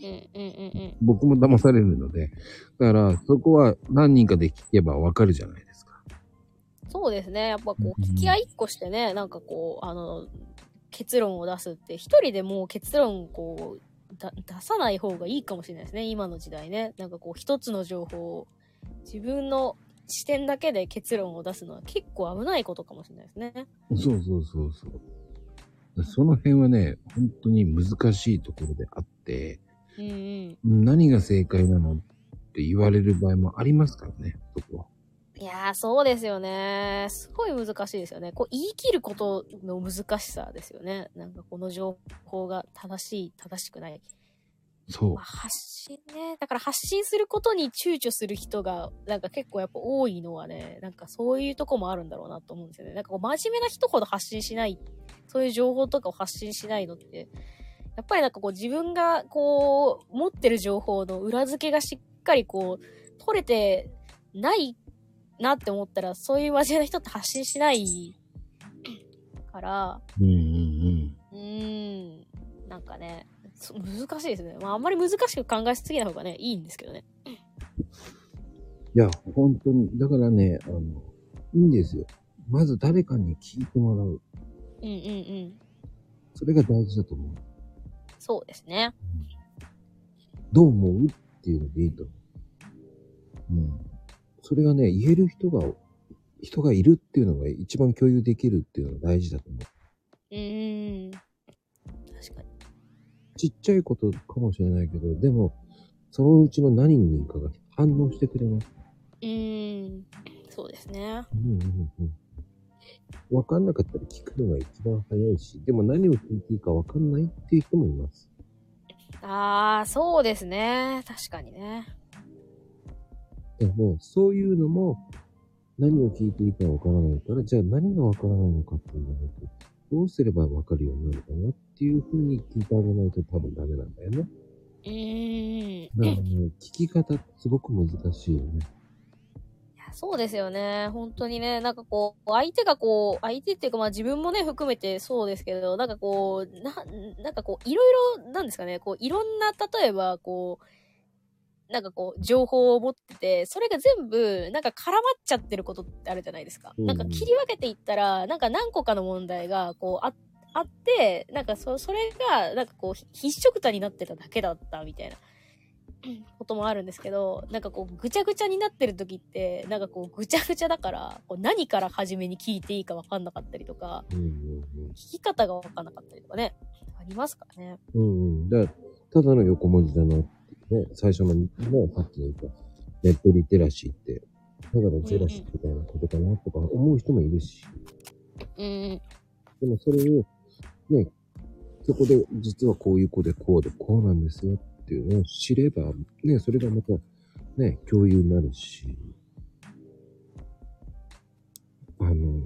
うんうんうんうん。僕も騙されるので。だから、そこは何人かで聞けばわかるじゃないですか。そうですね。やっぱこう、うん聞き合いっこしてね、なんかこう、あの、結論を出すって、一人でもう結論をこう、だ出さない方がいいかもしれないですね。今の時代ね。なんかこう、一つの情報を、自分の視点だけで結論を出すのは結構危ないことかもしれないですね。そうそうそうそう。その辺はね、本当に難しいところであって、うんうん。何が正解なのって言われる場合もありますからね、そこは。いやー、そうですよね。すごい難しいですよね。こう、言い切ることの難しさですよね。なんかこの情報が正しい、正しくない。そうまあ、。発信ね。だから発信することに躊躇する人が、なんか結構やっぱ多いのはね、なんかそういうとこもあるんだろうなと思うんですよね。なんかこう真面目な人ほど発信しない、そういう情報とかを発信しないのって、やっぱりなんかこう自分がこう、持ってる情報の裏付けがしっかりこう、取れてないなって思ったら、そういう真面目な人って発信しないから、うんうんうん。うーん。なんかね、そ難しいですね。まあ、あんまり難しく考えすぎない方がね、いいんですけどね。いや、本当に。だからね、あの、いいんですよ。まず誰かに聞いてもらう。うんうんうん。それが大事だと思う。そうですね。どう思う？っていうのでいいと思う。うん。それがね、言える人が、人がいるっていうのが一番共有できるっていうのが大事だと思う。うーん。確かに。ちっちゃいことかもしれないけど、でも、そのうちの何人かが反応してくれます。うーん。そうですね。うんうんうん。わかんなかったら聞くのが一番早いし、でも何を聞いていいかわかんないっていう人もいます。ああ、そうですね。確かにね。でも、そういうのも、何を聞いていいかわからないから、じゃあ何がわからないのかっていうのを、どうすればわかるようになるかなっていう風に聞いてあげないと多分ダメなんだよね。うーん。だからね、聞き方すごく難しいよね。いやそうですよね。本当にね、なんかこう、相手がこう、相手っていうかまあ自分もね、含めてそうですけど、なんかこう、な、なんかこう、いろいろ、なんですかね、こう、いろんな、例えば、こう、なんかこう、情報を持ってて、それが全部、なんか絡まっちゃってることってあるじゃないですか。うんなんか切り分けていったら、なんか何個かの問題が、こう、あ、あって、なんかそ、それが、なんかこう、ひ必色たになってただけだったみたいな。うんこともあるんですけど、なんかこう、ぐちゃぐちゃになってる時って、なんかこう、ぐちゃぐちゃだから、こう何から初めに聞いていいかわかんなかったりとか、うんうん聞き方がわかんなかったりとかね、ありますからね。うん。うんうん。だからただの横文字だなっね、最初のね、さっきの言った、ネットリテラシーって、ただのゼラシーみたいなことかなとか思う人もいるし、うん。でもそれを、ね、そこで実はこういう子でこうでこうなんですよっていうのを知れば、ね、それがまた、ね、共有になるし、あの、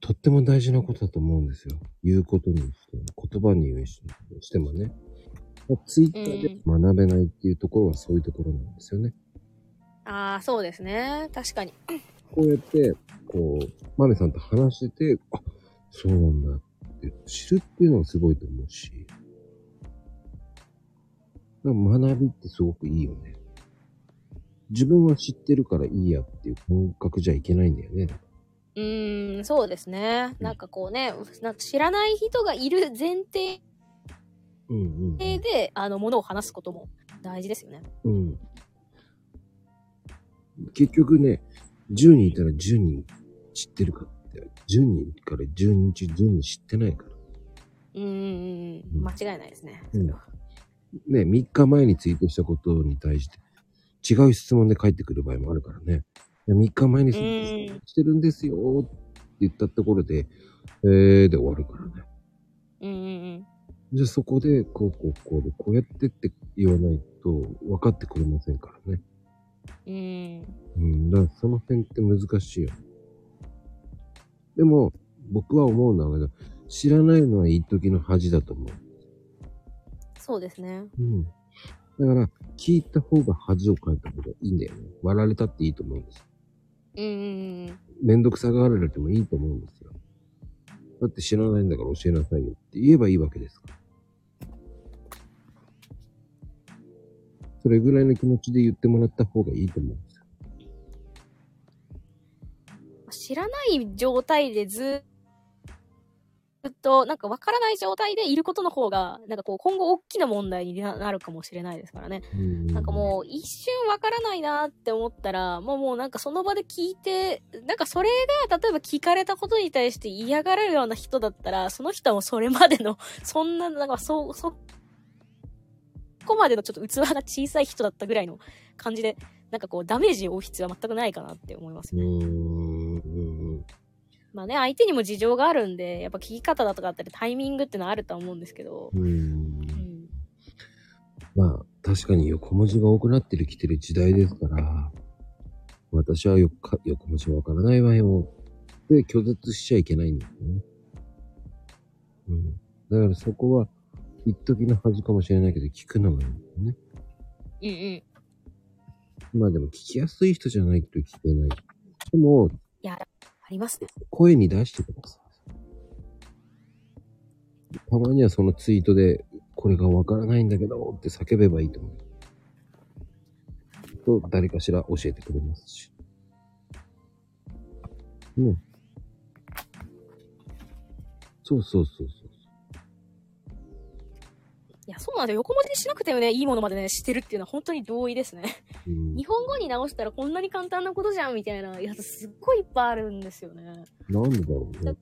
とっても大事なことだと思うんですよ。言うことにしても、言葉にしてもね。ツイッターで学べないっていうところはそういうところなんですよね。ああ、そうですね。確かに。こうやって、こう、マメさんと話してて、あ、そうなんだって知るっていうのはすごいと思うし。学びってすごくいいよね。自分は知ってるからいいやっていう感覚じゃいけないんだよね。うーん、そうですね。なんかこうね、なんか知らない人がいる前提うんうん。で、あの、ものを話すことも大事ですよね。うん。結局ね、10人いたら10人知ってるかって、10人から10人中10人知ってないから。うーん、間違いないですね。うんね、3日前にツイートしたことに対して、違う質問で返ってくる場合もあるからね。3日前にツイートしてるんですよって言ったところで、えーで終わるからね。うんうんうん。じゃあそこで、こうこうこうで、こうやってって言わないと分かってくれませんからね。うん。うん、だからその辺って難しいよ。でも、僕は思うのは、知らないのは一時の恥だと思う。そうですね。うん。だから、聞いた方が恥をかいた方がいいんだよね。割られたっていいと思うんです。うんうんうん。めんどくさがられてもいいと思うんですよ。だって知らないんだから教えなさいよって言えばいいわけですから。それぐらいの気持ちで言ってもらった方がいいと思うんですよ。知らない状態でずっと、なんかわからない状態でいることの方が、なんかこう今後大きな問題にななるかもしれないですからね。うんなんかもう一瞬わからないなって思ったら、もうもうなんかその場で聞いて、なんかそれが例えば聞かれたことに対して嫌がるような人だったら、その人はもうそれまでの、そんな、なんかそ、そこまでのちょっと器が小さい人だったぐらいの感じで、なんかこうダメージを負う必要は全くないかなって思いますね。まあね、相手にも事情があるんで、やっぱ聞き方だとかあったりタイミングってのはあるとは思うんですけど、うん。うーんうん。まあ、確かに横文字が多くなってる来てる時代ですから、私はよか横文字わからないわよ。で、拒絶しちゃいけないんですよね。うん。だからそこは、一時の恥かもしれないけど、聞くのがいいんだよね。うんうん。まあでも聞きやすい人じゃないと聞けない。でも、いや、ありますね。声に出してください。たまにはそのツイートで、これがわからないんだけどって叫べばいいと思う。と、誰かしら教えてくれますし。うん。そうそうそうそう。いや、そうなんだよ。横文字にしなくてもね、いいものまでね、してるっていうのは本当に同意ですね。うん、日本語に直したらこんなに簡単なことじゃんみたいなやつすっごいいっぱいあるんですよね。なんでだろうね。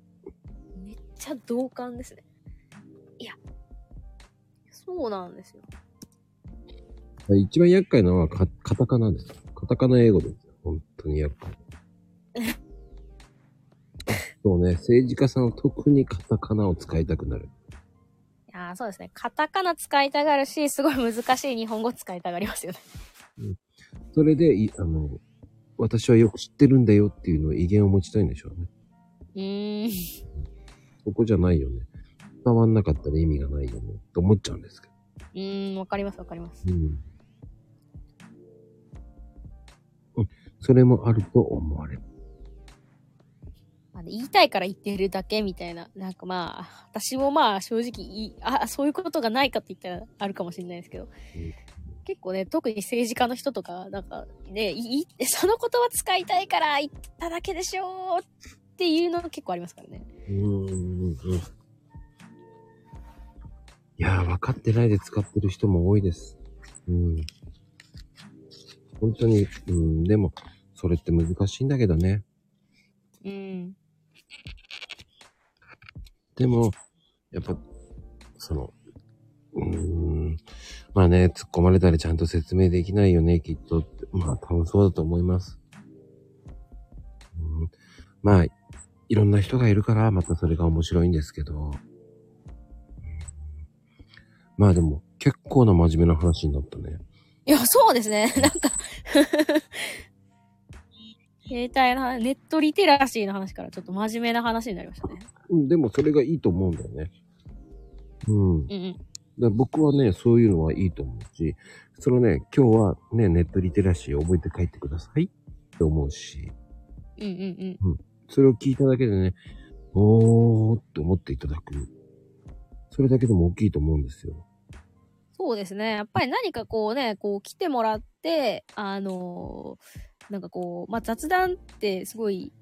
めっちゃ同感ですね。いや、そうなんですよ。一番厄介なのはカカタカナですよ。カタカナ英語ですよ。本当に厄介。[laughs] そうね、政治家さんは特にカタカナを使いたくなる。そうですね。カタカナ使いたがるし、すごい難しい日本語使いたがりますよね。それで、いあの、私はよく知ってるんだよっていうのを威厳を持ちたいんでしょうね。うーん。そこじゃないよね。伝わんなかったら意味がないよね。と思っちゃうんですけど。うーん、わかりますわかります。うん。うん。それもあると思われる。まあね言いたいから言ってるだけみたいな。なんかまあ、私もまあ正直あ、そういうことがないかって言ったらあるかもしれないですけど。結構ね、特に政治家の人とか、なんかね、いいその言葉使いたいから言っただけでしょっていうの結構ありますからね。うーん。うんいやー、分かってないで使ってる人も多いです。うん。本当に、うん、でも、それって難しいんだけどね。うん。でも、やっぱ、その、うーん、まあね、突っ込まれたりちゃんと説明できないよね、きっと。まあ多分そうだと思います。うん、まあ、いろんな人がいるから、またそれが面白いんですけど。まあでも、結構な真面目な話になったね。いや、そうですね。なんか携帯の話、ネットリテラシーの話からちょっと真面目な話になりましたね。うん、でもそれがいいと思うんだよね。うん。うんうん。僕はね、そういうのはいいと思うし、そのね、今日はね、ネットリテラシーを覚えて帰ってくださいって思うし、うんうんうん。それを聞いただけでね、おーって思っていただく。それだけでも大きいと思うんですよ。そうですね。やっぱり何かこうね、こう来てもらって、あのーなんかこう、まあ、雑談ってすごい、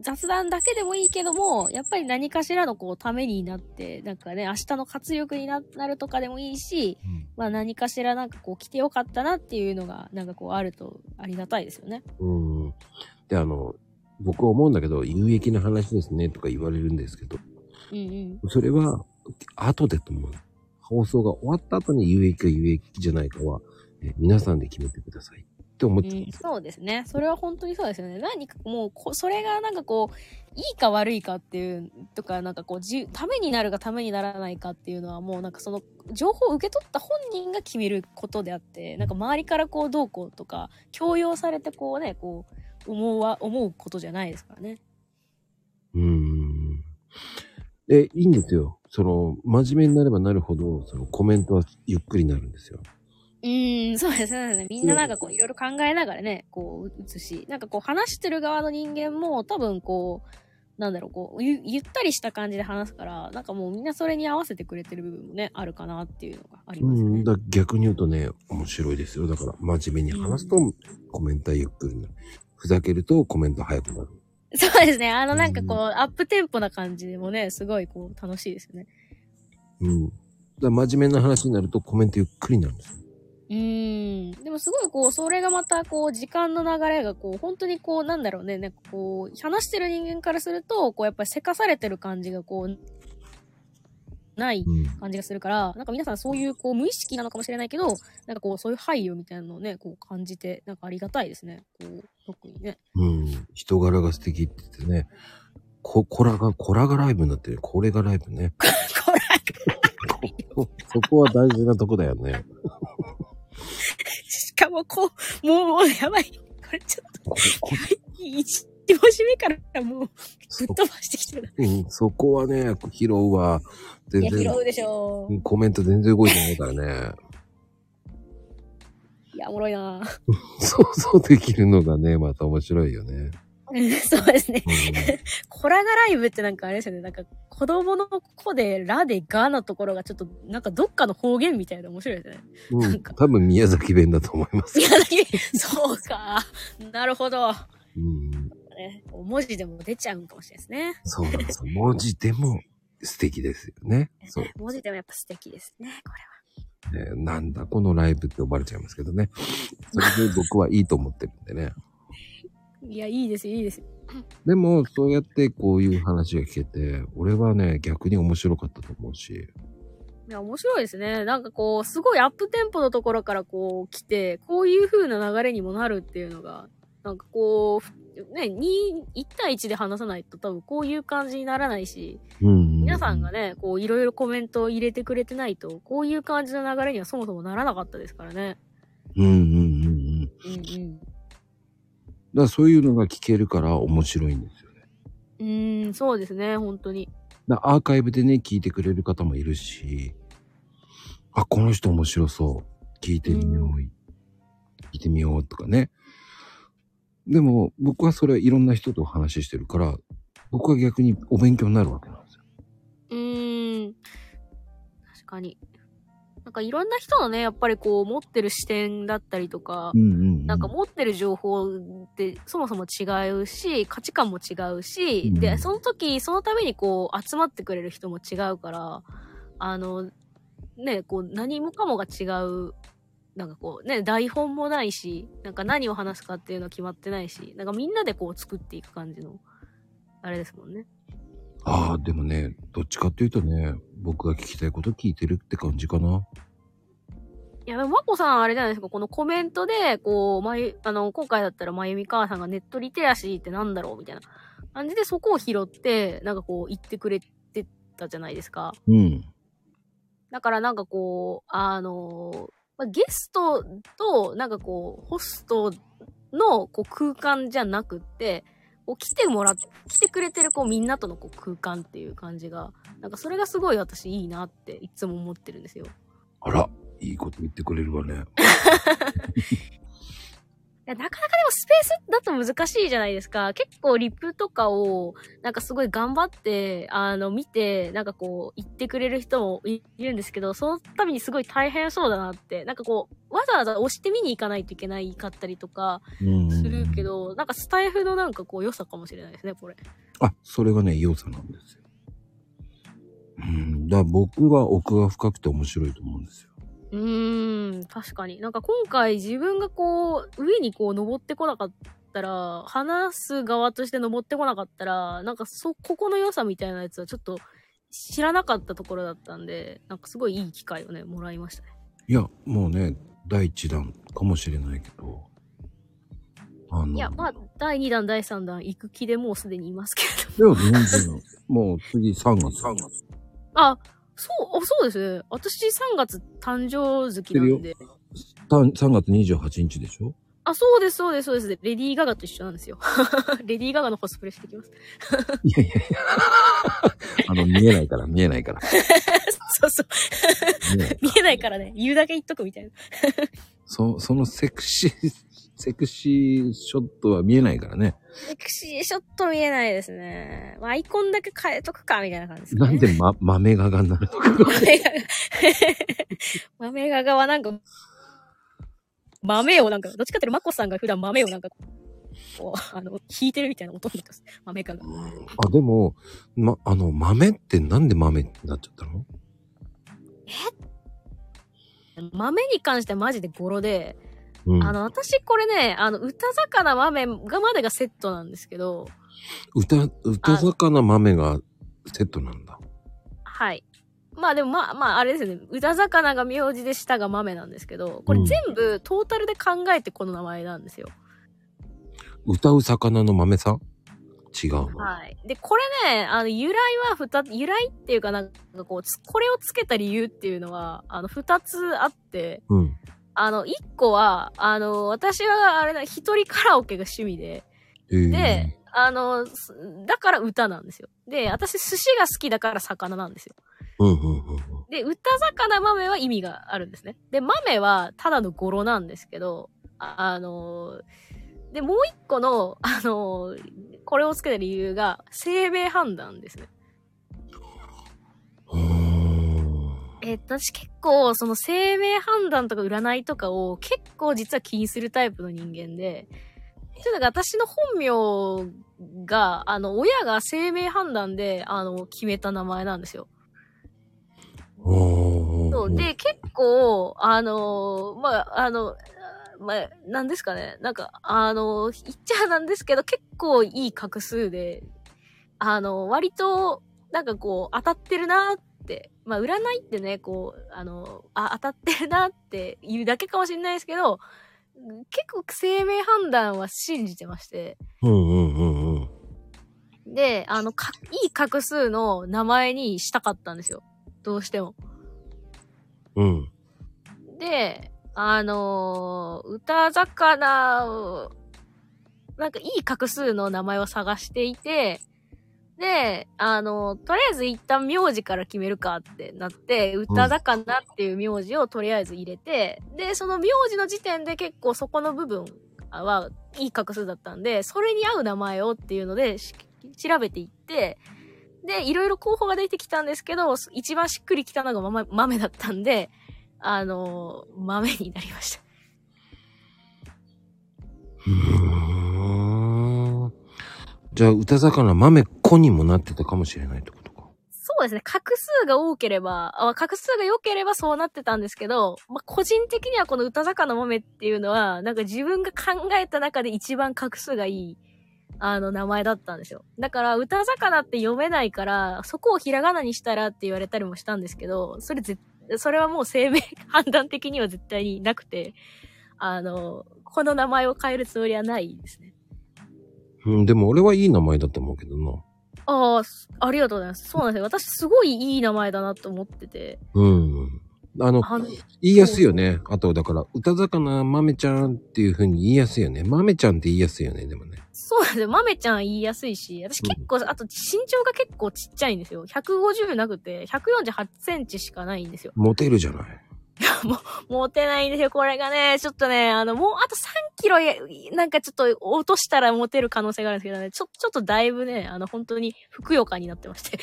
雑談だけでもいいけども、やっぱり何かしらのこうためになって、なんかね、明日の活力にななるとかでもいいし、まあ何かしらなんかこう来てよかったなっていうのが、なんかこうあるとありがたいですよね。うん。で、あの、僕は思うんだけど、有益な話ですねとか言われるんですけど、うんうん。それは後でと思う。放送が終わった後に有益か有益じゃないかは、え皆さんで決めてくださいって思っうんてます。そうですね。それは本当にそうですよね。何かもうこ、それがなんかこう、いいか悪いかっていう、とか、なんかこう、じためになるかためにならないかっていうのはもうなんかその、情報を受け取った本人が決めることであって、なんか周りからこう、どうこうとか、強要されてこうね、こう、思うは、思うことじゃないですからね。うーん。で、いいんですよ。その、真面目になればなるほど、そのコメントはゆっくりになるんですよ。うーん、そうですね。みんななんかこう、いろいろ考えながらね、こう、打つし、なんかこう、話してる側の人間も多分こう、なんだろう、こうゆ、ゆったりした感じで話すから、なんかもうみんなそれに合わせてくれてる部分もね、あるかなっていうのがありますよね。うん。だ逆に言うとね、面白いですよ。だから、真面目に話すと、コメントはゆっくりになる。ふざけるとコメント早くなる。そうですね。あのなんかこう、うんアップテンポな感じでもね、すごいこう、楽しいですよね。うん。だ真面目な話になるとコメントゆっくりになるんですよ。うーん。でもすごいこう、それがまたこう、時間の流れがこう、本当にこう、なんだろうね、なんかこう、話してる人間からすると、こう、やっぱりせかされてる感じがこう、ないうん。感じがするから、なんか皆さんそういうこう、無意識なのかもしれないけど、なんかこう、そういう配慮みたいなのをね、こう感じて、なんかありがたいですね。こう、特にね。うん。人柄が素敵って言ってね。こ、こらが、こらがライブになってる。これがライブね。[laughs] [laughs] これ、そそ [laughs] こは大事なとこだよね。しかもこう、もう、もう、やばい。これちょっと、ここ一一文字目からもう、ぶっ飛ばしてきてる。うん、そこはね、拾うわ。全いや、拾然、うでしょう。コメント全然動いてないからね。いや、おもろいな想像できるのがね、また面白いよね。[laughs] そうですね。うコラガライブってなんかあれですよね。なんか子供の子でラでガのところがちょっとなんかどっかの方言みたいで面白いですね。ん。うなんんか多分宮崎弁だと思います。宮崎、そうか。なるほど。うん。ね、文字でも出ちゃうんかもしれないですね。そうなんですよ。文字でも素敵ですよね。そう。文字でもやっぱ素敵ですね、こね、なんだこのライブって呼ばれちゃいますけどね。それで僕はいいと思ってるんでね。いや、いいですよ、いいですよ。でも、そうやってこういう話が聞けて、俺はね、逆に面白かったと思うし。いや、面白いですね。なんかこう、すごいアップテンポのところからこう来て、こういう風な流れにもなるっていうのが、なんかこう、ね、2、1対1で話さないと多分こういう感じにならないし、うん。皆さんがね、こういろいろコメントを入れてくれてないと、こういう感じの流れにはそもそもならなかったですからね。うんうんうんうん。うんうん。だからそういうのが聞けるから面白いんですよね。うーん、そうですね、本当に。だアーカイブでね、聞いてくれる方もいるし、あ、この人面白そう。聞いてみよう。う聞いてみようとかね。でも、僕はそれいろんな人と話してるから、僕は逆にお勉強になるわけなんですよ。うーん。確かに。なんかいろんな人のね、やっぱりこう持ってる視点だったりとか、うんうん、うん。なんか持ってる情報ってそもそも違うし、価値観も違うし、うんで、その時、そのためにこう集まってくれる人も違うから、あの、ね、こう何もかもが違う、なんかこうね、台本もないし、なんか何を話すかっていうのは決まってないし、なんかみんなでこう作っていく感じの、あれですもんね。ああ、でもね、どっちかっていうとね、僕が聞きたいこと聞いてるって感じかな。いや、でも、まこさんあれじゃないですか、このコメントで、こう、まゆ、あの、今回だったら、まゆみ母さんがネットリテラシーってなんだろうみたいな感じで、そこを拾って、なんかこう、言ってくれてたじゃないですか。うん。だからなんかこう、あの、まあゲストと、なんかこう、ホストのこう空間じゃなくって、こう来てもらっ、来てくれてるこうみんなとのこう空間っていう感じが、なんかそれがすごい私いいなっていつも思ってるんですよ。あら、いいこと言ってくれるわね。[laughs] いやなかなかでもスペースだと難しいじゃないですか。結構リプとかを、なんかすごい頑張って、あの、見て、なんかこう、言ってくれる人もいいるんですけど、そのためにすごい大変そうだなって、なんかこう、わざわざ押して見に行かないといけないかったりとかうん。するけ。ど、なんかスタイフのなんかこう、良さかもしれないですね、これ。あ、それがね、良さなんですよ。うん。だから僕は奥が深くて面白いと思うんですよ。うーん、確かに。なんか今回自分がこう、上にこう登ってこなかったら、話す側として登ってこなかったら、なんかそ、ここの良さみたいなやつはちょっと知らなかったところだったんで、なんかすごいいい機会をね、もらいましたね。いや、もうね、第一弾かもしれないけど。あの。いや、まあ、第2弾、第3弾行く気でもうすでにいますけれど。でも全然、もう次3月。3月。あ、そう、あそうですね。私3月誕生月なんで。3月28日でしょ？あ、そうです、そうです、そうです。レディー・ガガと一緒なんですよ。[laughs] レディー・ガガのコスプレしてきます。いやいやいや。[laughs] あの、見えないから、見えないから。[laughs] そうそう。見えない見えないからね、言うだけ言っとくみたいな。そ、そのセクシー、セクシーショットは見えないからね。セクシーショット見えないですね。まあアイコンだけ変えとくか、みたいな感じですね。なんでま、豆ががになるのか。豆が、[laughs] 豆ががはなんか、豆をなんか、どっちかっていうとマコさんが普段豆をなんか、こう、あの、弾いてるみたいな音になってます。豆がが。あ、でも、ま、あの、豆ってなんで豆になっちゃったの？豆に関してはマジでゴロで、うん。あの、私これね、あの、歌魚豆がまでがセットなんですけど、歌、歌魚豆がセットなんだ。はい。まあでもまあまああれですよね。歌魚が名字で下が豆なんですけど、これ全部トータルで考えてこの名前なんですよ。歌う魚の豆さん？違うの。はい。で、これね、あの、由来は二つ、由来っていうかなんかこう、つこれをつけた理由っていうのは、あの、二つあって、うん。あの、一個は、あの、私はあれだ、一人カラオケが趣味で、えー、で、あの、すだから歌なんですよ。で、私寿司が好きだから魚なんですよ。で、歌魚豆は意味があるんですね。で、豆はただの語呂なんですけど、ああの、で、もう一個の、あの、これをつけた理由が、生命判断ですね。えっと、私結構、その生命判断とか占いとかを結構実は気にするタイプの人間で、というのが私の本名が、あの、親が生命判断で、あの、決めた名前なんですよ。そう。で、結構、あのーまあ、あの、まあ、なんですかね。なんか、あの言っちゃなんですけど、結構いい画数で、あの割と、なんかこう、当たってるなって。まあ、占いってね、こう、あのあ、当たってるなって言うだけかもしれないですけど、結構生命判断は信じてまして。うんうんうんうん。で、あの、か、いい画数の名前にしたかったんですよ。どうしても。うん。で、あのー歌魚を、なんかいい画数の名前を探していて、で、あのとりあえず一旦名字から決めるかってなって、歌魚っていう名字をとりあえず入れて、で、その名字の時点で結構そこの部分はいい画数だったんで、それに合う名前をっていうのでし調べていって、で、いろいろ候補が出てきたんですけど、一番しっくりきたのが豆豆だったんで、あの、豆になりました。じゃあ、歌魚豆子にもなってたかもしれないってことか。そうですね。画数が多ければ、あ画数が良ければそうなってたんですけど、まあ、個人的にはこの歌魚豆っていうのは、なんか自分が考えた中で一番画数がいい、あの、名前だったんですよ。だから、歌魚って読めないから、そこをひらがなにしたらって言われたりもしたんですけど、それぜ、それはもう生命判断的には絶対になくて、あの、この名前を変えるつもりはないですね。うん、でも俺はいい名前だと思うけどな。ああ、すありがとうございます。そうなんですよ。私すごいいい名前だなと思ってて。うん。あの、あの、言いやすいよね。あと、だから、歌魚豆ちゃんっていう風に言いやすいよね。豆ちゃんって言いやすいよね、でもね。そうなんですよ。豆ちゃん言いやすいし、私結構、あと身長が結構ちっちゃいんですよ。150なくて、148センチしかないんですよ。モテるじゃない。[laughs] 持てないんですよ。これがね、ちょっとね、あの、もうあと3キロや、なんかちょっと落としたら持てる可能性があるんですけどね、ちょ、ちょっとだいぶね、あの、本当にふくよかになってまして。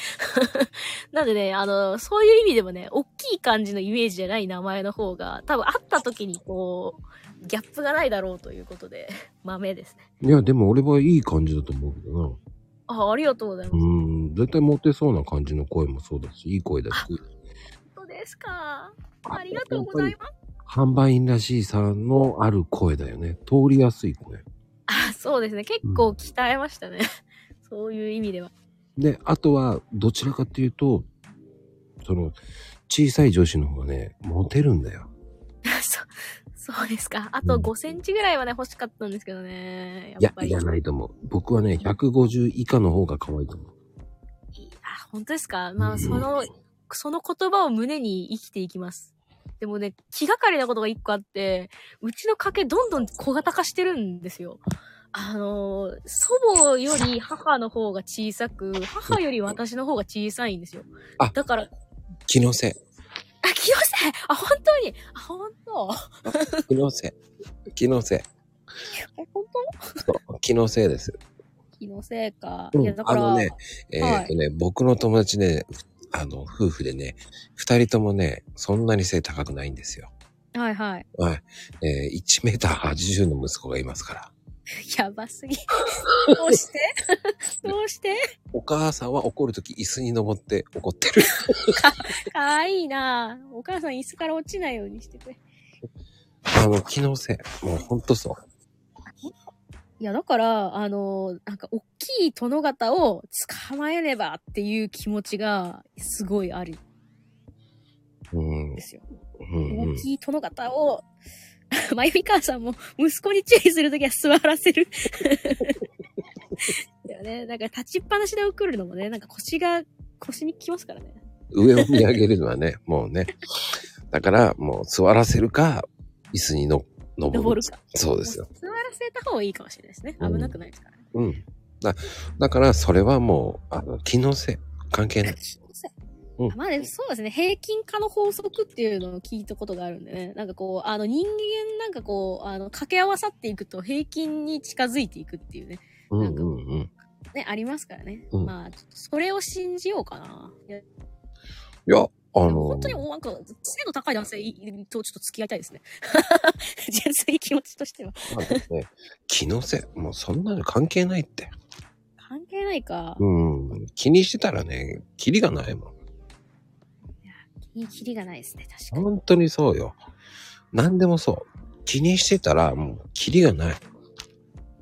[laughs] なんでね、あの、そういう意味でもね、大きい感じのイメージじゃない名前の方が、多分会った時にこう、ギャップがないだろうということで、[laughs] 豆ですね。いや、でも俺はいい感じだと思うけどな。あ、ありがとうございます。うん、絶対モテそうな感じの声もそうだし、いい声だし。ですか？ありがとうございます。販売員らしいさのある声だよね。通りやすい声。あ、そうですね。結構鍛えましたね。[laughs] そういう意味では。で、あとは、どちらかっていうと、その、小さい女子の方がね、モテるんだよ。[laughs] そう、そうですか。あとうん5センチぐらいはね、欲しかったんですけどね。いややっぱ、り。いらないと思う。僕はね、150以下の方が可愛いと思う。あ、本当ですか？まあ、うんその、その言葉を胸に生きていきます。でもね、気がかりなことが一個あって、うちの家系どんどん小型化してるんですよ。あの、祖母より母の方が小さく、母より私の方が小さいんですよ。あだから、気のせい。あ、清瀬あ、本当に？あ、本当？[laughs] 気のせい。気のせい。本そう気のせいです。当気のせいか。うんいや、だから、あのね、えーっとね、僕の友達ね、あの、夫婦でね、二人ともね、そんなに背高くないんですよ。はいはい。はい。えー、1メーター80の息子がいますから。やばすぎ。[laughs] どうして？どうして？お母さんは怒るとき椅子に登って怒ってる。かわいいなお母さん椅子から落ちないようにしてくれ。あの、気のせい。もうほんとそう。いや、だから、あの、なんか、大きい殿方を捕まえねばっていう気持ちが、すごいあるうんんで。すよ。大きい殿方を、[laughs] まゆみ母さんも息子に注意するときは座らせる。[laughs] いやね、なんか立ちっぱなしで送るのもね、なんか腰が、腰にきますからね。上を見上げるのはね、もうね。だから、もう座らせるか、椅子にの登る。登るか。そうですよ。座らせた方がいいかもしれないですね。危なくないですからね。うん。だだから、それはもう、あの、気のせい。関係ない。うんまあね、そうですね。平均化の法則っていうのを聞いたことがあるんでね。なんかこう、あの人間なんかこう、あの、掛け合わさっていくと平均に近づいていくっていうね。うんなんかうんうん。ね、ありますからね。うんまあ、それを信じようかな。いや、あの、本当になんか、背の高い男性とちょっと付き合いたいですね。[laughs] 純粋に気持ちとしては。まあね、気のせい。もうそんなの関係ないって。関係ないか。うん。気にしてたらね、キリがないもん。いいキリがないですね、確かに。本当にそうよ。何でもそう。気にしてたら、もう、キリがない。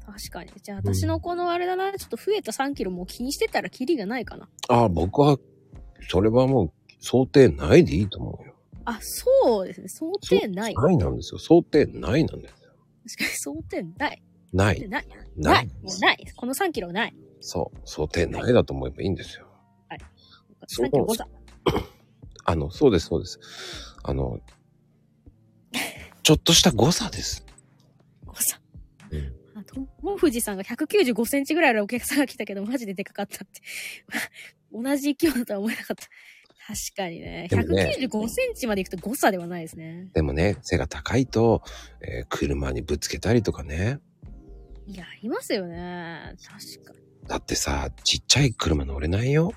確かに。じゃあ私のこのあれだな、ちょっと増えた3キロもう気にしてたらキリがないかな。ああ、僕は、それはもう、想定ないでいいと思うよ。あ、そうですね。想定ない。ないなんですよ。想定ないなんですよ。確かに想定ない。ない。ない。なないい。もうない。この3キロない。そう。想定ないだと思えばいいんですよ。そう3キロ誤差。あの、そうです、そうです。あの、ちょっとした誤差です。誤差。うんあと、もふじさんが195センチぐらいのお客さんが来たけど、マジででかかったって。[laughs] 同じ勢いだとは思えなかった。確かにね。でもね195センチまで行くと誤差ではないですね。でもね、背が高いと、えー車にぶつけたりとかね。いや、ありますよね。確かだってさ、ちっちゃい車乗れないよ。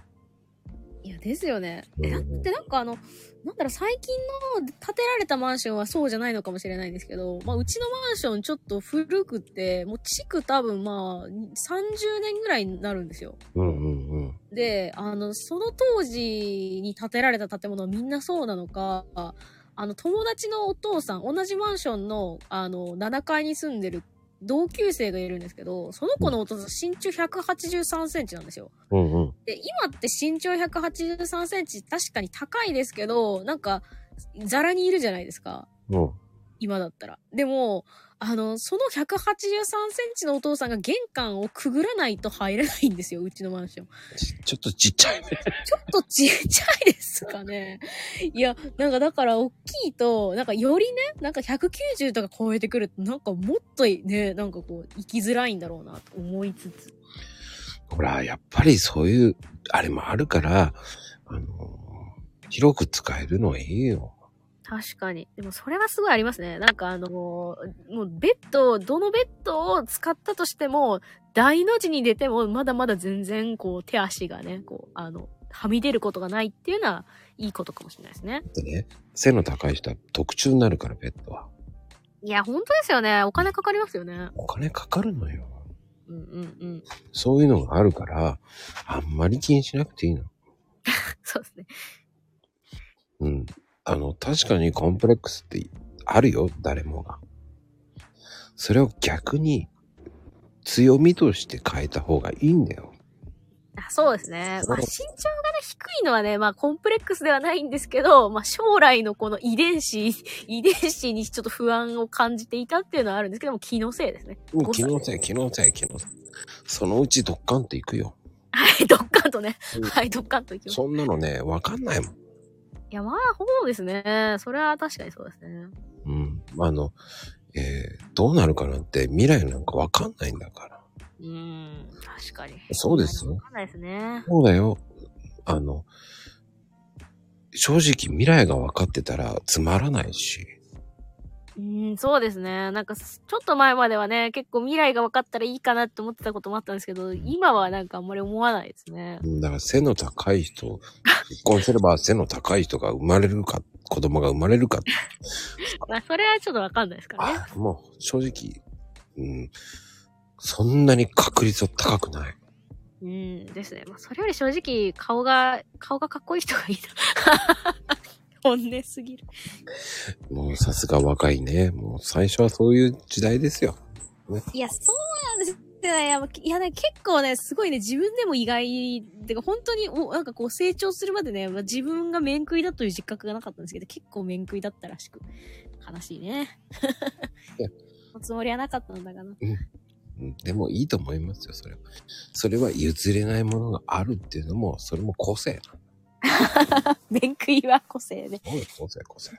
ですよね。え、だっうんてなんかあの、なんだろう、最近の建てられたマンションはそうじゃないのかもしれないんですけど、まあ、うちのマンションちょっと古くって、もう築多分まあ、30年ぐらいになるんですよ。うんうんうん。で、あの、その当時に建てられた建物はみんなそうなのか、あの、友達のお父さん、同じマンションの、あの、7階に住んでる同級生がいるんですけど、その子のお父さん身長183センチなんですよ。うんうん。で、今って身長183センチ確かに高いですけど、なんか、ザラにいるじゃないですか。うん。今だったら。でも、あの、その183センチのお父さんが玄関をくぐらないと入れないんですよ、[laughs] うちのマンション。ちちょっとちっちゃいね。ちょっとちっちゃいですかね。いや、なんかだから大きいと、なんかよりね、なんか190とか超えてくると、なんかもっとね、なんかこう、生きづらいんだろうなと思いつつ。ほら、やっぱりそういう、あれもあるから、あの、広く使えるのはいいよ。確かに。でもそれはすごいありますね。なんかあの、もうベッド、どのベッドを使ったとしても、大の字に出ても、まだまだ全然こう手足がね、こう、あの、はみ出ることがないっていうのは、いいことかもしれないですね。でね、背の高い人は特注になるから、ベッドは。いや、本当ですよね。お金かかりますよね。お金かかるのよ。うんうんうん。そういうのがあるから、あんまり気にしなくていいの。[laughs] そうですね。うん。あの、確かにコンプレックスってあるよ、誰もが。それを逆に強みとして変えた方がいいんだよ。あそうですね。まあ、身長がね、低いのはね、まあ、コンプレックスではないんですけど、まあ、将来のこの遺伝子、[laughs] 遺伝子にちょっと不安を感じていたっていうのはあるんですけども、気のせいですね。うん気のせい、気のせい、気のせい。そのうちドッカンっていくよ。はい、ドッカンとねうん。はい、ドッカンといきます。そんなのね、わかんないもん。いや、まあ、そうですね。それは確かにそうですね。うん。あの、えー、どうなるかなんて未来なんかわかんないんだから。うーん、確かに。そうですよわかんないですね。そうだよ。あの、正直未来が分かってたらつまらないし。うーん、そうですね。なんか、ちょっと前まではね、結構未来が分かったらいいかなって思ってたこともあったんですけど、今はなんかあんまり思わないですね。うんだから背の高い人、結婚すれば背の高い人が生まれるか、子供が生まれるか。[laughs] まあ、それはちょっとわかんないですからね。あもう正直、うん、そんなに確率は高くない。うんですね。まあ、それより正直、顔が、顔がかっこいい人がいいな。本音すぎる。もうさすが若いね。もう最初はそういう時代ですよ。いや、そうなんです。いや、いやね、結構ね、すごいね、自分でも意外、てか本当に、お、なんかこう成長するまでね、まあ自分が面食いだという実覚がなかったんですけど、結構面食いだったらしく、悲しいね。[laughs] おつもりはなかったんだがな。うんでもいいと思いますよ、それは。それは譲れないものがあるっていうのも、それも個性面食いは個性で。個性、個性。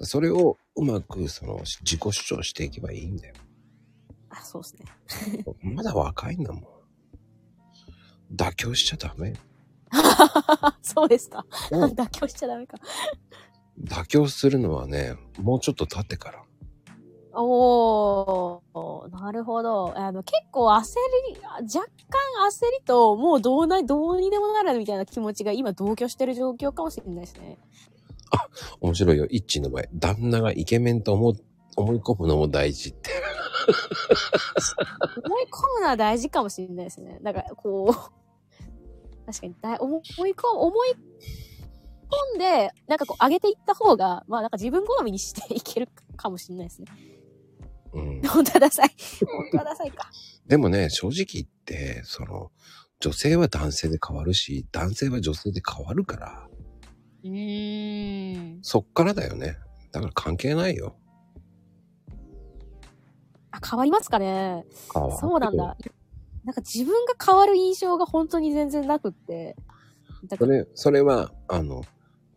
それをうまく、その、自己主張していけばいいんだよ。あ、そうですね。まだ若いんだもん。妥協しちゃダメ。[laughs] そうですか。うん [laughs] 妥協しちゃダメか。妥協するのはね、もうちょっと経ってから。おー、なるほど。あの、結構焦り、若干焦りと、もうどうな、どうにでもなるみたいな気持ちが今同居してる状況かもしれないですね。面白いよ、イッチーの場合。旦那がイケメンと思う、思い込むのも大事って。[laughs] 思い込むのは大事かもしれないですね。だから、こう、確かにだい、思い込む、思い込んで、なんかこう上げていった方が、まあなんか自分好みにしていけるかもしれないですね。うん。本当はダサい。本当はダサいか。でもね、正直言って、その、女性は男性で変わるし、男性は女性で変わるから、うーん。そっからだよね。だから関係ないよ。あ、変わりますかね。そうなんだ。なんか自分が変わる印象が本当に全然なくって。それ、それは、あの、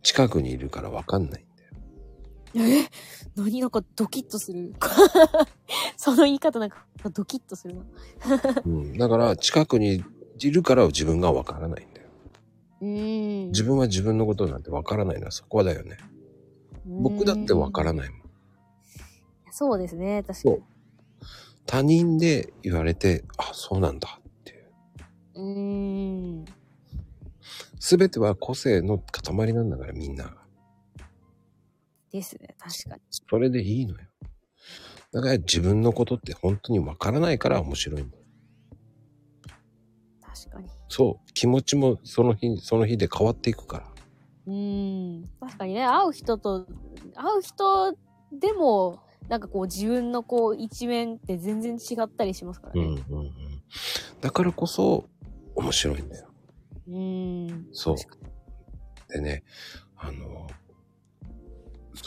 近くにいるからわかんない。え？何？なんかドキッとする。[laughs] その言い方なんかドキッとするな。[laughs] うん。だから、近くにいるから自分がわからないんだよ。うーん。自分は自分のことなんてわからないのはそこだよね。僕だってわからい。ないもん。そうですね、確かに。他人で言われて、あ、そうなんだっていう。うーん。すべては個性の塊なんだから、みんなが。ですね。確かに。それでいいのよ。だから自分のことって本当にわからないから面白いんだよ。確かに。そう。気持ちもその日、その日で変わっていくから。うーん。確かにね、会う人と、会う人でも、なんかこう自分のこう一面って全然違ったりしますからね。うんうんうん。だからこそ面白いんだよ。うーん。そうでね、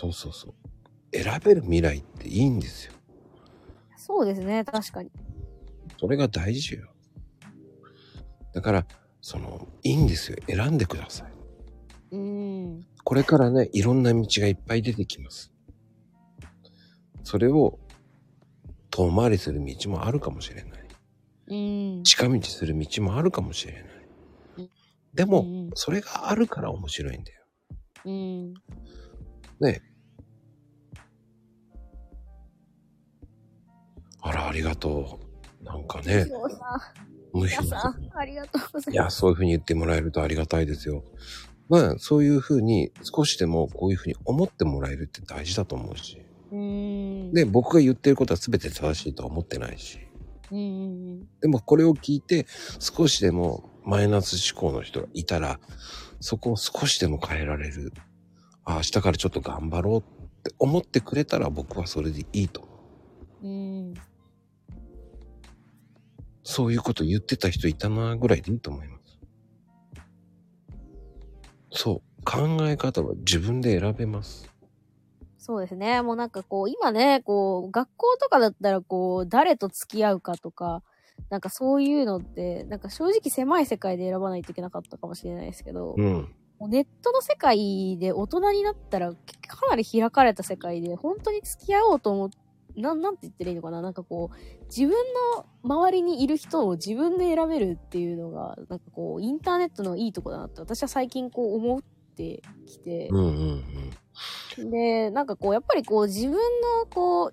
そうそうそう。選べる未来っていいんですよ。そうですね。確かに。それが大事よ。だから、その、いいんですよ。選んでください。うーん。これからね、いろんな道がいっぱい出てきます。それを遠回りする道もあるかもしれない。うーん。近道する道もあるかもしれないうん。でもうんうん、それがあるから面白いんだよ。うーん。ねあら、ありがとう。なんかね、そうさん、無皆さん、ありがとうございや、います。そういうふうに言ってもらえるとありがたいですよ。まあ、そういうふうに少しでもこういうふうに思ってもらえるって大事だと思うし。うーん。で、僕が言ってることは全て正しいとは思ってないし。うんうんでもこれを聞いて少しでもマイナス思考の人がいたら、そこを少しでも変えられる。あ、明日からちょっと頑張ろうって思ってくれたら僕はそれでいいと思う。うん。うん。そういうこと言ってた人いたなぐらいでいいと思います。そう。考え方は自分で選べます。そうですね。もうなんかこう、今ね、こう、学校とかだったらこう、誰と付き合うかとか、なんかそういうのって、なんか正直狭い世界で選ばないといけなかったかもしれないですけど、うん。もうネットの世界で大人になったらかなり開かれた世界で本当に付き合おうと思っなん、なんて言ってらいいのかな？なんかこう、自分の周りにいる人を自分で選べるっていうのが、なんかこう、インターネットのいいとこだなって私は最近こう思ってきて、うんうんうん。で、なんかこう、やっぱりこう、自分のこう、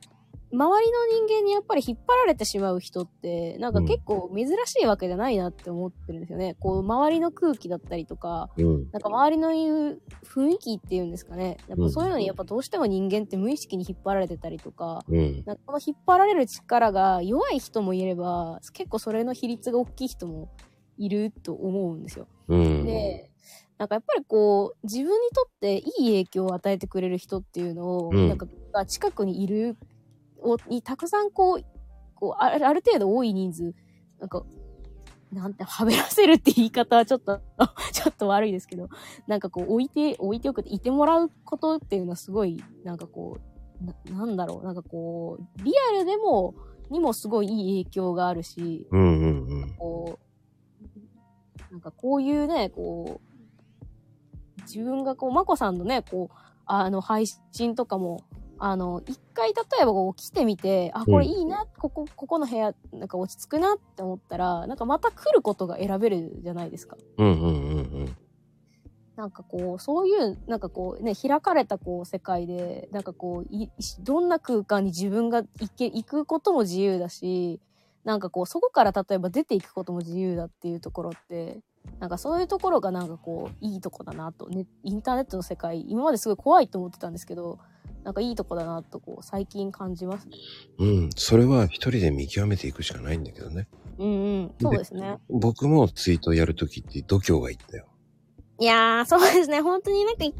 周りの人間にやっぱり引っ張られてしまう人って、なんか結構珍しいわけじゃないなって思ってるんですよね。こう、周りの空気だったりとか、うん。なんか周りの言う雰囲気っていうんですかね。やっうんぱそういうのにやっぱどうしても人間って無意識に引っ張られてたりとか、うん。なんかこの引っ張られる力が弱い人もいれば、結構それの比率が大きい人もいると思うんですよ。うん。で、なんかやっぱりこう、自分にとっていい影響を与えてくれる人っていうのを、うんなんかが近くにいる、をにたくさんこう、こうあるある程度多い人数、なんか、なんて、はべらせるって言い方はちょっと、[laughs] ちょっと悪いですけど、なんかこう置いて、置いておく、いてもらうことっていうのはすごい、なんかこう、ななんだろう、なんかこう、リアルでも、にもすごいいい影響があるし、うんうんうん。こう、なんかこういうね、こう、自分がこう、まこさんのね、こう、あの、配信とかも、あの、一回例えばこう来てみて、あ、これいいな、ここ、ここの部屋、なんか落ち着くなって思ったら、なんかまた来ることが選べるじゃないですか。うんうんうんうん。なんかこう、そういう、なんかこうね、開かれたこう世界で、なんかこう、いどんな空間に自分が行け、行くことも自由だし、なんかこう、そこから例えば出ていくことも自由だっていうところって、なんかそういうところがなんかこう、いいとこだなと、ね、インターネットの世界、今まですごい怖いと思ってたんですけど、なんかいいとこだなとこう、最近感じますね。うん。それは一人で見極めていくしかないんだけどね。うんうん、そうですね。僕もツイートやるときって度胸がいったよ。いやー、そうですね。本当になんかい、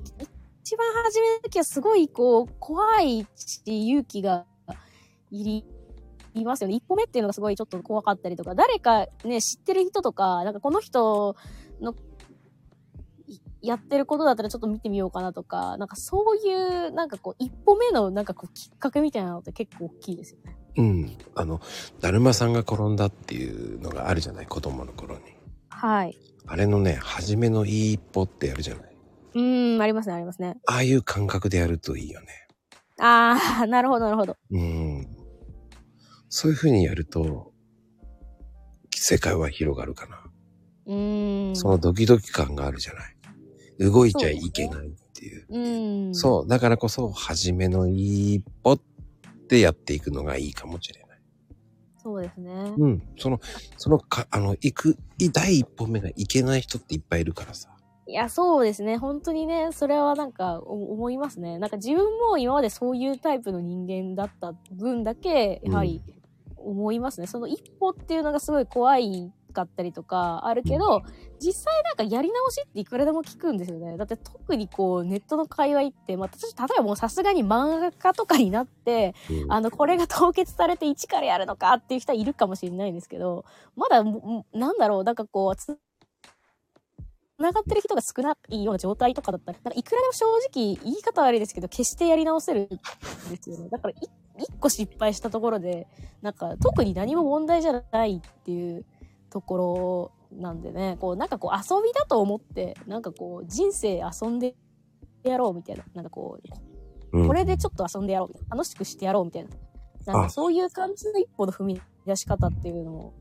一番初めの時はすごい、こう、怖いし、勇気がいり、いますよね。一歩目っていうのがすごいちょっと怖かったりとか、誰かね、知ってる人とか、なんかこの人の、いやってることだったらちょっと見てみようかなとか、なんかそういう、なんかこう、一歩目のなんかこう、きっかけみたいなのって結構大きいですよね。うん。あの、だるまさんが転んだっていうのがあるじゃない子供の頃に。はい。あれのね、初めのいい一歩ってやるじゃない？うーん、ありますね、ありますね。ああいう感覚でやるといいよね。あー、なるほど、なるほど。うん。そういうふうにやると、世界は広がるかな。うーん。そのドキドキ感があるじゃない？動いちゃいけないっていう。うーん。そう。だからこそ、初めの一歩ってやっていくのがいいかもしれない。そうですね。うん。その、そのか、あの、行く、い第一歩目がいけない人っていっぱいいるからさ。いや、そうですね。本当にね、それはなんかお思いますね。なんか自分も今までそういうタイプの人間だった分だけ、やはり思いますね。その一歩っていうのがすごい怖いかったりとかあるけど、実際なんかやり直しっていくらでも聞くんですよね。だって特にこうネットの界隈って、まあ私、例えばもうさすがに漫画家とかになって、うんあの、これが凍結されて一からやるのかっていう人はいるかもしれないんですけど、まだも、なんだろう、なんかこう、つ、繋がってる人が少ないような状態とかだったら、なんかいくらでも正直、言い方悪いですけど、決してやり直せるんですよね。だから、い一個失敗したところで、なんか、特に何も問題じゃないっていうところなんでね、こう、なんかこう、遊びだと思って、なんかこう、人生遊んでやろうみたいな、なんかこう、うんこれでちょっと遊んでやろうみたいな。楽しくしてやろうみたいな。なんあかそういう感じの一歩の踏み出し方っていうのも、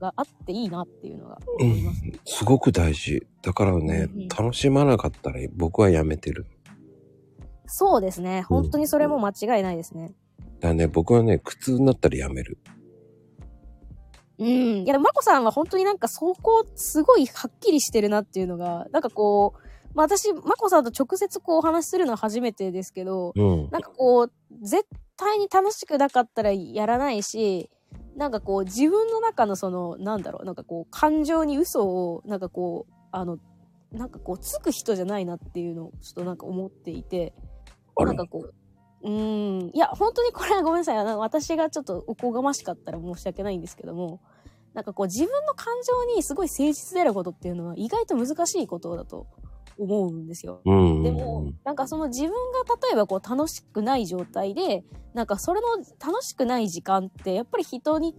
があっていいなっていうのが思います。すごく大事。だからね、うんうん楽しまなかったら僕はやめてる。そうですね。本当にそれも間違いないですね。だね、僕はね、苦痛になったらやめる。うん。いや、でも、まこさんは本当になんかそこ、すごいはっきりしてるなっていうのが、なんかこう、まあ私、まこさんと直接こうお話しするのは初めてですけど、うん。なんかこう、絶対に楽しくなかったらやらないし、なんかこう、自分の中のその、なんだろう、なんかこう、感情に嘘を、なんかこう、あの、なんかこう、つく人じゃないなっていうのを、ちょっとなんか思っていて、なんかこう、うーん、いや、本当にこれはごめんなさい。あの私がちょっとおこがましかったら申し訳ないんですけども、なんかこう、自分の感情にすごい誠実であることっていうのは意外と難しいことだと思うんですよ。うん。でも、なんかその自分が例えばこう楽しくない状態で、なんかそれの楽しくない時間って、やっぱり人に、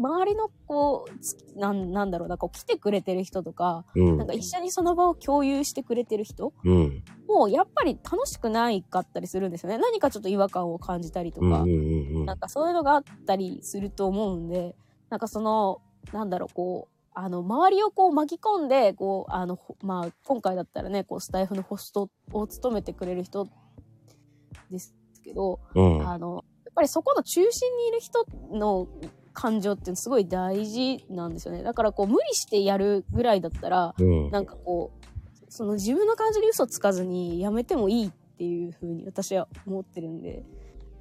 周りのこう、つなんなんだろうな、こう来てくれてる人とか、うんなんか一緒にその場を共有してくれてる人うん。も、やっぱり楽しくないかったりするんですよね。何かちょっと違和感を感じたりとか、なんかそういうのがあったりすると思うんで、なんかその、なんだろう、こう、あの、周りをこう巻き込んで、こう、あの、ほまあ、今回だったらね、こう、スタイフのホストを務めてくれる人ですけど、うん。あの、やっぱりそこの中心にいる人の感情ってすごい大事なんですよね。だからこう、無理してやるぐらいだったら、うん。なんかこう、その自分の感情に嘘つかずにやめてもいいっていう風に私は思ってるんで、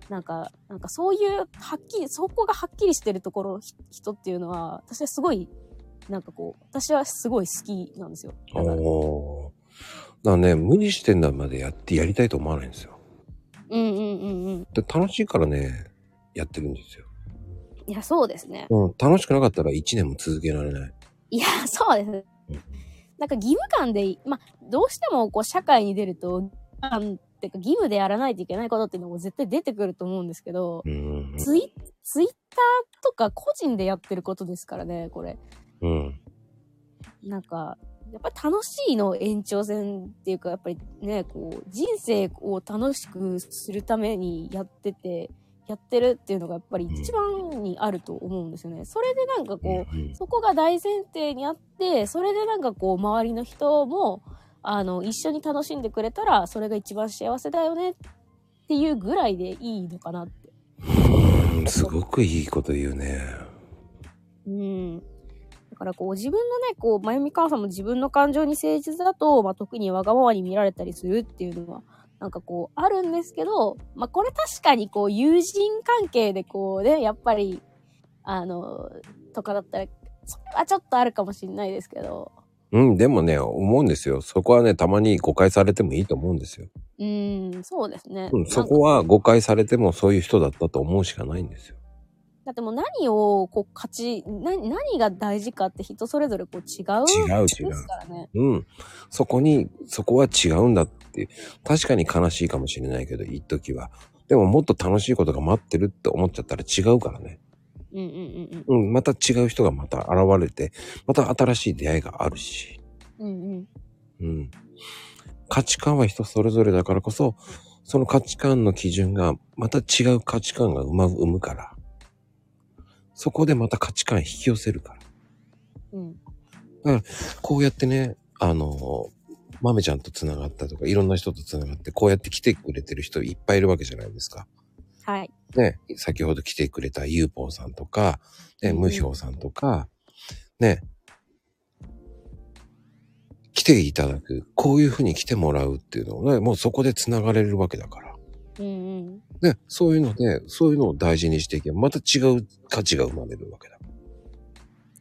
なんか、なんかそういう、はっきり、そこがはっきりしてるところ、ひ人っていうのは、私はすごい、なんかこう、私はすごい好きなんですよ。だから。だからね、無理してんだまでやってやりたいと思わないんですよ。うんうんうんうん。で楽しいからね、やってるんですよ。いや、そうですね。うん。楽しくなかったら1年も続けられない。いや、そうですねうん。なんか義務感で、まあ、どうしてもこう社会に出ると、感ってか義務でやらないといけないことっていうのも絶対出てくると思うんですけど、うん。ツイツイッターとか個人でやってることですからね、これ。うん。なんか、やっぱり楽しいの延長線っていうか、やっぱりね、こう、人生を楽しくするためにやってて、やってるっていうのがやっぱり一番にあると思うんですよね。それでなんかこう、うんそこが大前提にあって、それでなんかこう、周りの人も、あの、一緒に楽しんでくれたら、それが一番幸せだよねっていうぐらいでいいのかなって。うんすごくいいこと言うね。うん。だからこう、自分のね、こう、まゆみかわさんも自分の感情に誠実だと、まあ、特にわがままに見られたりするっていうのは、なんかこう、あるんですけど、まあ、これ確かにこう、友人関係でこうね、やっぱり、あの、とかだったら、それはちょっとあるかもしれないですけど、うん、でもね、思うんですよ。そこはね、たまに誤解されてもいいと思うんですよ。うーん、そうですね。うん、そこは誤解されてもそういう人だったと思うしかないんですよ。だってもう何を、こう、勝ち、な、何が大事かって人それぞれこう違う。違う違うですからね。うん。そこに、そこは違うんだって。確かに悲しいかもしれないけど、一時は。でももっと楽しいことが待ってるって思っちゃったら違うからね。うんうんうんうん。うん、また違う人がまた現れて、また新しい出会いがあるし。うんうん。うん。価値観は人それぞれだからこそ、その価値観の基準がまた違う価値観が生ま生むから。そこでまた価値観引き寄せるから。うん。こうやってね、あの、豆ちゃんと繋がったとか、いろんな人と繋がって、こうやって来てくれてる人いっぱいいるわけじゃないですか。はい。ね、先ほど来てくれたゆうぽんさんとか、ね、うん無表さんとか、ね、来ていただく、こういうふうに来てもらうっていうのをね、もうそこで繋がれるわけだから。うんうん。ね、そういうので、そういうのを大事にしていけば、また違う価値が生まれるわけだ。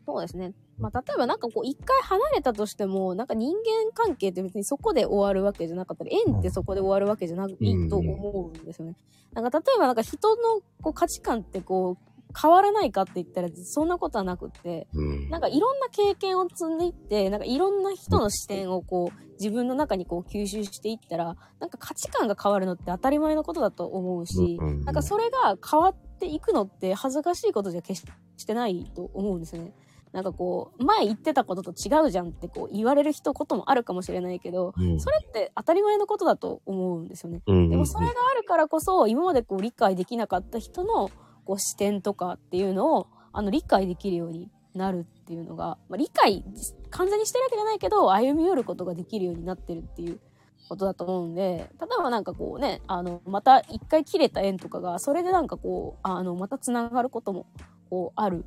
そうですね。まあ、例えばなんかこう、一回離れたとしても、なんか人間関係って別にそこで終わるわけじゃなかったり、縁ってそこで終わるわけじゃないと思うんですよね。なんか例えばなんか人のこう価値観ってこう、変わらないかって言ったら、そんなことはなくって、うん。なんかいろんな経験を積んでいって、なんかいろんな人の視点をこう、自分の中にこう吸収していったら、なんか価値観が変わるのって当たり前のことだと思うし、うんうんうんなんかそれが変わっていくのって恥ずかしいことじゃ決してないと思うんですよね。なんかこう、前言ってたことと違うじゃんってこう言われる人こともあるかもしれないけど、うんそれって当たり前のことだと思うんですよね。うんうんでもそれがあるからこそ、今までこう理解できなかった人のこう視点とかっていうのを、あの理解できるようになるっていうのが、まあ、理解完全にしてるわけじゃないけど、歩み寄ることができるようになってるっていうことだと思うんで、例えばなんかこうね、あの、また一回切れた縁とかが、それでなんかこう、あの、また繋がることも、こう、ある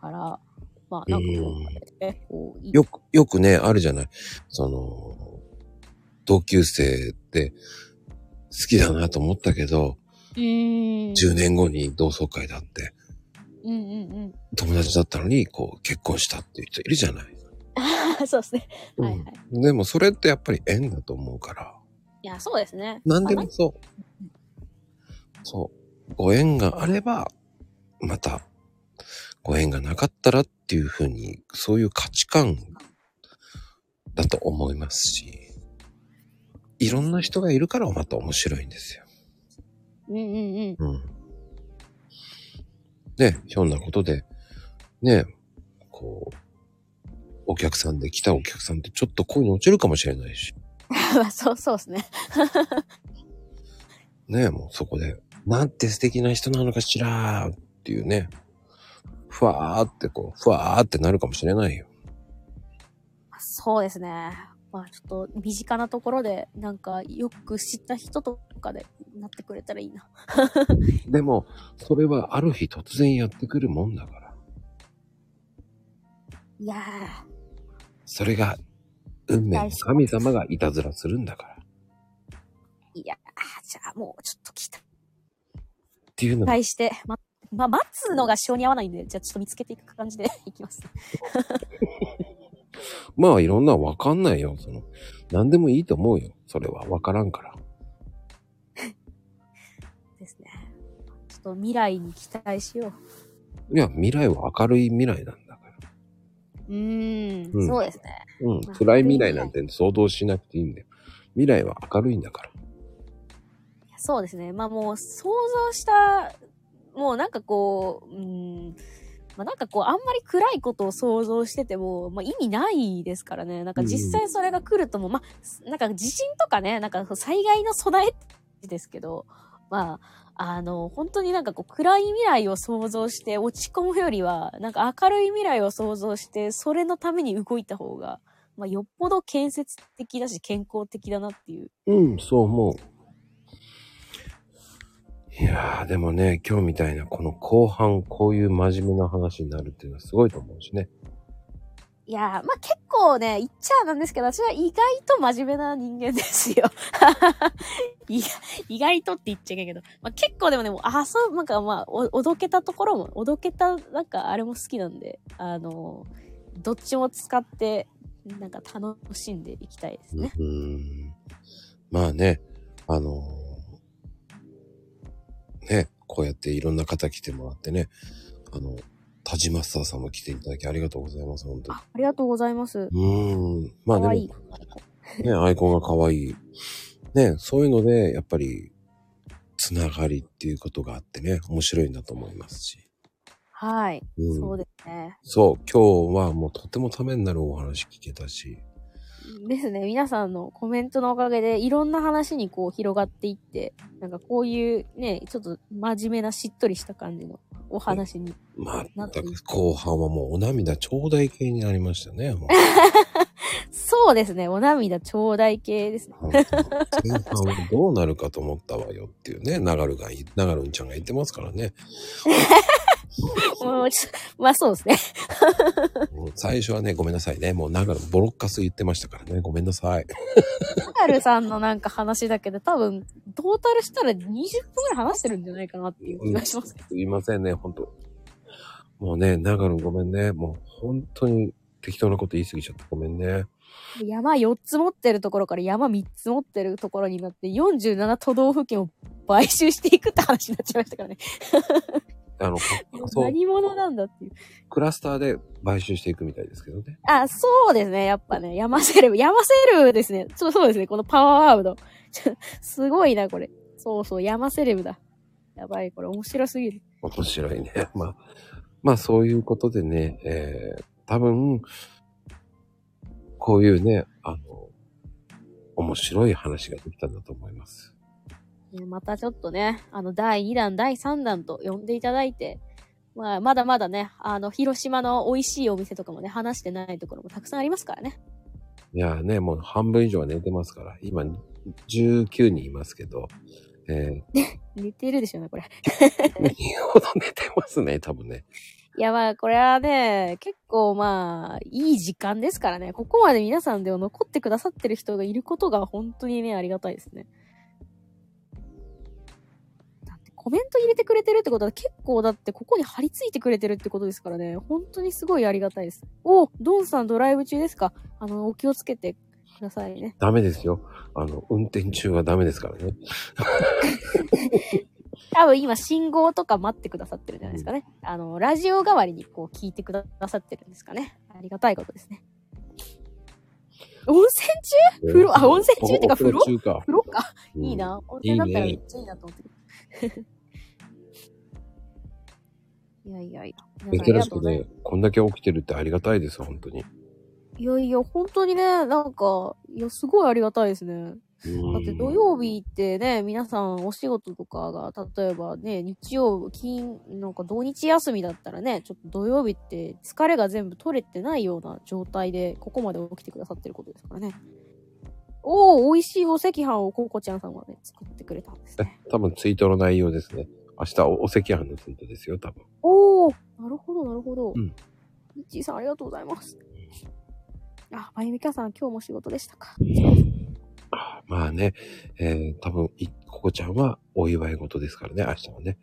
から、まあなんかこうね、こう、いよく、よくね、あるじゃない。その、同級生って好きだなと思ったけど、うーん。10年後に同窓会だって、うんうんうん。友達だったのに、こう、結婚したっていう人いるじゃない。[laughs] そうですね。はいはい。うんでもそれってやっぱり縁だと思うから。いや、そうですね。何でまあもそう。そう。ご縁があれば、また、ご縁がなかったらっていうふうに、そういう価値観だと思いますし、いろんな人がいるからまた面白いんですよ。うんうんうん。うん。ね、ひょんなことで、ね、こう、お客さんで来たお客さんってちょっと恋に落ちるかもしれないし、[laughs] そうそうですね。[laughs] ね、もうそこで、なんて素敵な人なのかしらっていうね、ふわーってこう、ふわーってなるかもしれないよ。そうですね。まあちょっと身近なところで、なんかよく知った人とかでなってくれたらいいな。[laughs] でも、それはある日突然やってくるもんだから。いやそれが、運命の神様がいたずらするんだから。ー、いやー、じゃあもうちょっと期っていうのが、待して、ま、まあ待つのが性に合わないんで、じゃあちょっと見つけていく感じで [laughs] いきます。まあいろんなわかんないよ。その、何でもいいと思うよ。それはわからんから。[laughs] ですね。ちょっと未来に期待しよう。いや、未来は明るい未来なんだから。うーん、うんそうですね。うん。まあ暗い未来なんて想像しなくていいんだよ。未来は明るいんだから。そうですね。まあもう想像した、もうなんかこう、うーん、まあなんかこう、あんまり暗いことを想像してても、まあ意味ないですからね。なんか実際それが来るとも、まあ、なんか地震とかね、なんか災害の備えですけど、まあ、あの、本当になんかこう暗い未来を想像して落ち込むよりは、なんか明るい未来を想像して、それのために動いた方が、まあよっぽど建設的だし健康的だなっていう。うん、そう思う。いやー、でもね、今日みたいなこの後半、こういう真面目な話になるっていうのはすごいと思うしね。いやー、まあ、結構ね、言っちゃなんですけど、私は意外と真面目な人間ですよ。[laughs] 意外意外とって言っちゃいけないけど、まあ、結構でもね、もうあ、そう、なんかまあ、お、おどけたところも、おどけた、なんかあれも好きなんで、あの、どっちも使って、なんか楽しんでいきたいですね。うーん。まあね、あのーね、こうやっていろんな方来てもらってね、あの、タジマスターさんも来ていただきありがとうございます、本当に。あ、ありがとうございます。うーん。まあでも、いい。ね、アイコンが可愛い。ね、そういうので、やっぱり、つながりっていうことがあってね、面白いんだと思いますし。はい。うん、そうですね。そう、今日はもうとてもためになるお話聞けたし。ですね。皆さんのコメントのおかげで、いろんな話にこう広がっていって、なんかこういうね、ちょっと真面目なしっとりした感じのお話に。まなっていいったく後半はもうお涙頂戴系になりましたね。[laughs] そうですね。お涙ちょうだい系ですね。前半はどうなるかと思ったわよっていうね、ナガルがい、ナガルンちゃんが言ってますからね。[laughs] もうちょまあそうですね。最初はね、ごめんなさいね。もうナガルンボロッカス言ってましたからね。ごめんなさい。ナガルさんのなんか話だけで多分、トータルしたら20分くらい話してるんじゃないかなっていう気がします。すいませんね、本当もうね、ナガルンごめんね。もう本当に適当なこと言い過ぎちゃってごめんね。山4つ持ってるところから山3つ持ってるところになって47都道府県を買収していくって話になっちゃいましたからね。あの、そう、何者なんだっていう。クラスターで買収していくみたいですけどね。あ、そうですね。やっぱね、山セレブ。山セレブですね。そう、そうですね。このパワーワード。[laughs] すごいな、これ。そうそう、山セレブだ。やばい、これ面白すぎる。面白いね。まあ、まあそういうことでね、えー、多分、こういうね、あの、面白い話ができたんだと思います。ねまたちょっとね、あの、第2弾、第3弾と呼んでいただいて、まあ、まだまだね、あの、広島の美味しいお店とかもね、話してないところもたくさんありますからね。いやーね、もう半分以上は寝てますから、今19人いますけど、え [laughs] 寝てるでしょうね、これ。ー、2ほど寝てますね、多分ね。いや、まあ、これはね、結構まあ、いい時間ですからね。ここまで皆さんでも残ってくださってる人がいることが本当にね、ありがたいですね。だってコメント入れてくれてるってことは結構だってここに貼り付いてくれてるってことですからね。本当にすごいありがたいです。おドンさんドライブ中ですか？あの、お気をつけてくださいね。ダメですよ。あの、運転中はダメですからね。[laughs] 多分今信号とか待ってくださってるんじゃないですかね。あの、ラジオ代わりにこう聞いてくださってるんですかね。ありがたいことですね。温泉中？風呂？あ温泉中？ってか風呂？お風中か。風呂か？うんいいな。温泉だったらめっちゃいいなと思ってる。[laughs] いやいやいや。珍しくね、こんだけ起きてるってありがたいです、本当に。す。いやいや、本当にね、なんか、いや、すごいありがたいですね。うんだって土曜日ってね、皆さんお仕事とかが、例えばね、日曜、金、なんか土日休みだったらね、ちょっと土曜日って疲れが全部取れてないような状態で、ここまで起きてくださってることですからね。おー、美味しいお赤飯をココちゃんさんがね、作ってくれたんですね。多分ツイートの内容ですね。明日おお赤飯のツイートですよ、多分。おー、なるほど、なるほど。うんミッチーさんありがとうございます。あ、まゆみかさん今日も仕事でしたか。あまあね、えー、多分い、ここちゃんはお祝い事ですからね、明日はね。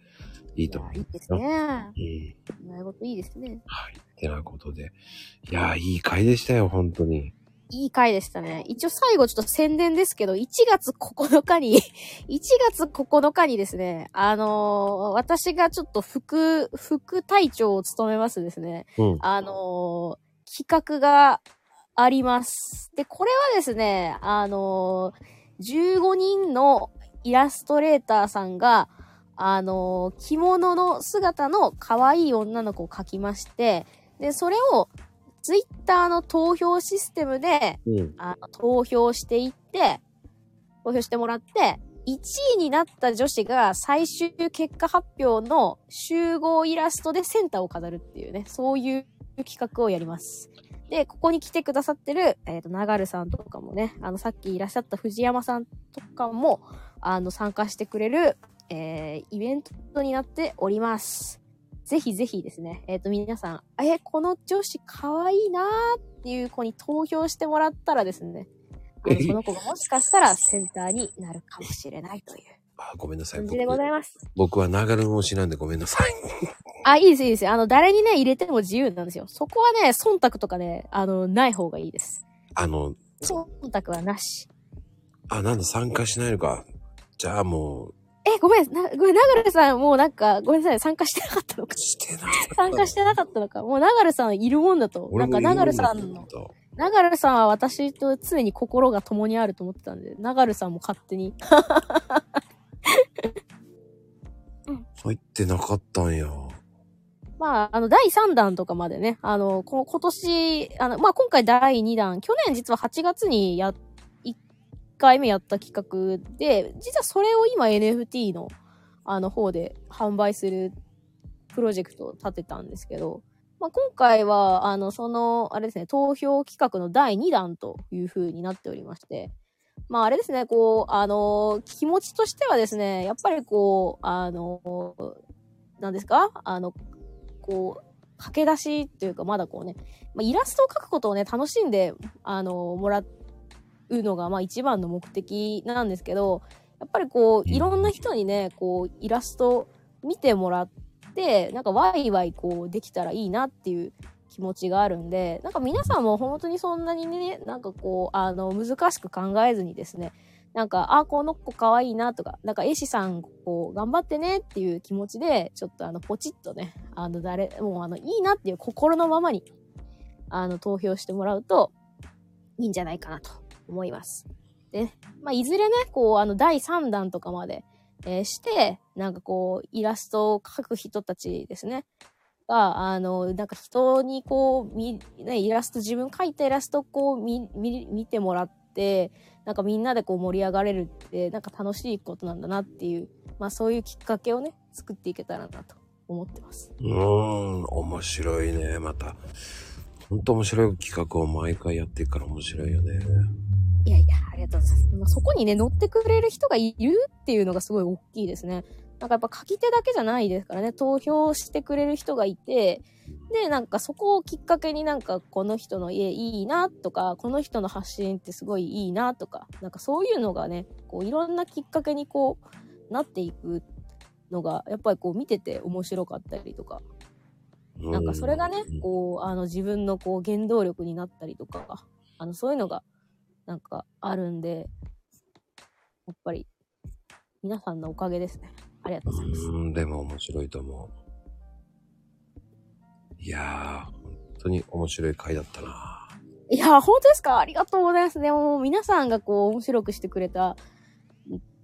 いいと思いやいいですよ。ね。うん。願い事いいですね。はい。てなことで。いやー、いい回でしたよ、本当に。いい回でしたね。一応最後ちょっと宣伝ですけど、1月9日に、[laughs] 1月9日にですね、あのー私がちょっと副、副隊長を務めますですね、うん。あのー企画があります。で、これはですね、あのー15人のイラストレーターさんが、あのー着物の姿の可愛い女の子を描きまして、で、それをツイッターの投票システムで、うん。あの投票していって、投票してもらって、1位になった女子が最終結果発表の集合イラストでセンターを飾るっていうね、そういう企画をやります。で、ここに来てくださってる、えっ、と、長るさんとかもね、あの、さっきいらっしゃった藤山さんとかも、あの、参加してくれる、えー、イベントになっております。ぜひぜひですね、えっ、と、皆さん、え、この女子可愛いなーっていう子に投票してもらったらですね、あの [laughs] その子がもしかしたらセンターになるかもしれないというあ、ごめんなさい。僕感じでございます。僕は流れ推しなんでごめんなさい。あ、いいです、いいです。あの、誰にね、入れても自由なんですよ。そこはね、忖度とかね、あの、ない方がいいです。あの、忖度はなし。あ、なんだ、参加しないのか。じゃあもう、え、ごめん、な、ごめん、ながるさん、もうなんか、ごめんなさい、参加してなかったのか。してない。参加してなかったのか。もうながるさんいるもんだと。なんか、ながるさんの、ながるさんは私と常に心が共にあると思ってたんで、ながるさんも勝手に。入ってなかったんや。まあ、あの、第3弾とかまでね、あの、こ今年、あの、まあ、今回第2弾、去年実は8月にや、1回目やった企画で、実はそれを今 NFT の、あの方で販売するプロジェクトを立てたんですけど、まあ、今回は、あの、その、あれですね、投票企画の第2弾という風になっておりまして、まあ、あれですね、こう、あの、気持ちとしてはですね、やっぱりこう、あの、なんですか？あの、こう、駆け出しというか、まだこうね、まあ、イラストを描くことをね、楽しんで、あの、もらうのが、まあ、一番の目的なんですけど、やっぱりこう、いろんな人にね、こう、イラスト見てもらって、なんかワイワイこう、できたらいいなっていう気持ちがあるんで、なんか皆さんも本当にそんなにね、なんかこう、あの、難しく考えずにですね、なんか、あ、この子可愛いなとか、なんか、絵師さん、こう、頑張ってねっていう気持ちで、ちょっとあの、ポチッとね、あの、誰、もうあの、いいなっていう心のままに、あの、投票してもらうと、いいんじゃないかなと思います。で、まあ、いずれね、こう、あの、第3弾とかまで、えーして、なんかこう、イラストを描く人たちですね。が、あの、なんか人にこう、み、ね、イラスト、自分描いたイラストをこう、見、見、見てもらって、なんかみんなでこう盛り上がれるって、なんか楽しいことなんだなっていう、まあそういうきっかけをね、作っていけたらなと思ってます。うーん、面白いね、また。ほんと面白い企画を毎回やっていくから面白いよね。いやいや、ありがとうございます。まあ、そこにね、乗ってくれる人がいるっていうのがすごい大きいですね。なんかやっぱ書き手だけじゃないですからね、投票してくれる人がいて、で、なんかそこをきっかけになんかこの人の家いいなとか、この人の発信ってすごいいいなとか、なんかそういうのがね、こういろんなきっかけにこうなっていくのが、やっぱりこう見てて面白かったりとか、なんかそれがね、こう、あの自分のこう原動力になったりとか、あのそういうのがなんかあるんで、やっぱり皆さんのおかげですね。ありがとうございます。うーん、でも面白いと思う。いやー、本当に面白い回だったな。いや、本当ですか？ありがとうございます。でも、皆さんがこう、面白くしてくれた、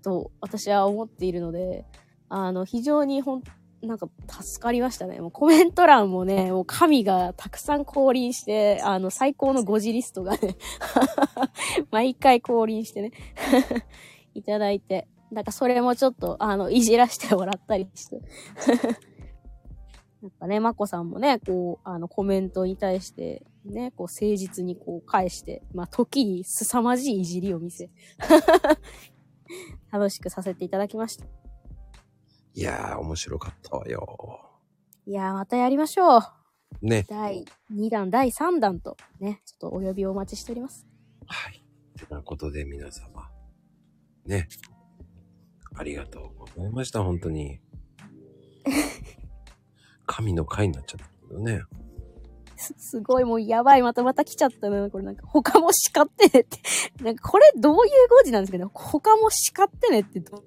と、私は思っているので、あの、非常にほん、なんか、助かりましたね。もうコメント欄もね、もう神がたくさん降臨して、あの、最高の5次リストがね、[laughs] 毎回降臨してね、[laughs] いただいて、なんかそれもちょっと、あの、いじらしてもらったりして。なんかね、まこさんもね、こう、あの、コメントに対して、ね、こう、誠実にこう、返して、まあ、時に凄まじいいじりを見せ、[laughs] 楽しくさせていただきました。いやー、面白かったわよ。いやー、またやりましょう。ね。第2弾、第3弾と、ね、ちょっとお呼びをお待ちしております。はい。てなことで皆様、ね。ありがとうございました、本当に。[laughs] 神の回になっちゃったけどね。すすごい、もうやばい、またまた来ちゃったな。これなんか、他も叱ってねって。[laughs] なんか、これどういう語字なんですかね他も叱ってねってど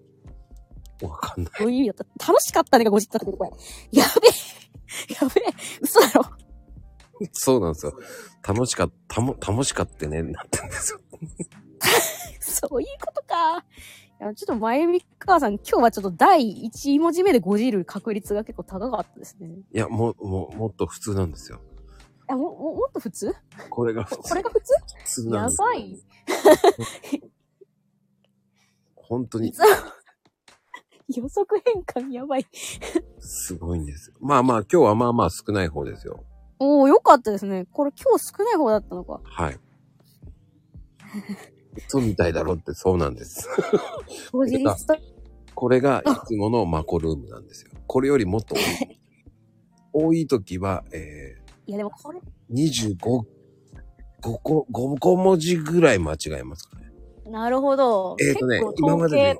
わかんない。どういう意味だった？楽しかったねが語字ったこれ。やべえ。[laughs] やべえ。嘘だろ。そうなんですよ。楽しかった、たも、楽しかってね、なってんですよ。そういうことか。ちょっと前みかさん、今日はちょっと第1文字目でごじる確率が結構高かったですね。いや、もう、もう、もっと普通なんですよ。あ、も、も、もっと普通？これが普通。これが普通？普通なんやです。ばい。本当に予測変換やばい。すごいんですよ。まあまあ、今日はまあまあ少ない方ですよ。おー、よかったですね。これ今日少ない方だったのか。はい。そうみたいだろってそうなんです。ご自立と。これがいつものマコルームなんですよ。これよりもっと多い。多い時は、えいや、でもこれ、ー、25、5個、5個文字ぐらい間違えますかね。なるほど。えーとね今までで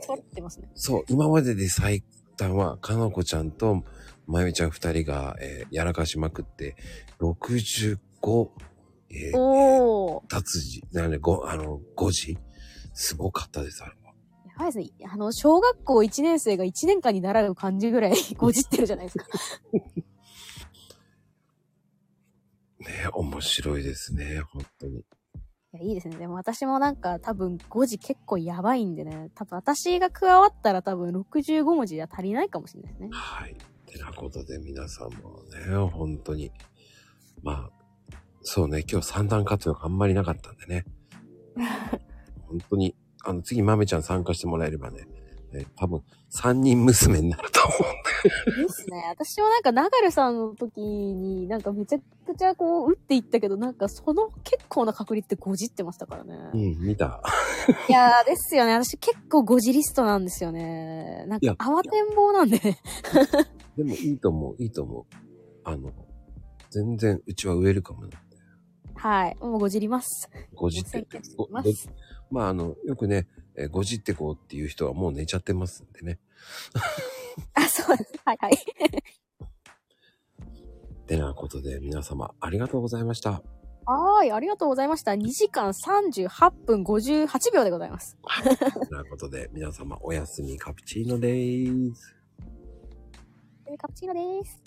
ね。そう、今までで最短は、かなこちゃんとまゆみちゃん二人が、えーやらかしまくって、65、えー、おー。達字、なんで、ご、あの、5時すごかったです、あれは。やばいですね。あの、小学校1年生が1年間に習う漢字ぐらい [laughs] ごじってるじゃないですか。[laughs] ね面白いですね、本当に。いや、いいですね。でも私もなんか多分5時結構やばいんでね。多分私が加わったら多分65文字じゃ足りないかもしれないですね。はい。てなことで皆さんもね、本当に。まあ、そうね、今日三段活用があんまりなかったんでね。[laughs] 本当に、あの、次、まめちゃん参加してもらえればね、え多分、三人娘になると思うんだよですね。私はなんか、流れさんの時に、なんかめちゃくちゃこう、打っていったけど、なんかその結構な確率でごじってましたからね。うん、見た。いやー、ですよね。私結構ごじリストなんですよね。なんか、慌てんぼうなんで。でもいいと思う、いいと思う。あの、全然うちはウェルカムな。はい。もうごじります。ごじってままああの、よくね、えーごじってこうっていう人はもう寝ちゃってますんでね。[laughs] あ、そうです。はいはい。[laughs] てなことで皆様ありがとうございました。はーい。ありがとうございました。2時間38分58秒でございます。[laughs] てなことで皆様おやすみカプチーノでーす。カプチーノです。